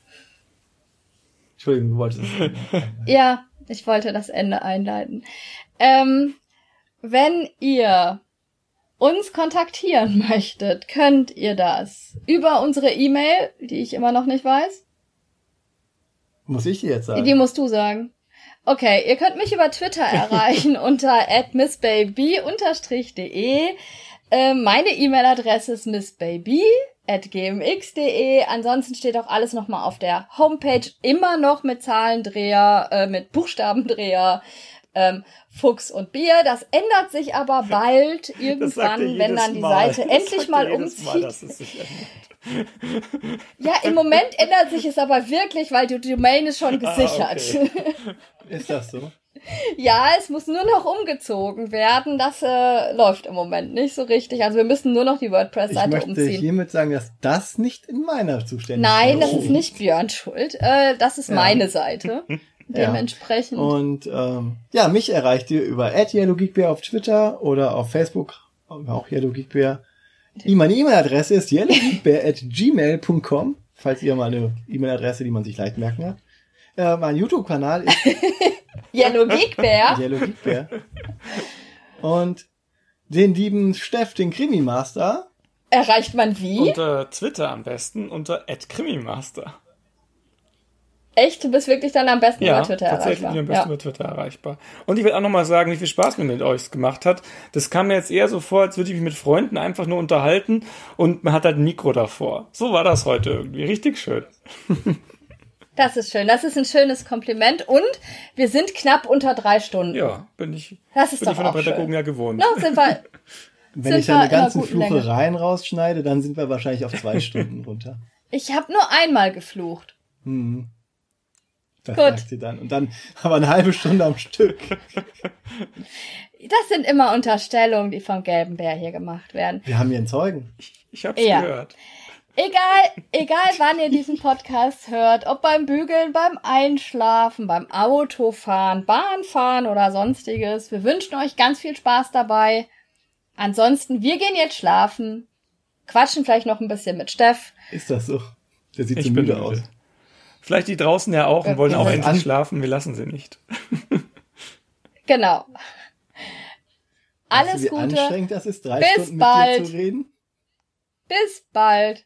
Entschuldigung, du wolltest es. Ja, ich wollte das Ende einleiten. Ähm, wenn ihr uns kontaktieren möchtet, könnt ihr das über unsere E-Mail, die ich immer noch nicht weiß. Muss ich dir jetzt sagen? Die musst du sagen. Okay, ihr könnt mich über Twitter erreichen unter missbaby-de. Äh, meine E-Mail-Adresse ist missbaby@gmx.de. Ansonsten steht auch alles nochmal auf der Homepage, immer noch mit Zahlendreher, äh, mit Buchstabendreher. Ähm, Fuchs und Bier. Das ändert sich aber bald irgendwann, wenn dann die Mal. Seite Das endlich mal umzieht. ändert. Ja, im Moment ändert sich es aber wirklich, weil die Domain ist schon Ah, gesichert. okay. Ist das so? Ja, es muss nur noch umgezogen werden. Das äh, läuft im Moment nicht so richtig. Also wir müssen nur noch die Ich WordPress-Seite möchte umziehen. hiermit sagen, dass das nicht in meiner Zuständigkeit Nein, das ist nicht Björn schuld. Äh, das ist Ja. meine Seite. Dementsprechend. Und ähm, ja, mich erreicht ihr über @yellowgeekbear auf Twitter oder auf Facebook, auch yellowgeekbear. Meine E-Mail-Adresse ist yellowgeekbear@gmail.com, falls ihr mal eine E-Mail-Adresse, die man sich leicht merken hat. Äh, mein YouTube-Kanal ist Yellow Geek Bear. Yellow Geek Bear. Und den lieben Steff, den Krimi-Master, Erreicht man wie? Unter Twitter am besten, unter @krimimaster. Echt? Du bist wirklich dann am besten Ja, über Twitter tatsächlich bin ich am erreichbar. besten über Twitter erreichbar. Und ich will auch nochmal sagen, wie viel Spaß mir mit euch gemacht hat. Das kam mir jetzt eher so vor, als würde ich mich mit Freunden einfach nur unterhalten und man hat halt ein Mikro davor. So war das heute irgendwie. Richtig schön. Das ist schön. Das ist ein schönes Kompliment. Und wir sind knapp unter drei Stunden. Ja, bin ich, Das ist bin doch ich von der. Pädagogen ja gewohnt. Noch sind wir, wenn Sind ich einer ganzen. Fluchereien rausschneide, dann sind wir wahrscheinlich auf zwei Stunden runter. ich habe nur einmal geflucht. Hm. Das Gut. sagt sie dann. Und dann aber eine halbe Stunde am Stück. Das sind immer Unterstellungen, die vom gelben Bär hier gemacht werden. Wir haben hier einen Zeugen. Ich hab's Ja. gehört. Egal, egal wann ihr diesen Podcast hört, ob beim Bügeln, beim Einschlafen, beim Autofahren, Bahnfahren oder sonstiges. Wir wünschen euch ganz viel Spaß dabei. Ansonsten, wir gehen jetzt schlafen, quatschen vielleicht noch ein bisschen mit Steff. Ist das so? Der sieht Ich so müde aus. Vielleicht die draußen ja auch und wollen auch endlich an- schlafen. Wir lassen sie nicht. Genau. Alles Gute. anstrengend das ist, drei Bis Stunden mit bald. dir zu reden? Bis bald.